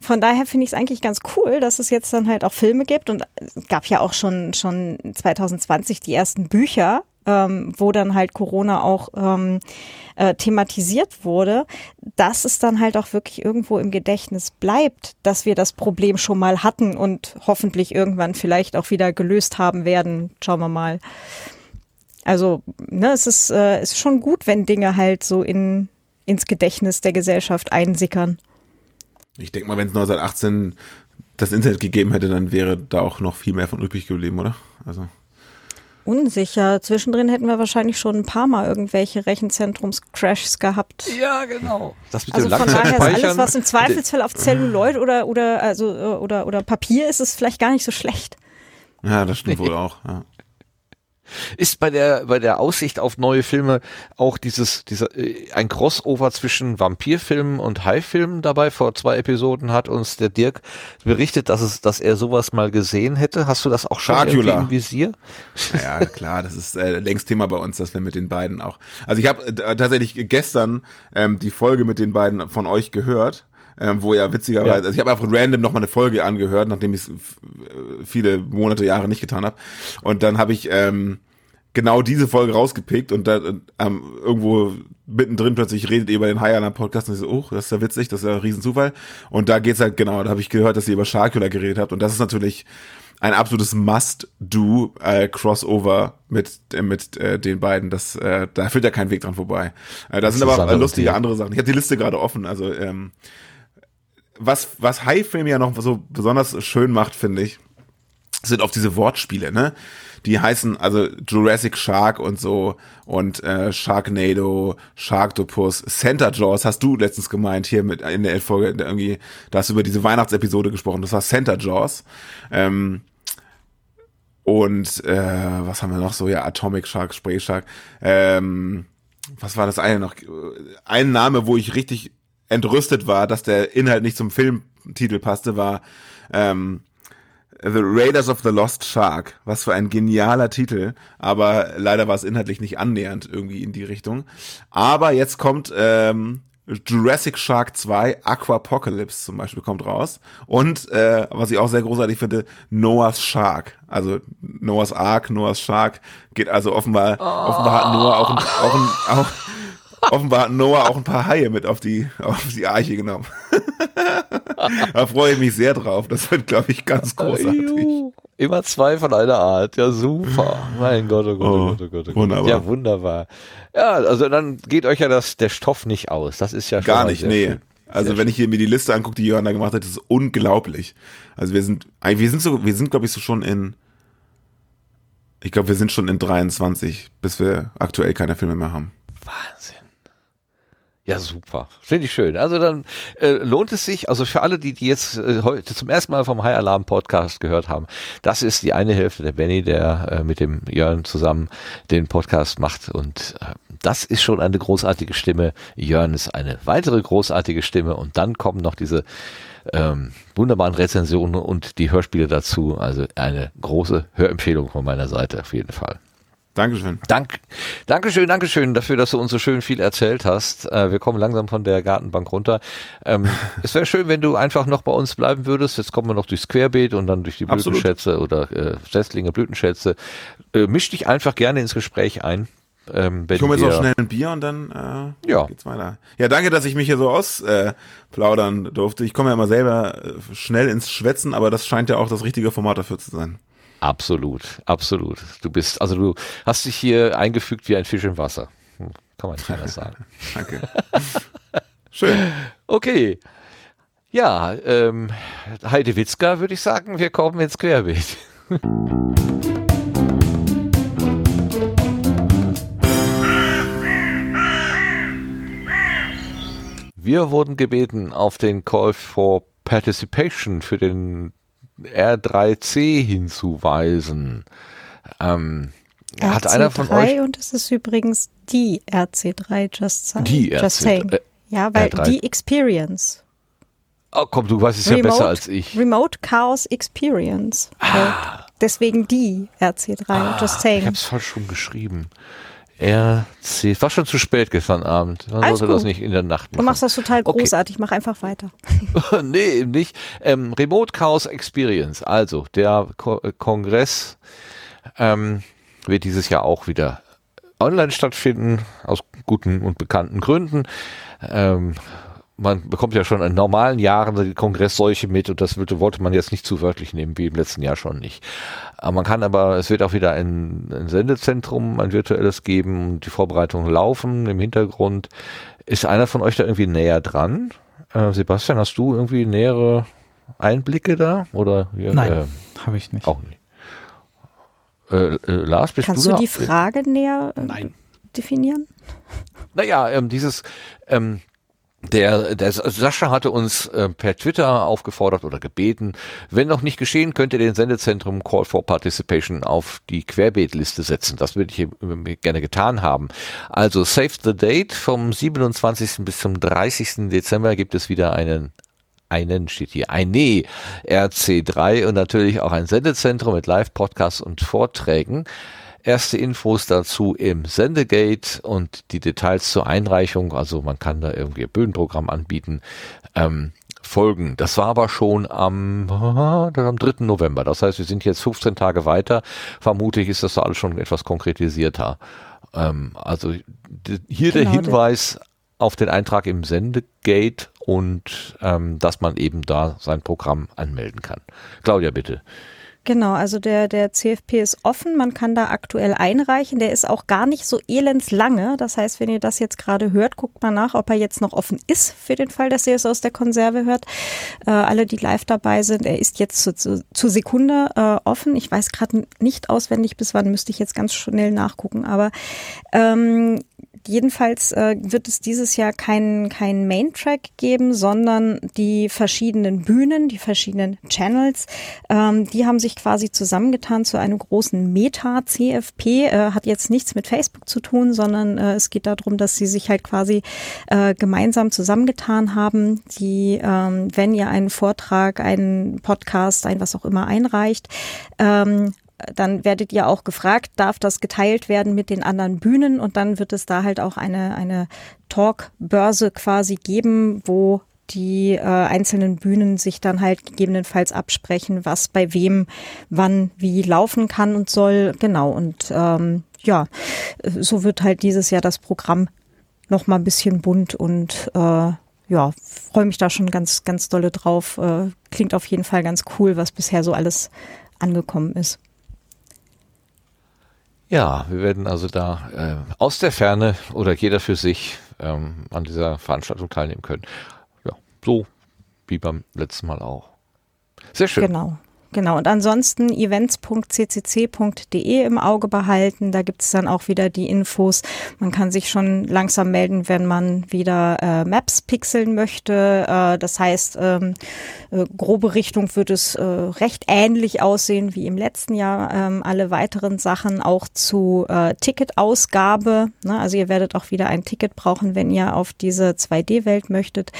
Von daher finde ich es eigentlich ganz cool, dass es jetzt dann halt auch Filme gibt und es gab ja auch schon, schon 2020 die ersten Bücher, ähm, wo dann halt Corona auch ähm, äh, thematisiert wurde, dass es dann halt auch wirklich irgendwo im Gedächtnis bleibt, dass wir das Problem schon mal hatten und hoffentlich irgendwann vielleicht auch wieder gelöst haben werden. Schauen wir mal. Also, ne, es ist, äh, es ist schon gut, wenn Dinge halt so in, ins Gedächtnis der Gesellschaft einsickern.
ich denke mal, wenn es 1918 das Internet gegeben hätte, dann wäre da auch noch viel mehr von übrig geblieben, oder? Also.
Unsicher. Zwischendrin hätten wir wahrscheinlich schon ein paar Mal irgendwelche Rechenzentrums-Crashs gehabt.
Ja, genau. Das mit
Also
dem
von daher ist alles, was im Zweifelsfall auf Celluloid oder oder also äh, oder oder Papier ist, ist vielleicht gar nicht so schlecht.
Ja, das stimmt wohl auch. Ja.
Ist bei der bei der Aussicht auf neue Filme auch dieses dieser äh, ein Crossover zwischen Vampirfilmen und Haifilmen dabei? Vor zwei Episoden hat uns der Dirk berichtet, dass es dass er sowas mal gesehen hätte. Hast du das auch schon
Dracula.
im Visier?
Ja, klar, das ist äh, längst Thema bei uns, dass wir mit den beiden auch. Also ich habe äh, tatsächlich gestern ähm, die Folge mit den beiden von euch gehört. Ähm, wo ja witzigerweise,
Ja.
also ich habe einfach random noch mal eine Folge angehört, nachdem ich es viele Monate, Jahre nicht getan habe. Und dann habe ich ähm, genau diese Folge rausgepickt und da ähm, irgendwo mittendrin plötzlich redet ihr über den High Podcast und ich so, oh, das ist ja witzig, das ist ja ein Riesenzufall. Und da geht's halt genau, da habe ich gehört, dass ihr über Sharkula geredet habt und das ist natürlich ein absolutes Must-Do äh, Crossover mit äh, mit äh, den beiden. Das äh, da führt ja kein Weg dran vorbei. Äh, da sind aber äh, lustige andere Sachen. Ich habe die Liste gerade offen. Also ähm, was was High-Film ja noch so besonders schön macht, finde ich, sind auf diese Wortspiele, ne? Die heißen also Jurassic Shark und so und äh, Sharknado, Sharktopus, Santa Jaws hast du letztens gemeint hier mit in der Folge irgendwie, da hast du über diese Weihnachtsepisode gesprochen, das war Santa Jaws. Ähm, und äh, was haben wir noch so? Ja, Atomic Shark, Spray Shark. Ähm, was war das eine noch? Ein Name, wo ich richtig entrüstet war, dass der Inhalt nicht zum Filmtitel passte, war ähm, The Raiders of the Lost Shark. Was für ein genialer Titel, aber leider war es inhaltlich nicht annähernd irgendwie in die Richtung. Aber jetzt kommt ähm, Jurassic Shark 2, Aquapocalypse zum Beispiel kommt raus. Und äh, was ich auch sehr großartig finde, Noah's Shark. Also Noah's Ark, Noah's Shark geht also offenbar, offenbar hat Noah auch, ein, auch, ein, auch offenbar hat Noah auch ein paar Haie mit auf die auf die Arche genommen. da freue ich mich sehr drauf. Das wird, glaube ich, ganz großartig.
Immer zwei von einer Art. Ja, super. Mein Gott, oh Gott, oh, oh Gott, oh Gott, oh Gott.
Wunderbar.
Ja, wunderbar. Ja, also dann geht euch ja das, der Stoff nicht aus. Das ist ja schon
Gar nicht, nee. Schön. Also sehr wenn ich hier mir die Liste angucke, die Johanna gemacht hat, ist unglaublich. Also wir sind, wir sind so, wir sind glaube ich so schon in, ich glaube wir sind schon in 23, bis wir aktuell keine Filme mehr haben.
Wahnsinn. Ja, super. Finde ich schön. Also dann äh, lohnt es sich, also für alle, die, die jetzt äh, heute zum ersten Mal vom High Alarm Podcast gehört haben, das ist die eine Hälfte der Benny, der äh, mit dem Jörn zusammen den Podcast macht. Und äh, das ist schon eine großartige Stimme. Jörn ist eine weitere großartige Stimme. Und dann kommen noch diese ähm, wunderbaren Rezensionen und die Hörspiele dazu. Also eine große Hörempfehlung von meiner Seite auf jeden Fall.
Dankeschön.
Dank, Dankeschön, Dankeschön dafür, dass du uns so schön viel erzählt hast. Äh, wir kommen langsam von der Gartenbank runter. Ähm, es wäre schön, wenn du einfach noch bei uns bleiben würdest. Jetzt kommen wir noch durchs Querbeet und dann durch die Blütenschätze oder äh, Setzlinge, Blütenschätze. Äh, misch dich einfach gerne ins Gespräch ein.
Ähm, ich hole mir jetzt noch schnell ein Bier und dann äh, ja. geht's weiter. Ja, danke, dass ich mich hier so ausplaudern äh, durfte. Ich komme ja immer selber äh, schnell ins Schwätzen, aber das scheint ja auch das richtige Format dafür zu sein.
Absolut, absolut. Du bist, also du hast dich hier eingefügt wie ein Fisch im Wasser. Hm, kann man nicht anders sagen.
Danke. Schön.
Okay. Ja, ähm, Heide Witzka würde ich sagen, wir kommen ins Querbeet. Wir wurden gebeten, auf den Call for Participation für den R3C hinzuweisen. Ähm,
RC3 hat einer von euch und es ist übrigens die RC3 Just, say,
die RC, just saying. Äh,
ja, weil R3. die Experience.
Oh komm, du weißt es Remote, ja besser als ich.
Remote Chaos Experience. Ah. Deswegen die RC3 ah, Just saying.
Ich hab's falsch schon geschrieben. RC. War schon zu spät gestern Abend. Man Alles sollte gut. das nicht in der Nacht machen.
Du machst das total großartig. Okay. Mach einfach weiter.
nee, eben nicht. Ähm, Remote Chaos Experience. Also, der Ko äh, Kongress ähm, wird dieses Jahr auch wieder online stattfinden, aus guten und bekannten Gründen. Ähm, man bekommt ja schon in normalen Jahren die Kongressseuche mit und das wollte man jetzt nicht zu wörtlich nehmen, wie im letzten Jahr schon nicht. Aber man kann aber, es wird auch wieder ein, ein Sendezentrum, ein virtuelles geben und die Vorbereitungen laufen im Hintergrund. Ist einer von euch da irgendwie näher dran? Äh, Sebastian, hast du irgendwie nähere Einblicke da? Oder,
ja, Nein, äh, habe ich nicht.
Auch nicht. Äh, äh Lars, bist
Kannst
du,
du die Frage näher äh, definieren?
Naja, ähm, dieses, ähm, der, der Sascha hatte uns äh, per Twitter aufgefordert oder gebeten, wenn noch nicht geschehen, könnt ihr den Sendezentrum Call for Participation auf die Querbeetliste setzen. Das würde ich äh, gerne getan haben. Also Save the Date vom 27. bis zum 30. Dezember gibt es wieder einen einen steht hier, eine RC3 und natürlich auch ein Sendezentrum mit Live-Podcasts und Vorträgen. Erste Infos dazu im Sendegate und die Details zur Einreichung, also man kann da irgendwie ein Bühnenprogramm anbieten, ähm, folgen. Das war aber schon am, am 3. November. Das heißt, wir sind jetzt 15 Tage weiter. Vermutlich ist das da alles schon etwas konkretisierter. Ähm, also hier genau, der Hinweis auf den Eintrag im Sendegate und ähm, dass man eben da sein Programm anmelden kann. Claudia, bitte.
Genau, also der, der CFP ist offen, man kann da aktuell einreichen. Der ist auch gar nicht so elends lange. Das heißt, wenn ihr das jetzt gerade hört, guckt mal nach, ob er jetzt noch offen ist für den Fall, dass ihr es aus der Konserve hört. Äh, alle, die live dabei sind, er ist jetzt zu, zu, zur Sekunde äh, offen. Ich weiß gerade nicht auswendig, bis wann müsste ich jetzt ganz schnell nachgucken. Aber ähm, Jedenfalls äh, wird es dieses Jahr keinen kein Main-Track geben, sondern die verschiedenen Bühnen, die verschiedenen Channels, ähm, die haben sich quasi zusammengetan zu einem großen Meta-CFP. Äh, hat jetzt nichts mit Facebook zu tun, sondern äh, es geht darum, dass sie sich halt quasi äh, gemeinsam zusammengetan haben, die, ähm, wenn ihr einen Vortrag, einen Podcast, ein was auch immer einreicht, ähm, dann werdet ihr auch gefragt, darf das geteilt werden mit den anderen Bühnen und dann wird es da halt auch eine, eine Talk-Börse quasi geben, wo die äh, einzelnen Bühnen sich dann halt gegebenenfalls absprechen, was bei wem wann wie laufen kann und soll. Genau, und ähm, ja, so wird halt dieses Jahr das Programm noch mal ein bisschen bunt und äh, ja, freue mich da schon ganz, ganz dolle drauf. Äh, klingt auf jeden Fall ganz cool, was bisher so alles angekommen ist.
Ja, wir werden also da äh, aus der Ferne oder jeder für sich ähm, an dieser Veranstaltung teilnehmen können. Ja, so wie beim letzten Mal auch. Sehr schön.
Genau. Genau, und ansonsten events.ccc.de im Auge behalten. Da gibt es dann auch wieder die Infos. Man kann sich schon langsam melden, wenn man wieder äh, Maps pixeln möchte. Äh, das heißt, ähm, äh, grobe Richtung wird es äh, recht ähnlich aussehen wie im letzten Jahr. Ähm, alle weiteren Sachen auch zu äh, Ticketausgabe. Ne? Also ihr werdet auch wieder ein Ticket brauchen, wenn ihr auf diese 2D-Welt möchtet.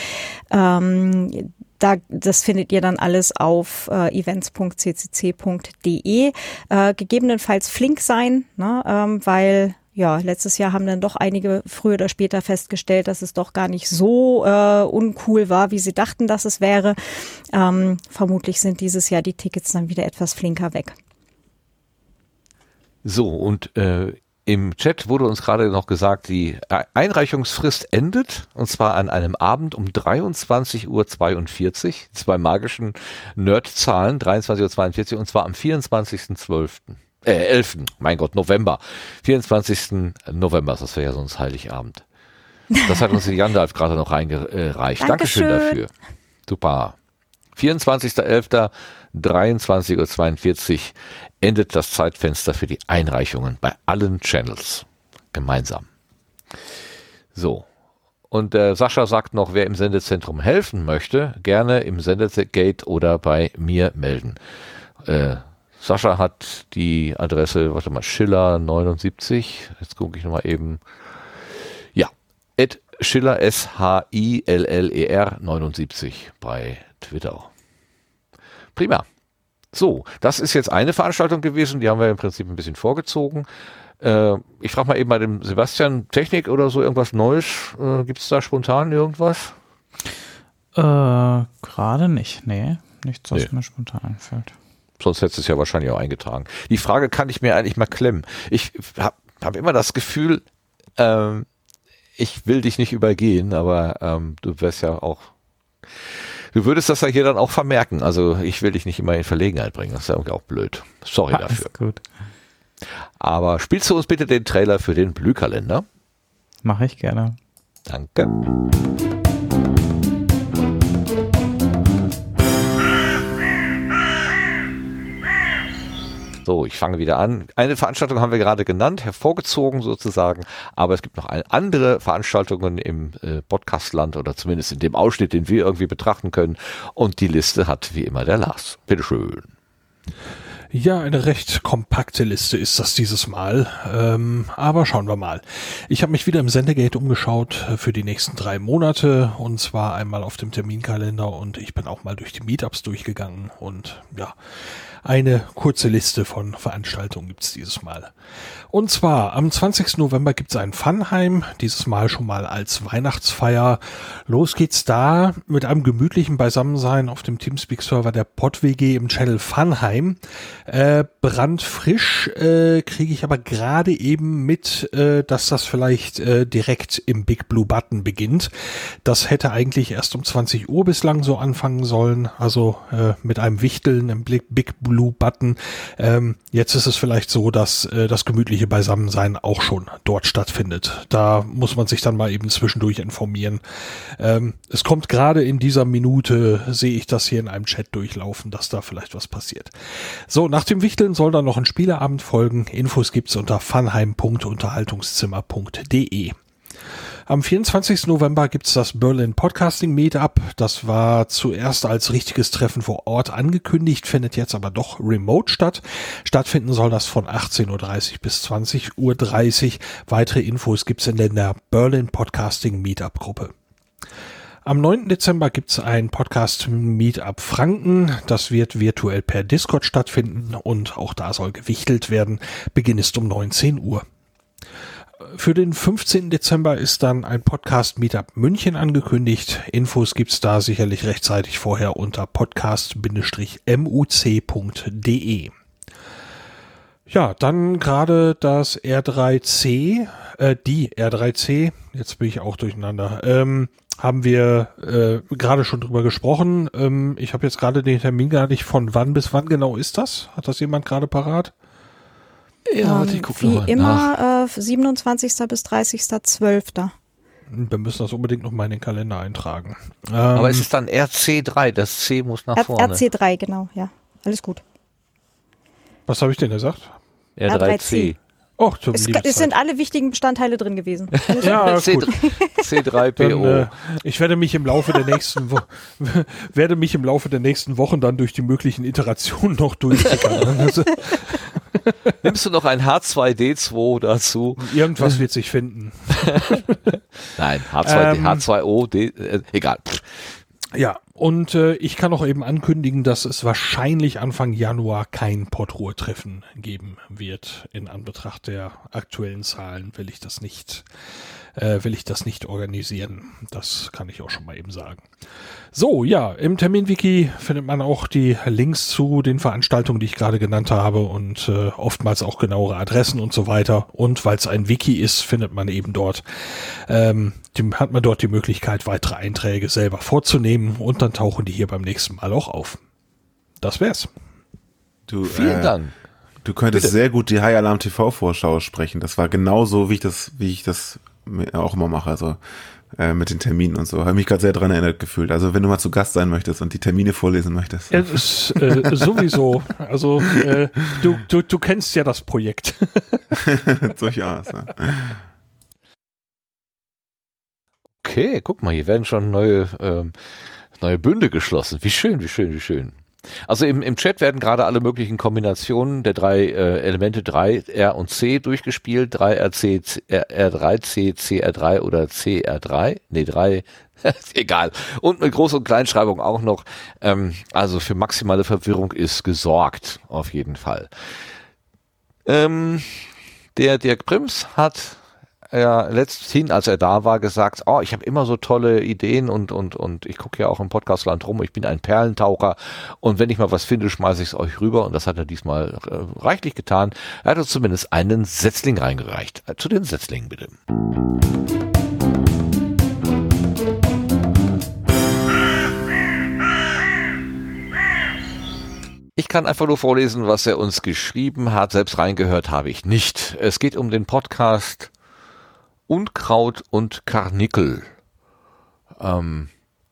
Ähm, da, das findet ihr dann alles auf äh, events.ccc.de. Äh, gegebenenfalls flink sein, ne, ähm, weil ja, letztes Jahr haben dann doch einige früher oder später festgestellt, dass es doch gar nicht so äh, uncool war, wie sie dachten, dass es wäre. Ähm, vermutlich sind dieses Jahr die Tickets dann wieder etwas flinker weg.
So, und äh, im Chat wurde uns gerade noch gesagt, die Einreichungsfrist endet und zwar an einem Abend um 23.42 Uhr. Zwei magischen Nerdzahlen, 23.42 Uhr und zwar am 24.12. Äh, 11. Mein Gott, November. 24. November, das wäre ja sonst Heiligabend. Das hat uns die Gandalf gerade noch reingereicht. Dankeschön. Dankeschön dafür. Super. 24.11. 23.42 Uhr endet das Zeitfenster für die Einreichungen bei allen Channels gemeinsam. So. Und äh, Sascha sagt noch, wer im Sendezentrum helfen möchte, gerne im Sendegate oder bei mir melden. Äh, Sascha hat die Adresse, warte mal, Schiller 79. Jetzt gucke ich nochmal eben. Ja, Ed Schiller S-H-I-L-L-E-R 79 bei Twitter. Prima. So, das ist jetzt eine Veranstaltung gewesen, die haben wir im Prinzip ein bisschen vorgezogen. Äh, ich frage mal eben bei dem Sebastian, Technik oder so, irgendwas Neues? Äh, Gibt es da spontan irgendwas?
Äh, gerade nicht, nee. Nichts, was nee. mir spontan einfällt.
Sonst hättest du es ja wahrscheinlich auch eingetragen. Die Frage kann ich mir eigentlich mal klemmen. Ich habe hab immer das Gefühl, ähm, ich will dich nicht übergehen, aber ähm, du wärst ja auch Du würdest das ja hier dann auch vermerken. Also ich will dich nicht immer in Verlegenheit bringen. Das ist ja irgendwie auch blöd. Sorry Alles dafür. Gut. Aber spielst du uns bitte den Trailer für den Blühkalender?
Mache ich gerne.
Danke. So, ich fange wieder an. Eine Veranstaltung haben wir gerade genannt, hervorgezogen sozusagen, aber es gibt noch andere Veranstaltungen im äh, Podcastland oder zumindest in dem Ausschnitt, den wir irgendwie betrachten können. Und die Liste hat wie immer der Lars. Bitteschön.
Ja, eine recht kompakte Liste ist das dieses Mal. Ähm, aber schauen wir mal. Ich habe mich wieder im Sendegate umgeschaut für die nächsten drei Monate und zwar einmal auf dem Terminkalender und ich bin auch mal durch die Meetups durchgegangen und ja, eine kurze Liste von Veranstaltungen gibt's dieses Mal. Und zwar am 20. November gibt's ein Funheim, dieses Mal schon mal als Weihnachtsfeier. Los geht's da mit einem gemütlichen Beisammensein auf dem Teamspeak-Server der PodWG im Channel Funheim. Äh, brandfrisch äh, kriege ich aber gerade eben mit, äh, dass das vielleicht äh, direkt im Big Blue Button beginnt. Das hätte eigentlich erst um 20 Uhr bislang so anfangen sollen, also äh, mit einem Wichteln im Big Blue Blue-Button. Ähm, jetzt ist es vielleicht so, dass äh, das gemütliche Beisammensein auch schon dort stattfindet. Da muss man sich dann mal eben zwischendurch informieren. Ähm, es kommt gerade in dieser Minute, sehe ich das hier in einem Chat durchlaufen, dass da vielleicht was passiert. So, nach dem Wichteln soll dann noch ein Spieleabend folgen. Infos gibt's unter funheim.unterhaltungszimmer.de. Am 24. November gibt's das Berlin Podcasting Meetup. Das war zuerst als richtiges Treffen vor Ort angekündigt, findet jetzt aber doch remote statt. Stattfinden soll das von 18.30 Uhr bis 20.30 Uhr. Weitere Infos gibt's in der Berlin Podcasting Meetup Gruppe. Am 9. Dezember gibt's ein Podcast Meetup Franken. Das wird virtuell per Discord stattfinden und auch da soll gewichtelt werden. Beginn ist um 19 Uhr. Für den 15. Dezember ist dann ein Podcast Meetup München angekündigt. Infos gibt's da sicherlich rechtzeitig vorher unter podcast-muc.de. Ja, dann gerade das R3C, äh, die R3C, jetzt bin ich auch durcheinander, ähm, haben wir äh, gerade schon drüber gesprochen. Ähm, ich habe jetzt gerade den Termin gar nicht von wann bis wann genau ist das? Hat das jemand gerade parat?
Ja, ähm, ich gucke Wie immer äh, 27. bis 30.12.
Wir müssen das unbedingt noch mal in den Kalender eintragen.
Ähm, Aber es ist dann RC3, das C muss nach vorne.
RC3, genau, ja. Alles gut.
Was habe ich denn gesagt?
R3C.
Och, zum
es, es sind alle wichtigen Bestandteile drin gewesen.
ja,
C, C3PO. Dann, äh,
ich werde mich im Laufe der nächsten Wo werde mich im Laufe der nächsten Wochen dann durch die möglichen Iterationen noch durchklicken.
Nimmst du noch ein H2D2 dazu?
Irgendwas wird sich finden.
Nein, H2D, ähm, H2O, D, äh, egal.
Ja, und äh, ich kann auch eben ankündigen, dass es wahrscheinlich Anfang Januar kein Portruhe-Treffen geben wird. In Anbetracht der aktuellen Zahlen will ich das nicht äh, will ich das nicht organisieren. Das kann ich auch schon mal eben sagen. So, ja, im Terminwiki findet man auch die Links zu den Veranstaltungen, die ich gerade genannt habe und äh, oftmals auch genauere Adressen und so weiter. Und weil es ein Wiki ist, findet man eben dort, ähm, die, hat man dort die Möglichkeit, weitere Einträge selber vorzunehmen und dann tauchen die hier beim nächsten Mal auch auf. Das wär's.
Du, Vielen äh, Dank. Du könntest Bitte. sehr gut die High Alarm TV Vorschau sprechen. Das war genauso, wie ich das, wie ich das auch immer mache, also äh, mit den Terminen und so. Habe mich gerade sehr dran erinnert gefühlt. Also wenn du mal zu Gast sein möchtest und die Termine vorlesen möchtest.
Ist, äh, sowieso. Also äh, du, du, du kennst ja das Projekt.
Durchaus. Ja.
Okay, guck mal, hier werden schon neue, ähm, neue Bünde geschlossen. Wie schön, wie schön, wie schön. Also im, im Chat werden gerade alle möglichen Kombinationen der drei äh, Elemente 3, R und C durchgespielt. 3 RC, R3, C, CR3 oder CR3. Nee, 3, egal. Und mit Groß- und Kleinschreibung auch noch. Ähm, also für maximale Verwirrung ist gesorgt, auf jeden Fall. Ähm, der Dirk Prims hat ja letzthin, als er da war, gesagt, oh, ich habe immer so tolle Ideen und und und ich gucke ja auch im Podcastland rum, ich bin ein Perlentaucher und wenn ich mal was finde, schmeiße ich es euch rüber und das hat er diesmal äh, reichlich getan. Er hat uns zumindest einen Setzling reingereicht. Äh, zu den Setzlingen bitte. Ich kann einfach nur vorlesen, was er uns geschrieben hat. Selbst reingehört habe ich nicht. Es geht um den Podcast Unkraut und Karnickel. Ähm,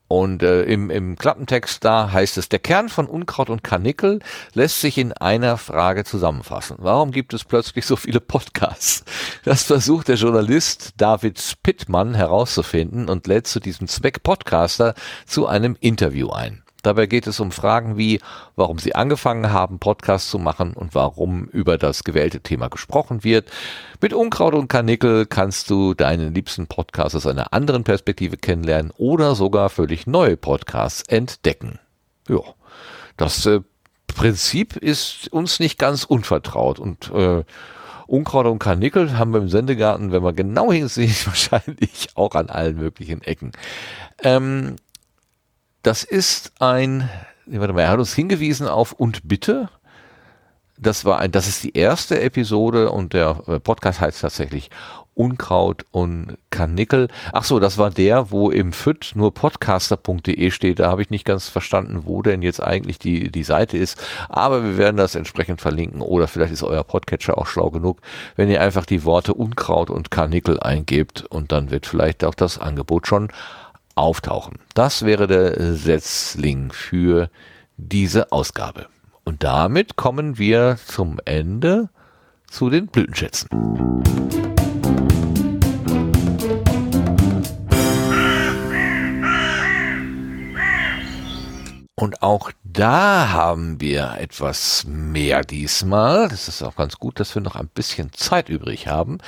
und äh, im, im Klappentext da heißt es, der Kern von Unkraut und Karnickel lässt sich in einer Frage zusammenfassen. Warum gibt es plötzlich so viele Podcasts? Das versucht der Journalist David Spittmann herauszufinden und lädt zu diesem Zweck Podcaster zu einem Interview ein. Dabei geht es um Fragen wie, warum Sie angefangen haben, Podcasts zu machen und warum über das gewählte Thema gesprochen wird. Mit Unkraut und Karnickel kannst du deinen liebsten Podcast aus einer anderen Perspektive kennenlernen oder sogar völlig neue Podcasts entdecken. Ja, das äh, Prinzip ist uns nicht ganz unvertraut und äh, Unkraut und Karnickel haben wir im Sendegarten, wenn wir genau hinsehen, wahrscheinlich auch an allen möglichen Ecken. Ähm, das ist ein, warte mal, er hat uns hingewiesen auf und bitte. Das war ein, das ist die erste Episode und der äh, Podcast heißt tatsächlich Unkraut und Karnickel. Ach so, das war der, wo im FIT nur podcaster.de steht. Da habe ich nicht ganz verstanden, wo denn jetzt eigentlich die, die Seite ist. Aber wir werden das entsprechend verlinken. Oder vielleicht ist euer Podcatcher auch schlau genug, wenn ihr einfach die Worte Unkraut und Karnickel eingebt und dann wird vielleicht auch das Angebot schon auftauchen. Das wäre der Setzling für diese Ausgabe. Und damit kommen wir zum Ende zu den Blütenschätzen. Und auch da haben wir etwas mehr diesmal. Das ist auch ganz gut, dass wir noch ein bisschen Zeit übrig haben.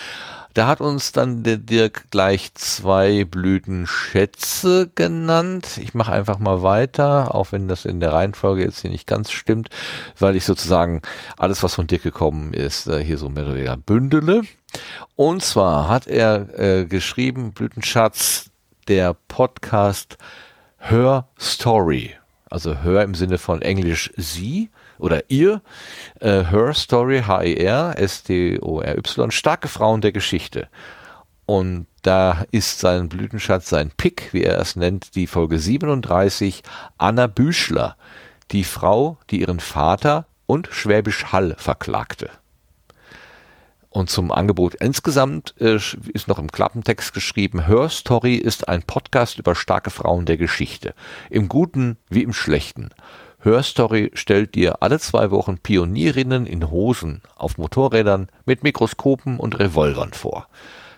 Da hat uns dann der Dirk gleich zwei Blütenschätze genannt. Ich mache einfach mal weiter, auch wenn das in der Reihenfolge jetzt hier nicht ganz stimmt, weil ich sozusagen alles, was von Dirk gekommen ist, äh, hier so mehr oder weniger bündele. Und zwar hat er äh, geschrieben, Blütenschatz, der Podcast Hör Story. Also Hör im Sinne von Englisch sie oder ihr, äh, Her Story, H-E-R, S-T-O-R-Y, starke Frauen der Geschichte. Und da ist sein Blütenschatz, sein Pick, wie er es nennt, die Folge 37, Anna Büschler, die Frau, die ihren Vater und Schwäbisch Hall verklagte. Und zum Angebot insgesamt äh, ist noch im Klappentext geschrieben, Her Story ist ein Podcast über starke Frauen der Geschichte, im Guten wie im Schlechten. Her Story stellt dir alle zwei Wochen Pionierinnen in Hosen auf Motorrädern mit Mikroskopen und Revolvern vor.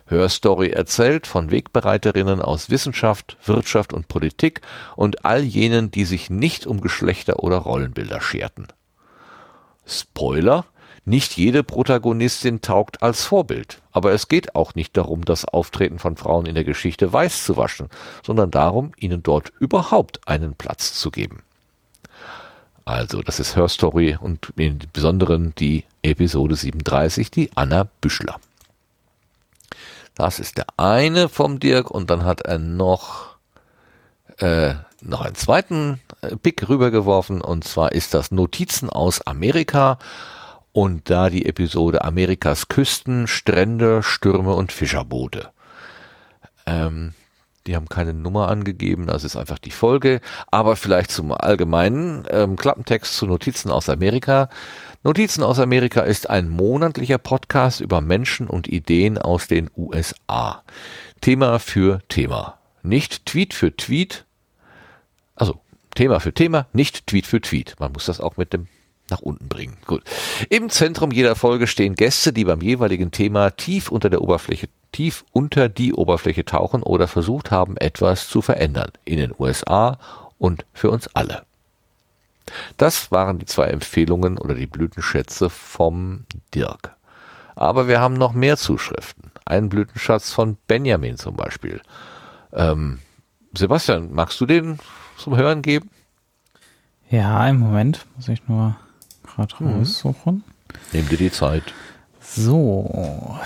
Hörstory erzählt von Wegbereiterinnen aus Wissenschaft, Wirtschaft und Politik und all jenen, die sich nicht um Geschlechter oder Rollenbilder scherten. Spoiler, nicht jede Protagonistin taugt als Vorbild, aber es geht auch nicht darum, das Auftreten von Frauen in der Geschichte weiß zu waschen, sondern darum, ihnen dort überhaupt einen Platz zu geben. Also, das ist Hörstory und im Besonderen die Episode 37, die Anna Büschler. Das ist der eine vom Dirk und dann hat er noch, äh, noch einen zweiten äh, Pick rübergeworfen und zwar ist das Notizen aus Amerika und da die Episode Amerikas Küsten, Strände, Stürme und Fischerboote. Ähm, die haben keine Nummer angegeben, das ist einfach die Folge. Aber vielleicht zum allgemeinen ähm, Klappentext zu Notizen aus Amerika. Notizen aus Amerika ist ein monatlicher Podcast über Menschen und Ideen aus den USA. Thema für Thema. Nicht Tweet für Tweet. Also Thema für Thema, nicht Tweet für Tweet. Man muss das auch mit dem nach unten bringen. Gut. Im Zentrum jeder Folge stehen Gäste, die beim jeweiligen Thema tief unter der Oberfläche, tief unter die Oberfläche tauchen oder versucht haben, etwas zu verändern. In den USA und für uns alle. Das waren die zwei Empfehlungen oder die Blütenschätze vom Dirk. Aber wir haben noch mehr Zuschriften. Einen Blütenschatz von Benjamin zum Beispiel. Ähm, Sebastian, magst du den zum Hören geben?
Ja, im Moment muss ich nur gerade mhm. raussuchen.
Nimm dir die Zeit.
So,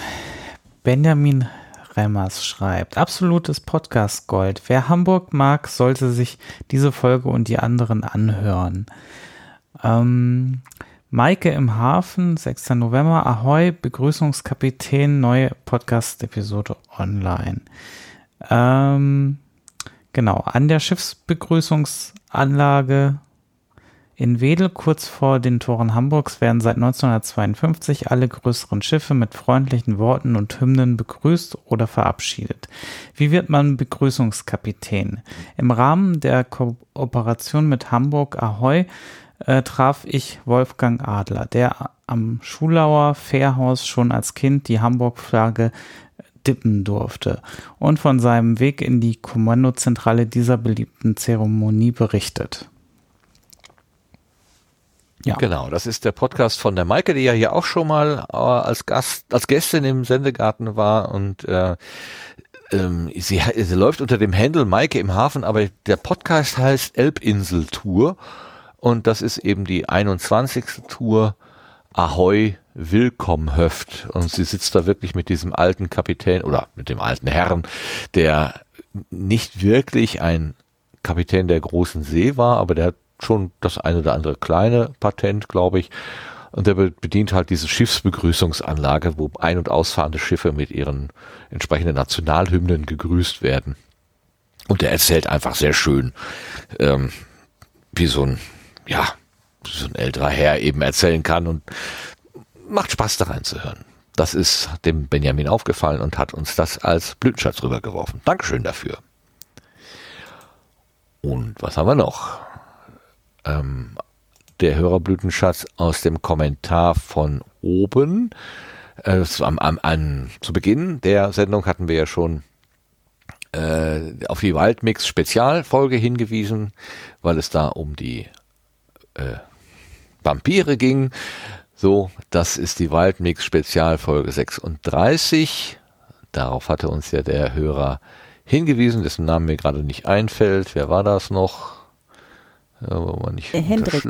Benjamin Remmers schreibt, absolutes Podcast Gold. Wer Hamburg mag, sollte sich diese Folge und die anderen anhören. Ähm, Maike im Hafen, 6. November, Ahoi, Begrüßungskapitän, neue Podcast-Episode online. Ähm, genau, an der Schiffsbegrüßungsanlage in Wedel, kurz vor den Toren Hamburgs, werden seit 1952 alle größeren Schiffe mit freundlichen Worten und Hymnen begrüßt oder verabschiedet. Wie wird man Begrüßungskapitän? Im Rahmen der Kooperation mit Hamburg Ahoy äh, traf ich Wolfgang Adler, der am Schulauer Fährhaus schon als Kind die Hamburg-Flagge dippen durfte und von seinem Weg in die Kommandozentrale dieser beliebten Zeremonie berichtet.
Ja. Genau, das ist der Podcast von der Maike, die ja hier auch schon mal äh, als Gast, als Gästin im Sendegarten war und äh, ähm, sie, sie läuft unter dem Handle Maike im Hafen, aber der Podcast heißt Elbinsel Tour und das ist eben die 21. Tour Ahoi Willkommen Höft und sie sitzt da wirklich mit diesem alten Kapitän oder mit dem alten Herrn, der nicht wirklich ein Kapitän der großen See war, aber der hat schon das eine oder andere kleine Patent, glaube ich. Und der bedient halt diese Schiffsbegrüßungsanlage, wo ein- und ausfahrende Schiffe mit ihren entsprechenden Nationalhymnen gegrüßt werden. Und der erzählt einfach sehr schön, ähm, wie so ein, ja, so ein älterer Herr eben erzählen kann und macht Spaß da reinzuhören. Das ist dem Benjamin aufgefallen und hat uns das als Blütenschatz rübergeworfen. Dankeschön dafür. Und was haben wir noch? Ähm, der Hörerblütenschatz aus dem Kommentar von oben. Äh, am, am, an, zu Beginn der Sendung hatten wir ja schon äh, auf die Waldmix Spezialfolge hingewiesen, weil es da um die äh, Vampire ging. So, das ist die Waldmix Spezialfolge 36. Darauf hatte uns ja der Hörer hingewiesen, dessen Name mir gerade nicht einfällt. Wer war das noch? Wo man nicht
der Hendrik.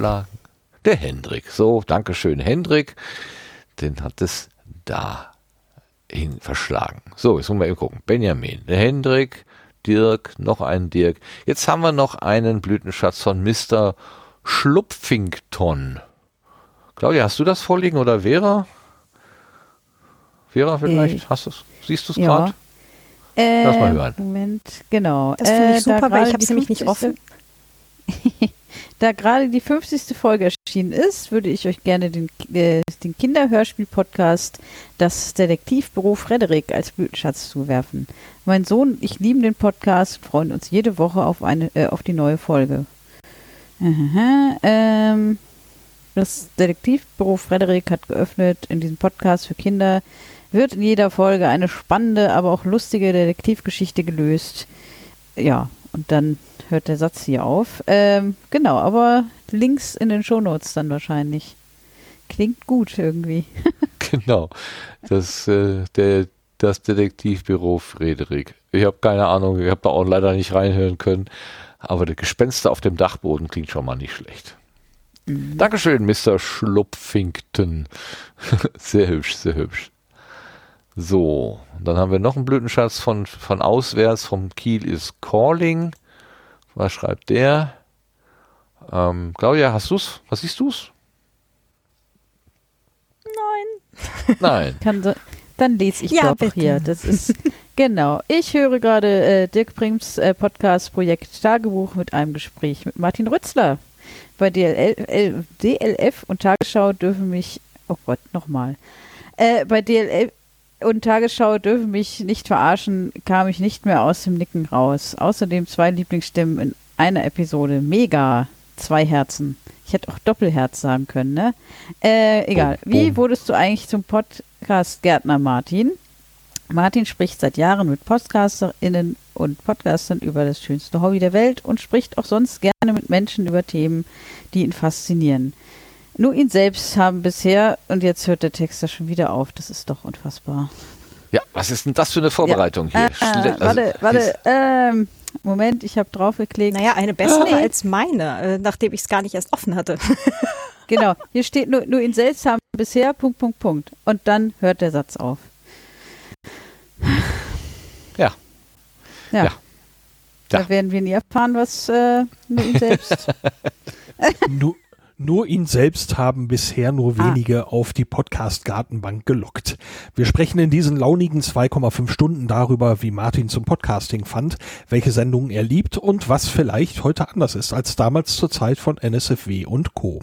Der Hendrik. So, Dankeschön, Hendrik. Den hat es da hin verschlagen. So, jetzt wollen wir eben gucken. Benjamin, der Hendrik, Dirk, noch ein Dirk. Jetzt haben wir noch einen Blütenschatz von Mr. Schlupfington. Claudia, hast du das vorliegen oder Vera? Vera vielleicht? Äh, hast du's? Siehst du es
ja.
gerade?
Äh,
Lass mal hören.
Moment, genau.
Das finde ich
Äh, da
super, weil
gerade
ich habe
die
es nämlich nicht
50.
offen.
Da gerade die 50. Folge erschienen ist, würde ich euch gerne den, äh, den Kinderhörspiel-Podcast Das Detektivbüro Frederik als Blütenschatz zuwerfen. Mein Sohn und ich lieben den Podcast und freuen uns jede Woche auf, eine, äh, auf die neue Folge. Aha, ähm, das Detektivbüro Frederik hat geöffnet. In diesem Podcast für Kinder wird in jeder Folge eine spannende, aber auch lustige Detektivgeschichte gelöst. Ja, und dann hört der Satz hier auf. Ähm, genau, aber Links in den Shownotes dann wahrscheinlich. Klingt gut irgendwie.
Genau. Das, äh, der, das Detektivbüro Frederik. Ich habe keine Ahnung, ich habe da auch leider nicht reinhören können. Aber der Gespenster auf dem Dachboden klingt schon mal nicht schlecht. Dankeschön, Mr. Schlupfington. sehr hübsch, sehr hübsch. So, dann haben wir noch einen Blütenschatz von, von auswärts, vom Kiel is Calling. Was schreibt der? Ähm, Claudia, hast du's? Was siehst du's?
Nein.
Nein.
Kann so, dann lese ich
Ja,
doch
bitte.
hier. Das ist genau. Ich höre gerade äh, Dirk Prims äh, Podcast Projekt Tagebuch mit einem Gespräch mit Martin Rützler. Bei DLL, DLF und Tagesschau dürfen mich, oh Gott, nochmal. Äh, bei DLF und Tagesschau dürfen mich nicht verarschen, kam ich nicht mehr aus dem Nicken raus. Außerdem zwei Lieblingsstimmen in einer Episode. Mega. Zwei Herzen. Ich hätte auch Doppelherz sagen können, ne? Äh, egal. Wie wurdest du eigentlich zum Podcast-Gärtner, Martin? Martin spricht seit Jahren mit PodcasterInnen und Podcastern über das schönste Hobby der Welt und spricht auch sonst gerne mit Menschen über Themen, die ihn faszinieren. Nur ihn selbst haben bisher, und jetzt hört der Text ja schon wieder auf, das ist doch unfassbar.
Ja, was ist denn das für eine Vorbereitung hier?
Äh,
Schle- also,
warte, warte, ähm, Moment, ich habe draufgeklickt.
Naja, eine bessere als meine, äh, nachdem ich es gar nicht erst offen hatte.
Genau, hier steht nur, nur ihn selbst haben bisher, Punkt, Punkt, Punkt. Und dann hört der Satz auf.
Ja.
Ja.
Ja.
Da werden wir nie erfahren, was äh, nur ihn selbst.
Nur, nur ihn selbst haben bisher nur
Ah.
wenige auf die Podcast-Gartenbank gelockt. Wir sprechen in diesen launigen 2,5 Stunden darüber, wie Martin zum Podcasting fand, welche Sendungen er liebt und was vielleicht heute anders ist als damals zur Zeit von NSFW und Co.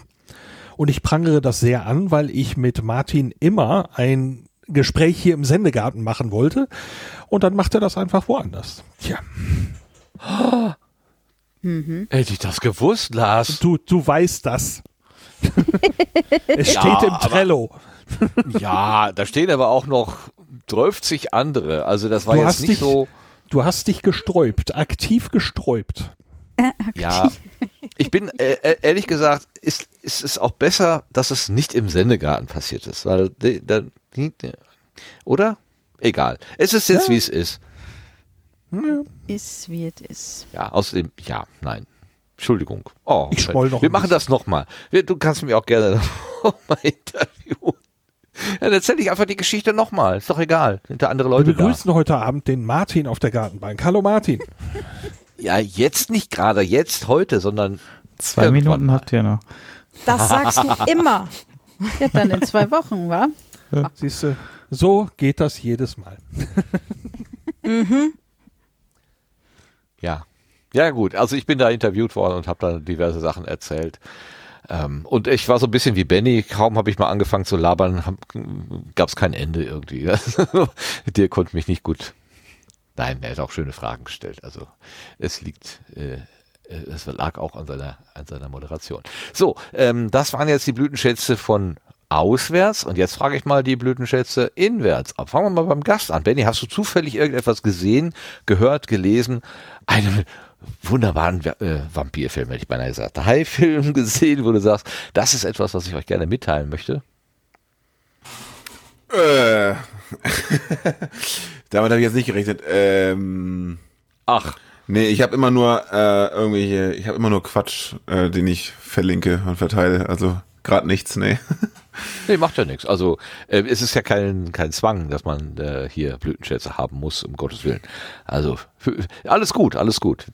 Und ich prangere das sehr an, weil ich mit Martin immer ein Gespräch hier im Sendegarten machen wollte und dann macht er das einfach woanders. Tja,
Hätte ich das gewusst, Lars?
du, du weißt das. es
Ja,
steht im
aber-
Trello.
Ja, da stehen aber auch noch 12 andere. Also das war
Du
jetzt
hast
nicht
dich-
so.
Du hast dich gesträubt, aktiv gesträubt.
Ja, ich bin äh, äh, ehrlich gesagt, ist, ist es auch besser, dass es nicht im Sendegarten passiert ist, weil die- da- die- die- oder? Egal. Es ist jetzt
Ja.
wie es ist.
Ist, wie es ist.
Ja, außerdem, ja, nein. Entschuldigung. Oh,
Ich schmoll noch
Wir machen
bisschen.
das nochmal. Du kannst mich auch gerne nochmal interviewen. Ja, dann erzähl ich einfach die Geschichte nochmal. Ist doch egal. Sind da andere
Wir
Leute da.
begrüßen heute Abend den Martin auf der Gartenbank. Hallo Martin.
Ja, jetzt nicht gerade jetzt, heute, sondern
Zwei
Irgendwann
Minuten
mal.
habt ihr noch.
Das sagst du immer.
Ja, dann in zwei Wochen, wa?
Siehst du, so geht das jedes Mal.
Ja. Ja, gut. Also ich bin da interviewt worden und habe da diverse Sachen erzählt. Ähm, und ich war so ein bisschen wie Benny. Kaum habe ich mal angefangen zu labern, gab es kein Ende irgendwie. Der konnte mich nicht gut. Nein, er hat auch schöne Fragen gestellt. Also es liegt, äh, es lag auch an seiner, an seiner Moderation. So, ähm, das waren jetzt die Blütenschätze von auswärts. Und jetzt frage ich mal die Blütenschätze inwärts. ab. Fangen wir mal beim Gast an. Benny, hast du zufällig irgendetwas gesehen, gehört, gelesen? Einen wunderbaren äh, Vampirfilm, hätte ich beinahe gesagt. Hai-Film gesehen, wo du sagst, das ist etwas, was ich euch gerne mitteilen möchte.
Äh. Damit habe ich jetzt nicht gerechnet. Ähm,
Ach,
nee, ich habe immer nur äh, irgendwelche, ich habe immer nur Quatsch, äh, den ich verlinke und verteile. Also gerade nichts, nee.
nee, macht ja nichts. Also äh, es ist ja kein, kein Zwang, dass man äh, hier Blütenschätze haben muss, um Gottes Willen. Also für, alles gut, alles gut.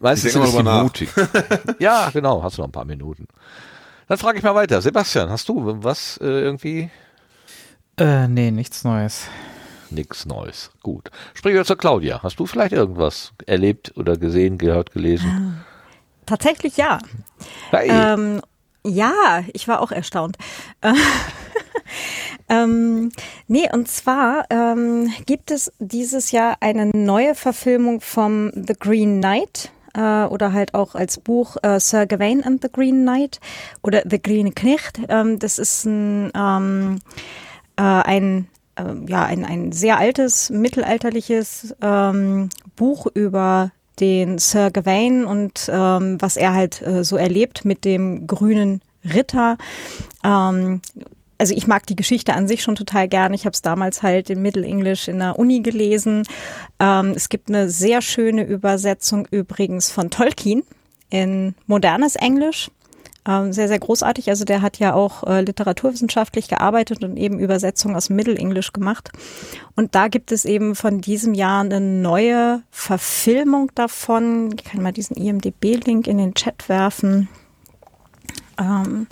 Meistens sind die mutig. ja, genau, hast du noch ein paar Minuten. Dann frage ich mal weiter. Sebastian, hast du was äh, irgendwie?
Äh, nee, nichts Neues.
nichts Neues. Gut. Springen wir zur Claudia. Hast du vielleicht irgendwas erlebt oder gesehen, gehört, gelesen?
Tatsächlich ja. Hey. Ähm, ja, ich war auch erstaunt. ähm, nee, und zwar ähm, gibt es dieses Jahr eine neue Verfilmung vom The Green Knight äh, oder halt auch als Buch äh, Sir Gawain and the Green Knight oder The Green Knecht. Ähm, das ist ein, ähm, äh, ein äh, ja, ein, ein sehr altes, mittelalterliches ähm, Buch über den Sir Gawain und ähm, was er halt äh, so erlebt mit dem grünen Ritter. Ähm, also ich mag die Geschichte an sich schon total gerne. Ich habe es damals halt in Mittelenglisch in der Uni gelesen. Ähm, es gibt eine sehr schöne Übersetzung übrigens von Tolkien in modernes Englisch. Ähm, sehr, sehr großartig. Also der hat ja auch äh, literaturwissenschaftlich gearbeitet und eben Übersetzungen aus Mittelenglisch gemacht. Und da gibt es eben von diesem Jahr eine neue Verfilmung davon. Ich kann mal diesen IMDB-Link in den Chat werfen. Ähm,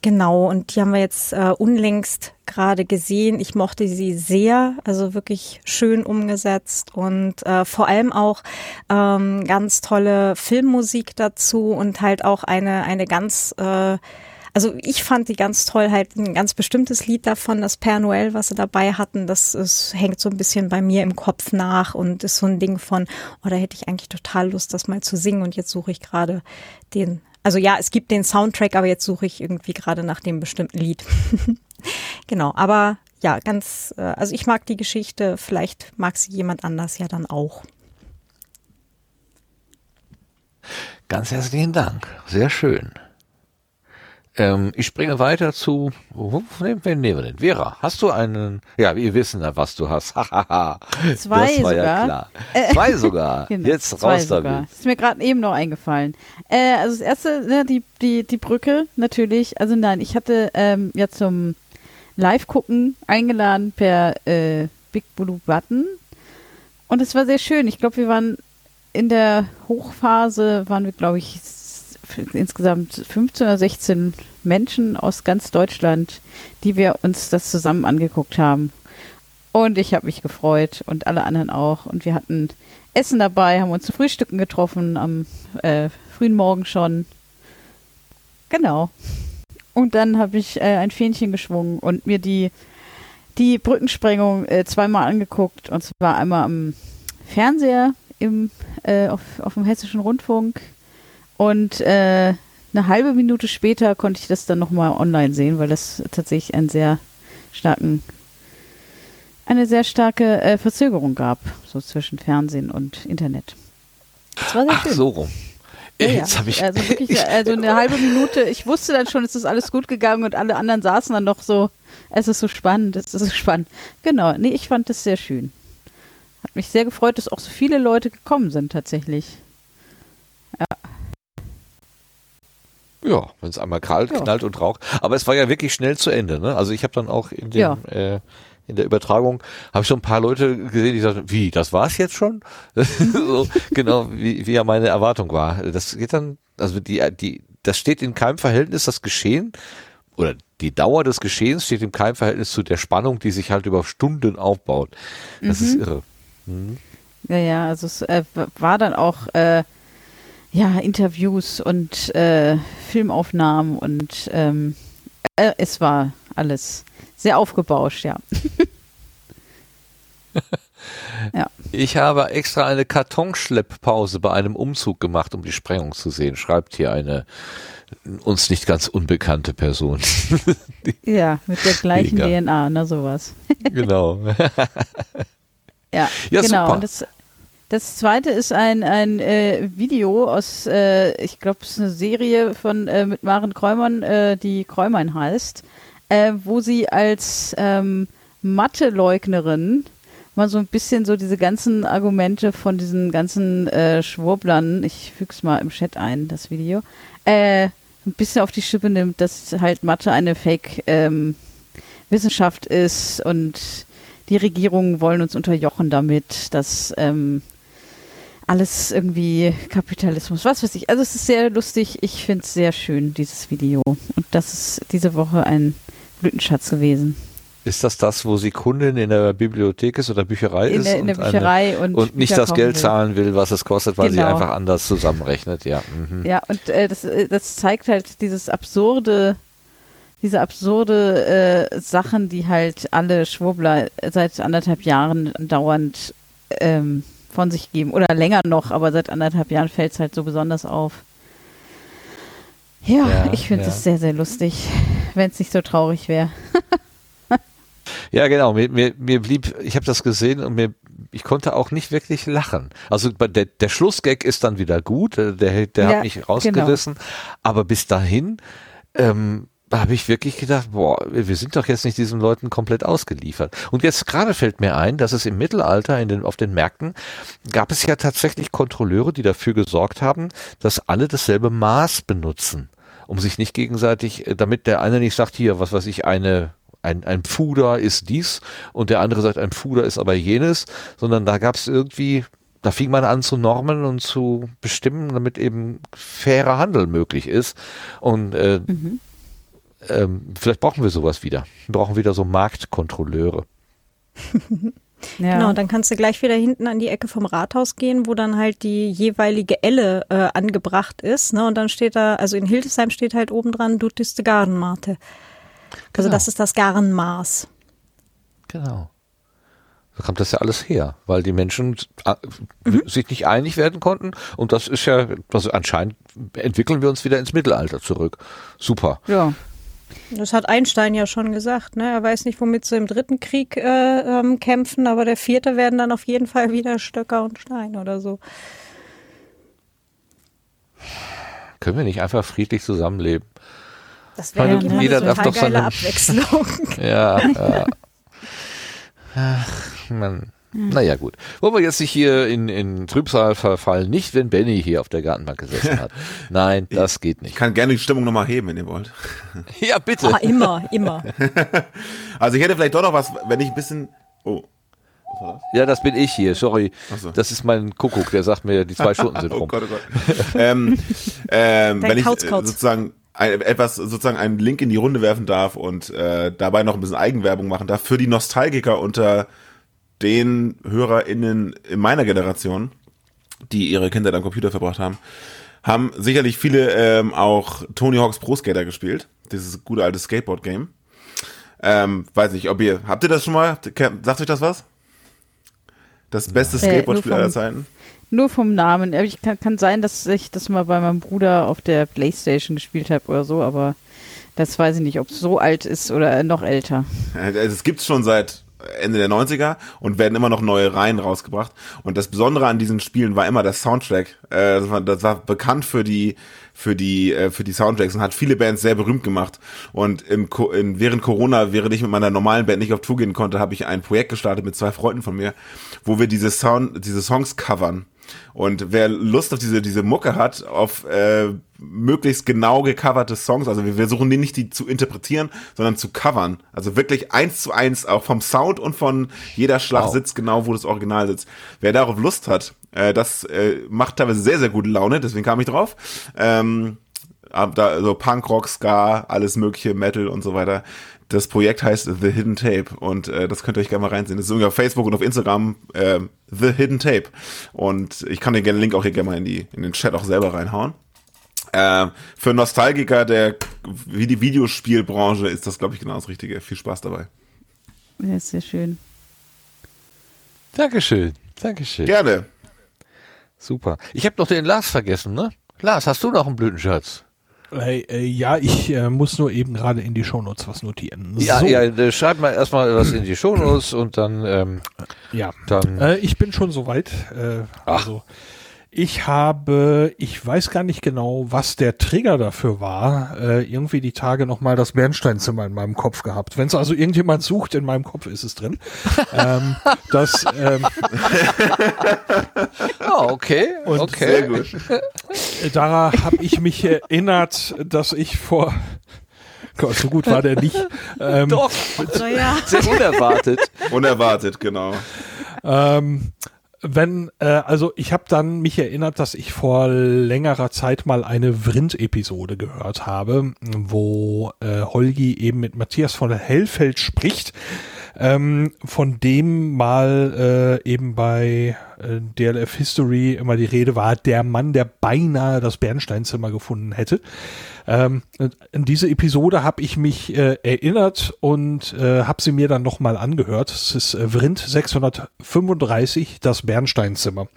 genau, und die haben wir jetzt äh, unlängst gerade gesehen. Ich mochte sie sehr, also wirklich schön umgesetzt und äh, vor allem auch ähm, ganz tolle Filmmusik dazu und halt auch eine, eine ganz äh, also ich fand die ganz toll, halt ein ganz bestimmtes Lied davon, das Père Noël, was sie dabei hatten, das ist, hängt so ein bisschen bei mir im Kopf nach und ist so ein Ding von, oh, da hätte ich eigentlich total Lust, das mal zu singen und jetzt suche ich gerade den also ja, es gibt den Soundtrack, aber jetzt suche ich irgendwie gerade nach dem bestimmten Lied. genau, aber ja, ganz, äh, also ich mag die Geschichte, vielleicht mag sie jemand anders ja dann auch.
Ganz herzlichen Dank, sehr schön. Ähm, ich springe weiter zu, wen nehmen wir denn? Vera, hast du einen, ja, wir wissen ja, was du hast.
Zwei das war sogar. Ja klar.
Äh, zwei sogar. genau, Jetzt raus sogar. damit.
Ist mir gerade eben noch eingefallen. Äh, also das erste, ne, die, die, die Brücke natürlich. Also nein, ich hatte ähm, ja zum Live-Gucken eingeladen per äh, Big Blue Button. Und es war sehr schön. Ich glaube, wir waren in der Hochphase, waren wir, glaube ich, insgesamt 15 oder 16 Menschen aus ganz Deutschland, die wir uns das zusammen angeguckt haben. Und ich habe mich gefreut und alle anderen auch. Und wir hatten Essen dabei, haben uns zu Frühstücken getroffen am äh, frühen Morgen schon. Genau. Und dann habe ich äh, ein Fähnchen geschwungen und mir die, die Brückensprengung äh, zweimal angeguckt. Und zwar einmal am Fernseher im, äh, auf, auf dem Hessischen Rundfunk und äh, eine halbe Minute später konnte ich das dann nochmal online sehen, weil das tatsächlich einen sehr starken, eine sehr starke äh, Verzögerung gab, so zwischen Fernsehen und Internet.
Das war sehr Ach, schön. so rum.
Ja, Jetzt ja. Ich, also wirklich, also eine halbe Minute, ich wusste dann schon, es ist alles gut gegangen und alle anderen saßen dann noch so, es ist so spannend, es ist so spannend. Genau, nee, ich fand das sehr schön. Hat mich sehr gefreut, dass auch so viele Leute gekommen sind tatsächlich. Ja,
wenn es einmal kalt ja. knallt und raucht. Aber es war ja wirklich schnell zu Ende. Ne? Also ich habe dann auch in, dem, ja. äh, in der Übertragung habe ich so ein paar Leute gesehen, die sagten, wie, das war's jetzt schon? so, genau, wie, wie ja meine Erwartung war. Das geht dann, also die, die, das steht in keinem Verhältnis, das Geschehen oder die Dauer des Geschehens steht in keinem Verhältnis zu der Spannung, die sich halt über Stunden aufbaut. Das mhm. ist irre. Mhm.
Ja, ja, also es äh, war dann auch äh, ja, Interviews und äh, Filmaufnahmen und ähm, äh, es war alles sehr aufgebauscht, ja.
ja. Ich habe extra eine Kartonschlepppause bei einem Umzug gemacht, um die Sprengung zu sehen, schreibt hier eine uns nicht ganz unbekannte Person.
ja, mit der gleichen Mega. DNA, ne, sowas.
genau.
ja, ja, genau. Super. Und das, das zweite ist ein, ein äh, Video aus, äh, ich glaube, es ist eine Serie von äh, mit Maren Kräumann, äh, die Kräumann heißt, äh, wo sie als ähm, Mathe-Leugnerin mal so ein bisschen so diese ganzen Argumente von diesen ganzen äh, Schwurblern, ich füge es mal im Chat ein, das Video, äh, ein bisschen auf die Schippe nimmt, dass halt Mathe eine Fake-Wissenschaft ähm, ist und die Regierungen wollen uns unterjochen damit, dass ähm, alles irgendwie Kapitalismus, was weiß ich. Also es ist sehr lustig. Ich finde es sehr schön, dieses Video. Und das ist diese Woche ein Blütenschatz gewesen.
Ist das das, wo sie Kundin in der Bibliothek ist oder Bücherei
in
ist?
Der, in der
und
Bücherei
eine,
und,
und nicht das Geld
will.
zahlen will, was es kostet, weil
Genau.
sie einfach anders zusammenrechnet, ja. Mhm.
Ja, und äh, das, äh, das zeigt halt dieses absurde, diese absurde äh, Sachen, die halt alle Schwurbler seit anderthalb Jahren dauernd ähm, von sich geben. Oder länger noch, aber seit anderthalb Jahren fällt es halt so besonders auf. Ja,
Ja,
ich finde es
ja.
sehr, sehr lustig, wenn es nicht so traurig wäre.
Ja, genau. Mir, mir, mir blieb, ich habe das gesehen und mir, ich konnte auch nicht wirklich lachen. Also der, der Schlussgag ist dann wieder gut, äh, der, der
Ja,
hat mich rausgerissen. Aber bis dahin ähm, habe ich wirklich gedacht, boah, wir sind doch jetzt nicht diesen Leuten komplett ausgeliefert. Und jetzt gerade fällt mir ein, dass es im Mittelalter in den, auf den Märkten gab es ja tatsächlich Kontrolleure, die dafür gesorgt haben, dass alle dasselbe Maß benutzen, um sich nicht gegenseitig, äh, damit der eine nicht sagt, hier, was weiß ich, eine ein, ein Pfuder ist dies und der andere sagt, ein Pfuder ist aber jenes, sondern da gab es irgendwie, da fing man an zu normen und zu bestimmen, damit eben fairer Handel möglich ist. Und äh, ähm, vielleicht brauchen wir sowas wieder. Wir brauchen wieder so Marktkontrolleure.
Ja.
Genau, dann kannst du gleich wieder hinten an die Ecke vom Rathaus gehen, wo dann halt die jeweilige Elle äh, angebracht ist. Ne? Und dann steht da, also in Hildesheim steht halt oben dran, du tiste Garnmate. Also
Genau.
das ist das Garnmaß.
Genau. Da kommt das ja alles her, weil die Menschen äh, sich nicht einig werden konnten und das ist ja, also anscheinend entwickeln wir uns wieder ins Mittelalter zurück. Super.
ja.
Das hat Einstein ja schon gesagt. Ne? Er weiß nicht, womit sie im dritten Krieg äh, ähm, kämpfen, aber der vierte werden dann auf jeden Fall wieder Stöcker und Stein oder so.
Können wir nicht einfach friedlich zusammenleben?
Das wäre ja,
jeder
eine
darf
total
doch seine-
Abwechslung.
Ja, ja. Ach, Mann. Naja, gut. Wollen wir jetzt nicht hier in, in Trübsal verfallen? Nicht, wenn Benny hier auf der Gartenbank gesessen hat. Nein, das geht
Ich
nicht.
kann gerne die Stimmung nochmal heben, wenn ihr wollt.
Ja, bitte.
Ah, immer, immer.
Also ich hätte vielleicht doch noch was, wenn ich ein bisschen. Oh.
Ja, das bin ich hier. Sorry.
Ach so.
Das ist mein Kuckuck, der sagt mir, die zwei Stunden sind
Oh
rum.
Gott, oh Gott. ähm, ähm, wenn ich
Kauz,
äh, sozusagen ein, etwas sozusagen einen Link in die Runde werfen darf und äh, dabei noch ein bisschen Eigenwerbung machen darf für die Nostalgiker unter den HörerInnen in meiner Generation, die ihre Kinder am Computer verbracht haben, haben sicherlich viele ähm, auch Tony Hawk's Pro Skater gespielt. Dieses gute alte Skateboard-Game. Ähm, weiß nicht, ob ihr, habt ihr das schon mal? Sagt euch das was? Das beste
Äh,
Skateboard-Spiel
nur
aller Zeiten?
Nur vom Namen. Aber Ich kann, kann sein, dass ich das mal bei meinem Bruder auf der Playstation gespielt habe oder so, aber das weiß ich nicht, ob es so alt ist oder noch älter.
Also es gibt's schon seit Ende der 90er und werden immer noch neue Reihen rausgebracht. Und das Besondere an diesen Spielen war immer der Soundtrack. Äh, das, war, bekannt für die für die äh, für die Soundtracks und hat viele Bands sehr berühmt gemacht. Und im, in, während Corona, während ich mit meiner normalen Band nicht auf Tour gehen konnte, habe ich ein Projekt gestartet mit zwei Freunden von mir, wo wir diese Sound diese Songs covern. Und wer Lust auf diese, diese Mucke hat, auf äh, möglichst genau gecoverte Songs, also wir versuchen die nicht die zu interpretieren, sondern zu covern. Also wirklich eins zu eins, auch vom Sound und von jeder Schlag
Wow.
sitzt genau, wo das Original sitzt. Wer darauf Lust hat, äh, das äh, macht teilweise sehr, sehr gute Laune, deswegen kam ich drauf. Ähm, da so Punkrock, Ska, alles mögliche, Metal und so weiter. Das Projekt heißt The Hidden Tape und äh, das könnt ihr euch gerne mal reinsehen. Das ist irgendwie auf Facebook und auf Instagram äh, The Hidden Tape. Und ich kann den Link auch hier gerne mal in, die, in den Chat auch selber reinhauen. Äh, für Nostalgiker der wie die Videospielbranche ist das, glaube ich, genau das Richtige. Viel Spaß dabei.
Ja, ist sehr schön.
Dankeschön. Dankeschön.
Gerne.
Super. Ich habe noch den Lars vergessen, ne? Lars, hast du noch einen Blütenschatz?
Äh, äh, ja, ich äh, muss nur eben gerade in die Shownotes was notieren.
Ja,
so,
ja, äh, schreib mal erstmal was in die Shownotes und dann, ähm,
ja.
dann
Äh, ich bin schon soweit. Äh, also ich habe, ich weiß gar nicht genau, was der Trigger dafür war, äh, irgendwie die Tage nochmal das Bernsteinzimmer in meinem Kopf gehabt. Wenn es also irgendjemand sucht, in meinem Kopf ist es drin. ähm, das, ähm,
Oh, okay.
Und
okay.
Sehr gut.
daran habe ich mich erinnert, dass ich vor Gott, so gut war der nicht. Ähm,
Doch,
Naja.
sehr unerwartet.
Unerwartet, genau.
ähm, wenn, äh, also ich habe dann mich erinnert, dass ich vor längerer Zeit mal eine Vrind-Episode gehört habe, wo äh, Holgi eben mit Matthias von Hellfeld spricht, ähm, von dem mal äh, eben bei äh, DLF History immer die Rede war, der Mann, der beinahe das Bernsteinzimmer gefunden hätte. Ähm, in diese Episode habe ich mich äh, erinnert und äh, habe sie mir dann nochmal angehört. Es ist äh, Vrind 635, das Bernsteinzimmer.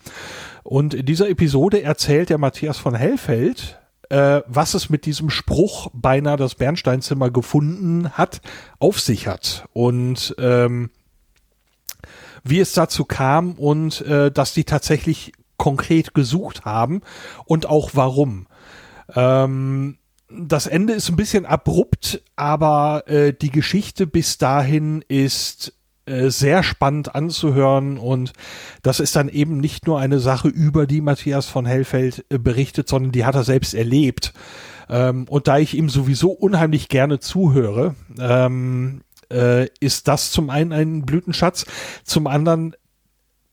Und in dieser Episode erzählt der Matthias von Hellfeld, äh, was es mit diesem Spruch beinahe das Bernsteinzimmer gefunden hat, auf sich hat. Und ähm, wie es dazu kam und äh, dass die tatsächlich konkret gesucht haben und auch warum. Ähm, das Ende ist ein bisschen abrupt, aber äh, die Geschichte bis dahin ist äh, sehr spannend anzuhören und das ist dann eben nicht nur eine Sache, über die Matthias von Hellfeld äh, berichtet, sondern die hat er selbst erlebt. Ähm, und da ich ihm sowieso unheimlich gerne zuhöre, ähm, äh, ist das zum einen ein Blütenschatz, zum anderen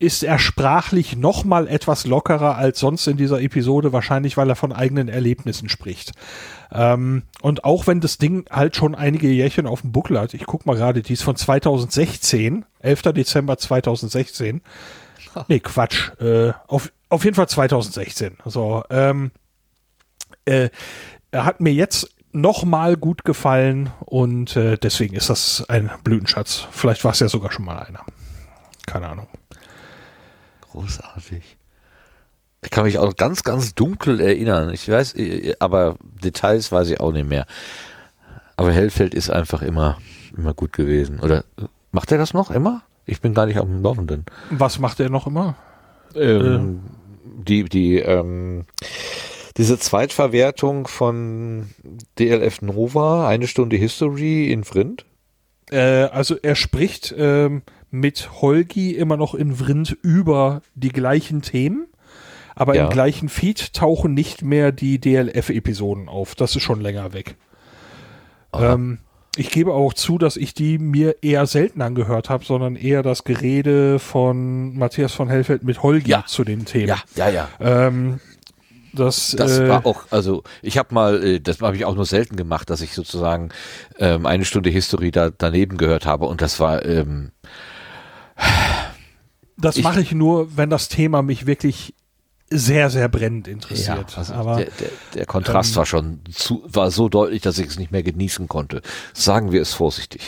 ist er sprachlich noch mal etwas lockerer als sonst in dieser Episode, wahrscheinlich weil er von eigenen Erlebnissen spricht. Ähm, und auch wenn das Ding halt schon einige Jährchen auf dem Buckel hat, ich guck mal gerade, die ist von 2016, 11. Dezember 2016. Nee, Quatsch. Äh, auf, auf jeden Fall 2016. Also, ähm, äh, er hat mir jetzt noch mal gut gefallen und äh, deswegen ist das ein Blütenschatz. Vielleicht war es ja sogar schon mal einer. Keine Ahnung.
Großartig. Ich kann mich auch ganz, ganz dunkel erinnern. Ich weiß, äh, aber Details weiß ich auch nicht mehr. Aber Hellfeld ist einfach immer, immer gut gewesen. Oder macht er das noch immer? Ich bin gar nicht auf dem Laufenden.
Was macht er noch immer?
Ähm, äh. Die, die, ähm, diese Zweitverwertung von DLF Nova, eine Stunde History in Vrind?
Äh, also er spricht ähm, mit Holgi immer noch in Vrind über die gleichen Themen aber ja. im gleichen Feed tauchen nicht mehr die DLF-Episoden auf. Das ist schon länger weg. Ähm, ich gebe auch zu, dass ich die mir eher selten angehört habe, sondern eher das Gerede von Matthias von Hellfeld mit Holgi ja. zu den Themen.
Ja, ja, ja.
Ähm, das,
das äh, war auch, also ich habe mal, äh, das habe ich auch nur selten gemacht, dass ich sozusagen ähm, eine Stunde History da daneben gehört habe und das war ähm,
das mache ich nur, wenn das Thema mich wirklich sehr, sehr brennend interessiert. Ja, also Aber,
der, der, der Kontrast ähm, war schon zu, war so deutlich, dass ich es nicht mehr genießen konnte. Sagen wir es vorsichtig.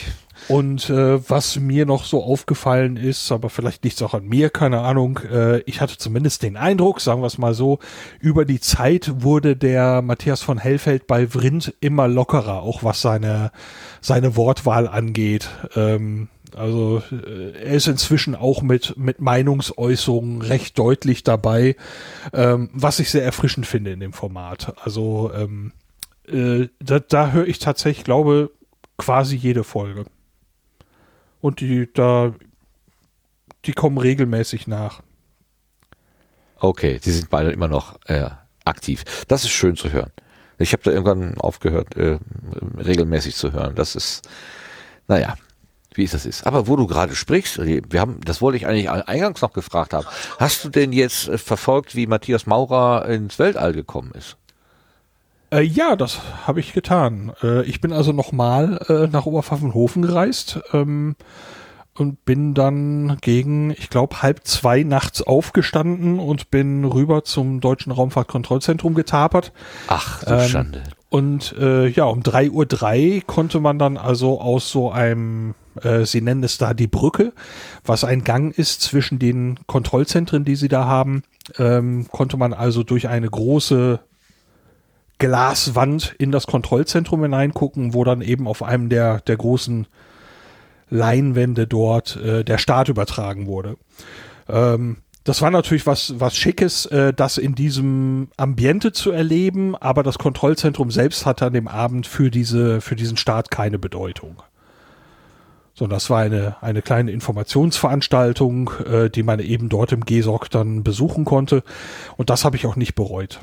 Und äh, was mir noch so aufgefallen ist, aber vielleicht liegt es auch an mir, keine Ahnung, äh, ich hatte zumindest den Eindruck, sagen wir es mal so, über die Zeit wurde der Matthias von Hellfeld bei Vrind immer lockerer, auch was seine, seine Wortwahl angeht. Ähm, also äh, er ist inzwischen auch mit, mit Meinungsäußerungen recht deutlich dabei, ähm, was ich sehr erfrischend finde in dem Format. Also ähm, äh, da, da höre ich tatsächlich, glaube quasi jede Folge. Und die da, die kommen regelmäßig nach.
Okay, sie sind beide immer noch äh, aktiv. Das ist schön zu hören. Ich habe da irgendwann aufgehört, äh, regelmäßig zu hören. Das ist, naja, wie es das ist. Aber wo du gerade sprichst, wir haben, das wollte ich eigentlich eingangs noch gefragt haben. Hast du denn jetzt äh, verfolgt, wie Matthias Maurer ins Weltall gekommen ist?
Äh, ja, das habe ich getan. Äh, ich bin also nochmal äh, nach Oberpfaffenhofen gereist ähm, und bin dann gegen, ich glaube, halb zwei nachts aufgestanden und bin rüber zum Deutschen Raumfahrtkontrollzentrum getapert.
Ach, du ähm, Schande.
Und äh, ja, um drei Uhr drei konnte man dann also aus so einem äh, sie nennen es da die Brücke, was ein Gang ist zwischen den Kontrollzentren, die sie da haben. Ähm, konnte man also durch eine große Glaswand in das Kontrollzentrum hineingucken, wo dann eben auf einem der, der großen Leinwände dort äh, der Start übertragen wurde. Ähm, das war natürlich was, was Schickes, äh, das in diesem Ambiente zu erleben, aber das Kontrollzentrum selbst hatte an dem Abend für diese, für diesen Start keine Bedeutung. So, das war eine, eine kleine Informationsveranstaltung, äh, die man eben dort im GESOC dann besuchen konnte. Und das habe ich auch nicht bereut.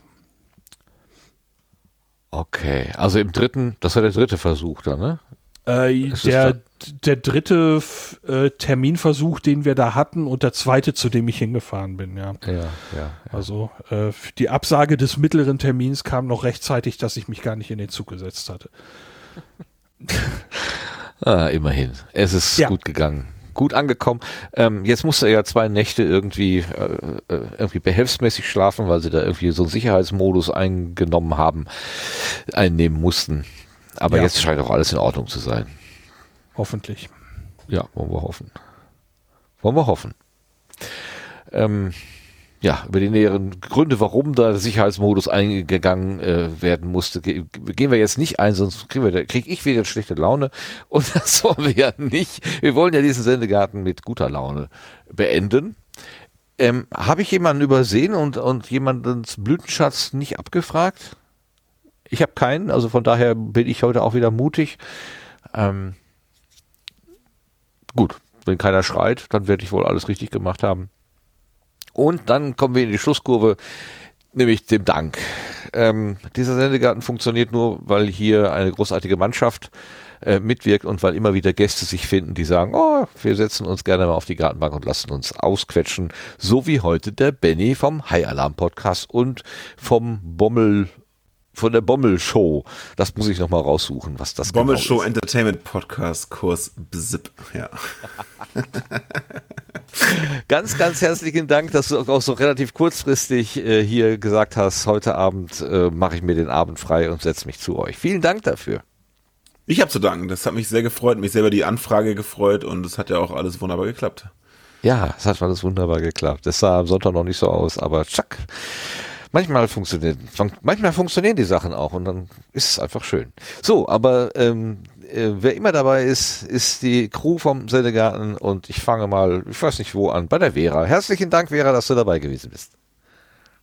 Okay, also im dritten, das war der dritte Versuch da, ne?
Äh, der, der dritte äh, Terminversuch, den wir da hatten und der zweite, zu dem ich hingefahren bin, ja.
Ja, ja. ja.
Also äh, die Absage des mittleren Termins kam noch rechtzeitig, dass ich mich gar nicht in den Zug gesetzt hatte.
ah, immerhin. Es ist gut gegangen gut angekommen. Ähm, jetzt musste er ja zwei Nächte irgendwie, äh, äh, irgendwie behelfsmäßig schlafen, weil sie da irgendwie so einen Sicherheitsmodus eingenommen haben, einnehmen mussten. Aber ja. jetzt scheint auch alles in Ordnung zu sein.
Hoffentlich.
Ja, wollen wir hoffen. Wollen wir hoffen. Ähm, ja, über die näheren Gründe, warum da der Sicherheitsmodus eingegangen äh, werden musste, ge gehen wir jetzt nicht ein, sonst kriegen wir, krieg ich wieder schlechte Laune. Und das wollen wir ja nicht. Wir wollen ja diesen Sendegarten mit guter Laune beenden. Ähm, Habe ich jemanden übersehen und, und jemandens Blütenschatz nicht abgefragt? Ich habe keinen, also von daher bin ich heute auch wieder mutig. Ähm, gut, wenn keiner schreit, dann werde ich wohl alles richtig gemacht haben. Und dann kommen wir in die Schlusskurve, nämlich dem Dank. Ähm, dieser Sendegarten funktioniert nur, weil hier eine großartige Mannschaft äh, mitwirkt und weil immer wieder Gäste sich finden, die sagen, oh, wir setzen uns gerne mal auf die Gartenbank und lassen uns ausquetschen, so wie heute der Benny vom High Alarm Podcast und vom Bommel von der Bommel Show. Das muss ich noch mal raussuchen, was das
Bommel genau Show ist. Entertainment Podcast Kurs Bzip. Ja.
ganz, ganz herzlichen Dank, dass du auch so relativ kurzfristig äh, hier gesagt hast, heute Abend äh, mache ich mir den Abend frei und setze mich zu euch. Vielen Dank dafür.
Ich habe zu danken. Das hat mich sehr gefreut, mich selber die Anfrage gefreut und es hat ja auch alles wunderbar geklappt.
Ja, es hat alles wunderbar geklappt. Das sah am Sonntag noch nicht so aus, aber tschack. Manchmal funktioniert, manchmal funktionieren die Sachen auch und dann ist es einfach schön. So, aber ähm, äh, wer immer dabei ist, ist die Crew vom Sendegarten und ich fange mal, ich weiß nicht wo an, bei der Vera. Herzlichen Dank, Vera, dass du dabei gewesen bist.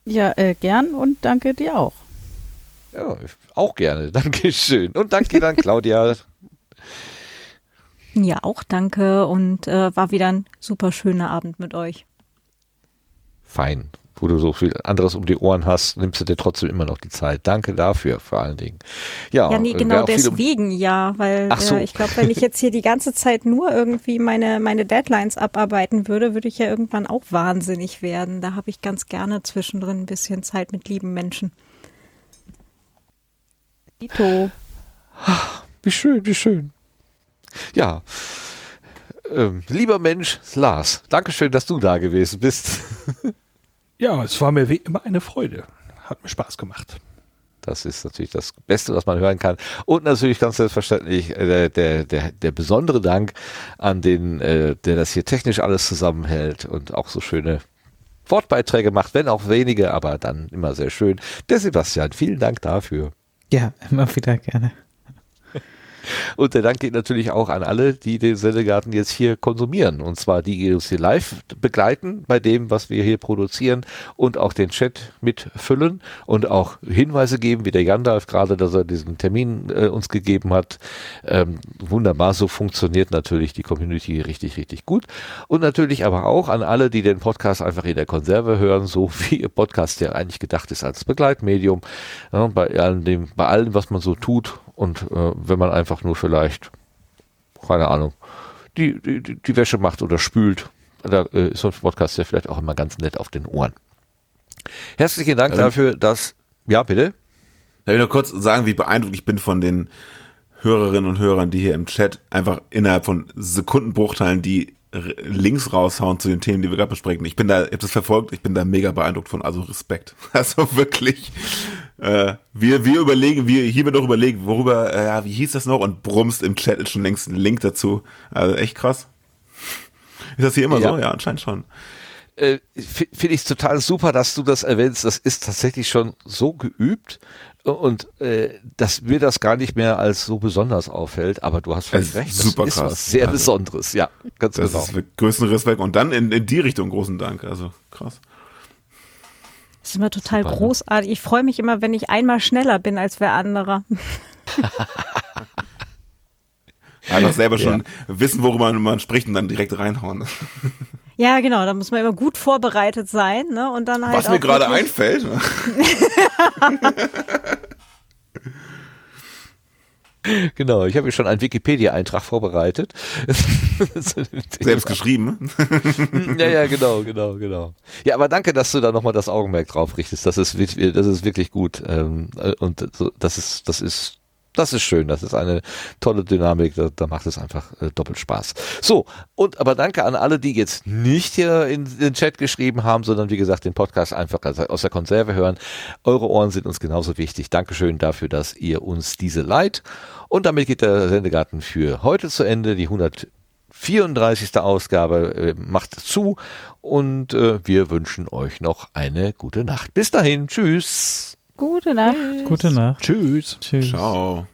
Ja, äh, gern und danke dir auch.
Ja, auch gerne. Dankeschön. Und danke dann, Claudia.
Ja, auch danke und äh, war wieder ein super schöner Abend mit euch.
Fein wo du so viel anderes um die Ohren hast, nimmst du dir trotzdem immer noch die Zeit. Danke dafür vor allen Dingen.
Ja, ja nee, genau deswegen ja, weil so. äh, ich glaube, wenn ich jetzt hier die ganze Zeit nur irgendwie meine, meine Deadlines abarbeiten würde, würde ich ja irgendwann auch wahnsinnig werden. Da habe ich ganz gerne zwischendrin ein bisschen Zeit mit lieben Menschen.
Dito. Wie schön, wie schön. Ja. Ähm, lieber Mensch, Lars, Dankeschön, dass du da gewesen bist.
Ja, es war mir wie immer eine Freude. Hat mir Spaß gemacht.
Das ist natürlich das Beste, was man hören kann. Und natürlich ganz selbstverständlich äh, der, der, der besondere Dank an den, äh, der das hier technisch alles zusammenhält und auch so schöne Wortbeiträge macht, wenn auch wenige, aber dann immer sehr schön. Der Sebastian, vielen Dank dafür.
Ja, immer wieder gerne.
Und der Dank geht natürlich auch an alle, die den Sendegarten jetzt hier konsumieren. Und zwar die, die uns hier live begleiten bei dem, was wir hier produzieren und auch den Chat mitfüllen und auch Hinweise geben, wie der Gandalf gerade, dass er diesen Termin äh, uns gegeben hat. Ähm, wunderbar, so funktioniert natürlich die Community richtig, richtig gut. Und natürlich aber auch an alle, die den Podcast einfach in der Konserve hören, so wie ihr Podcast ja eigentlich gedacht ist als Begleitmedium. Ja, bei allem bei allem, was man so tut und äh, wenn man einfach nur vielleicht, keine Ahnung, die, die, die Wäsche macht oder spült, da äh, ist so ein Podcast ja vielleicht auch immer ganz nett auf den Ohren. Herzlichen Dank ähm, dafür, dass, ja bitte.
Darf ich nur kurz sagen, wie beeindruckt ich bin von den Hörerinnen und Hörern, die hier im Chat einfach innerhalb von Sekundenbruchteilen die Links raushauen zu den Themen, die wir gerade besprechen. Ich bin da, ich habe das verfolgt, ich bin da mega beeindruckt von, also Respekt. Also wirklich, äh, wir, wir überlegen, wir, hier wird doch überlegen, worüber, äh, wie hieß das noch? Und brummst im Chat ist schon längst ein Link dazu. Also echt krass. Ist das hier immer ja. so? Ja, anscheinend schon.
Äh, Finde ich total super, dass du das erwähnst. Das ist tatsächlich schon so geübt und äh, dass mir das gar nicht mehr als so besonders auffällt, aber du hast völlig recht. Das
super
ist
krass.
was sehr also, Besonderes, ja,
ganz das genau. Das ist größten Respekt und dann in, in die Richtung großen Dank, also krass.
Das ist immer total super, ne? großartig. Ich freue mich immer, wenn ich einmal schneller bin als wer anderer.
Einfach selber schon ja. wissen, worüber man spricht und dann direkt reinhauen.
Ja, genau, da muss man immer gut vorbereitet sein, ne? Und dann halt.
Was mir gerade einfällt.
Genau, ich habe mir schon einen Wikipedia-Eintrag vorbereitet.
Selbst geschrieben.
ja, ja, genau, genau, genau. Ja, aber danke, dass du da nochmal das Augenmerk drauf richtest. Das ist, das ist wirklich gut. Ähm, und das ist, das ist das ist schön, das ist eine tolle Dynamik, da, da macht es einfach äh, doppelt Spaß. So, und aber danke an alle, die jetzt nicht hier in den Chat geschrieben haben, sondern wie gesagt den Podcast einfach aus der Konserve hören. Eure Ohren sind uns genauso wichtig. Dankeschön dafür, dass ihr uns diese leiht. Und damit geht der Sendegarten für heute zu Ende. Die 134. Ausgabe äh, macht zu und äh, wir wünschen euch noch eine gute Nacht. Bis dahin, tschüss.
Gute Nacht.
Gute Nacht.
Tschüss.
Tschüss.
Ciao.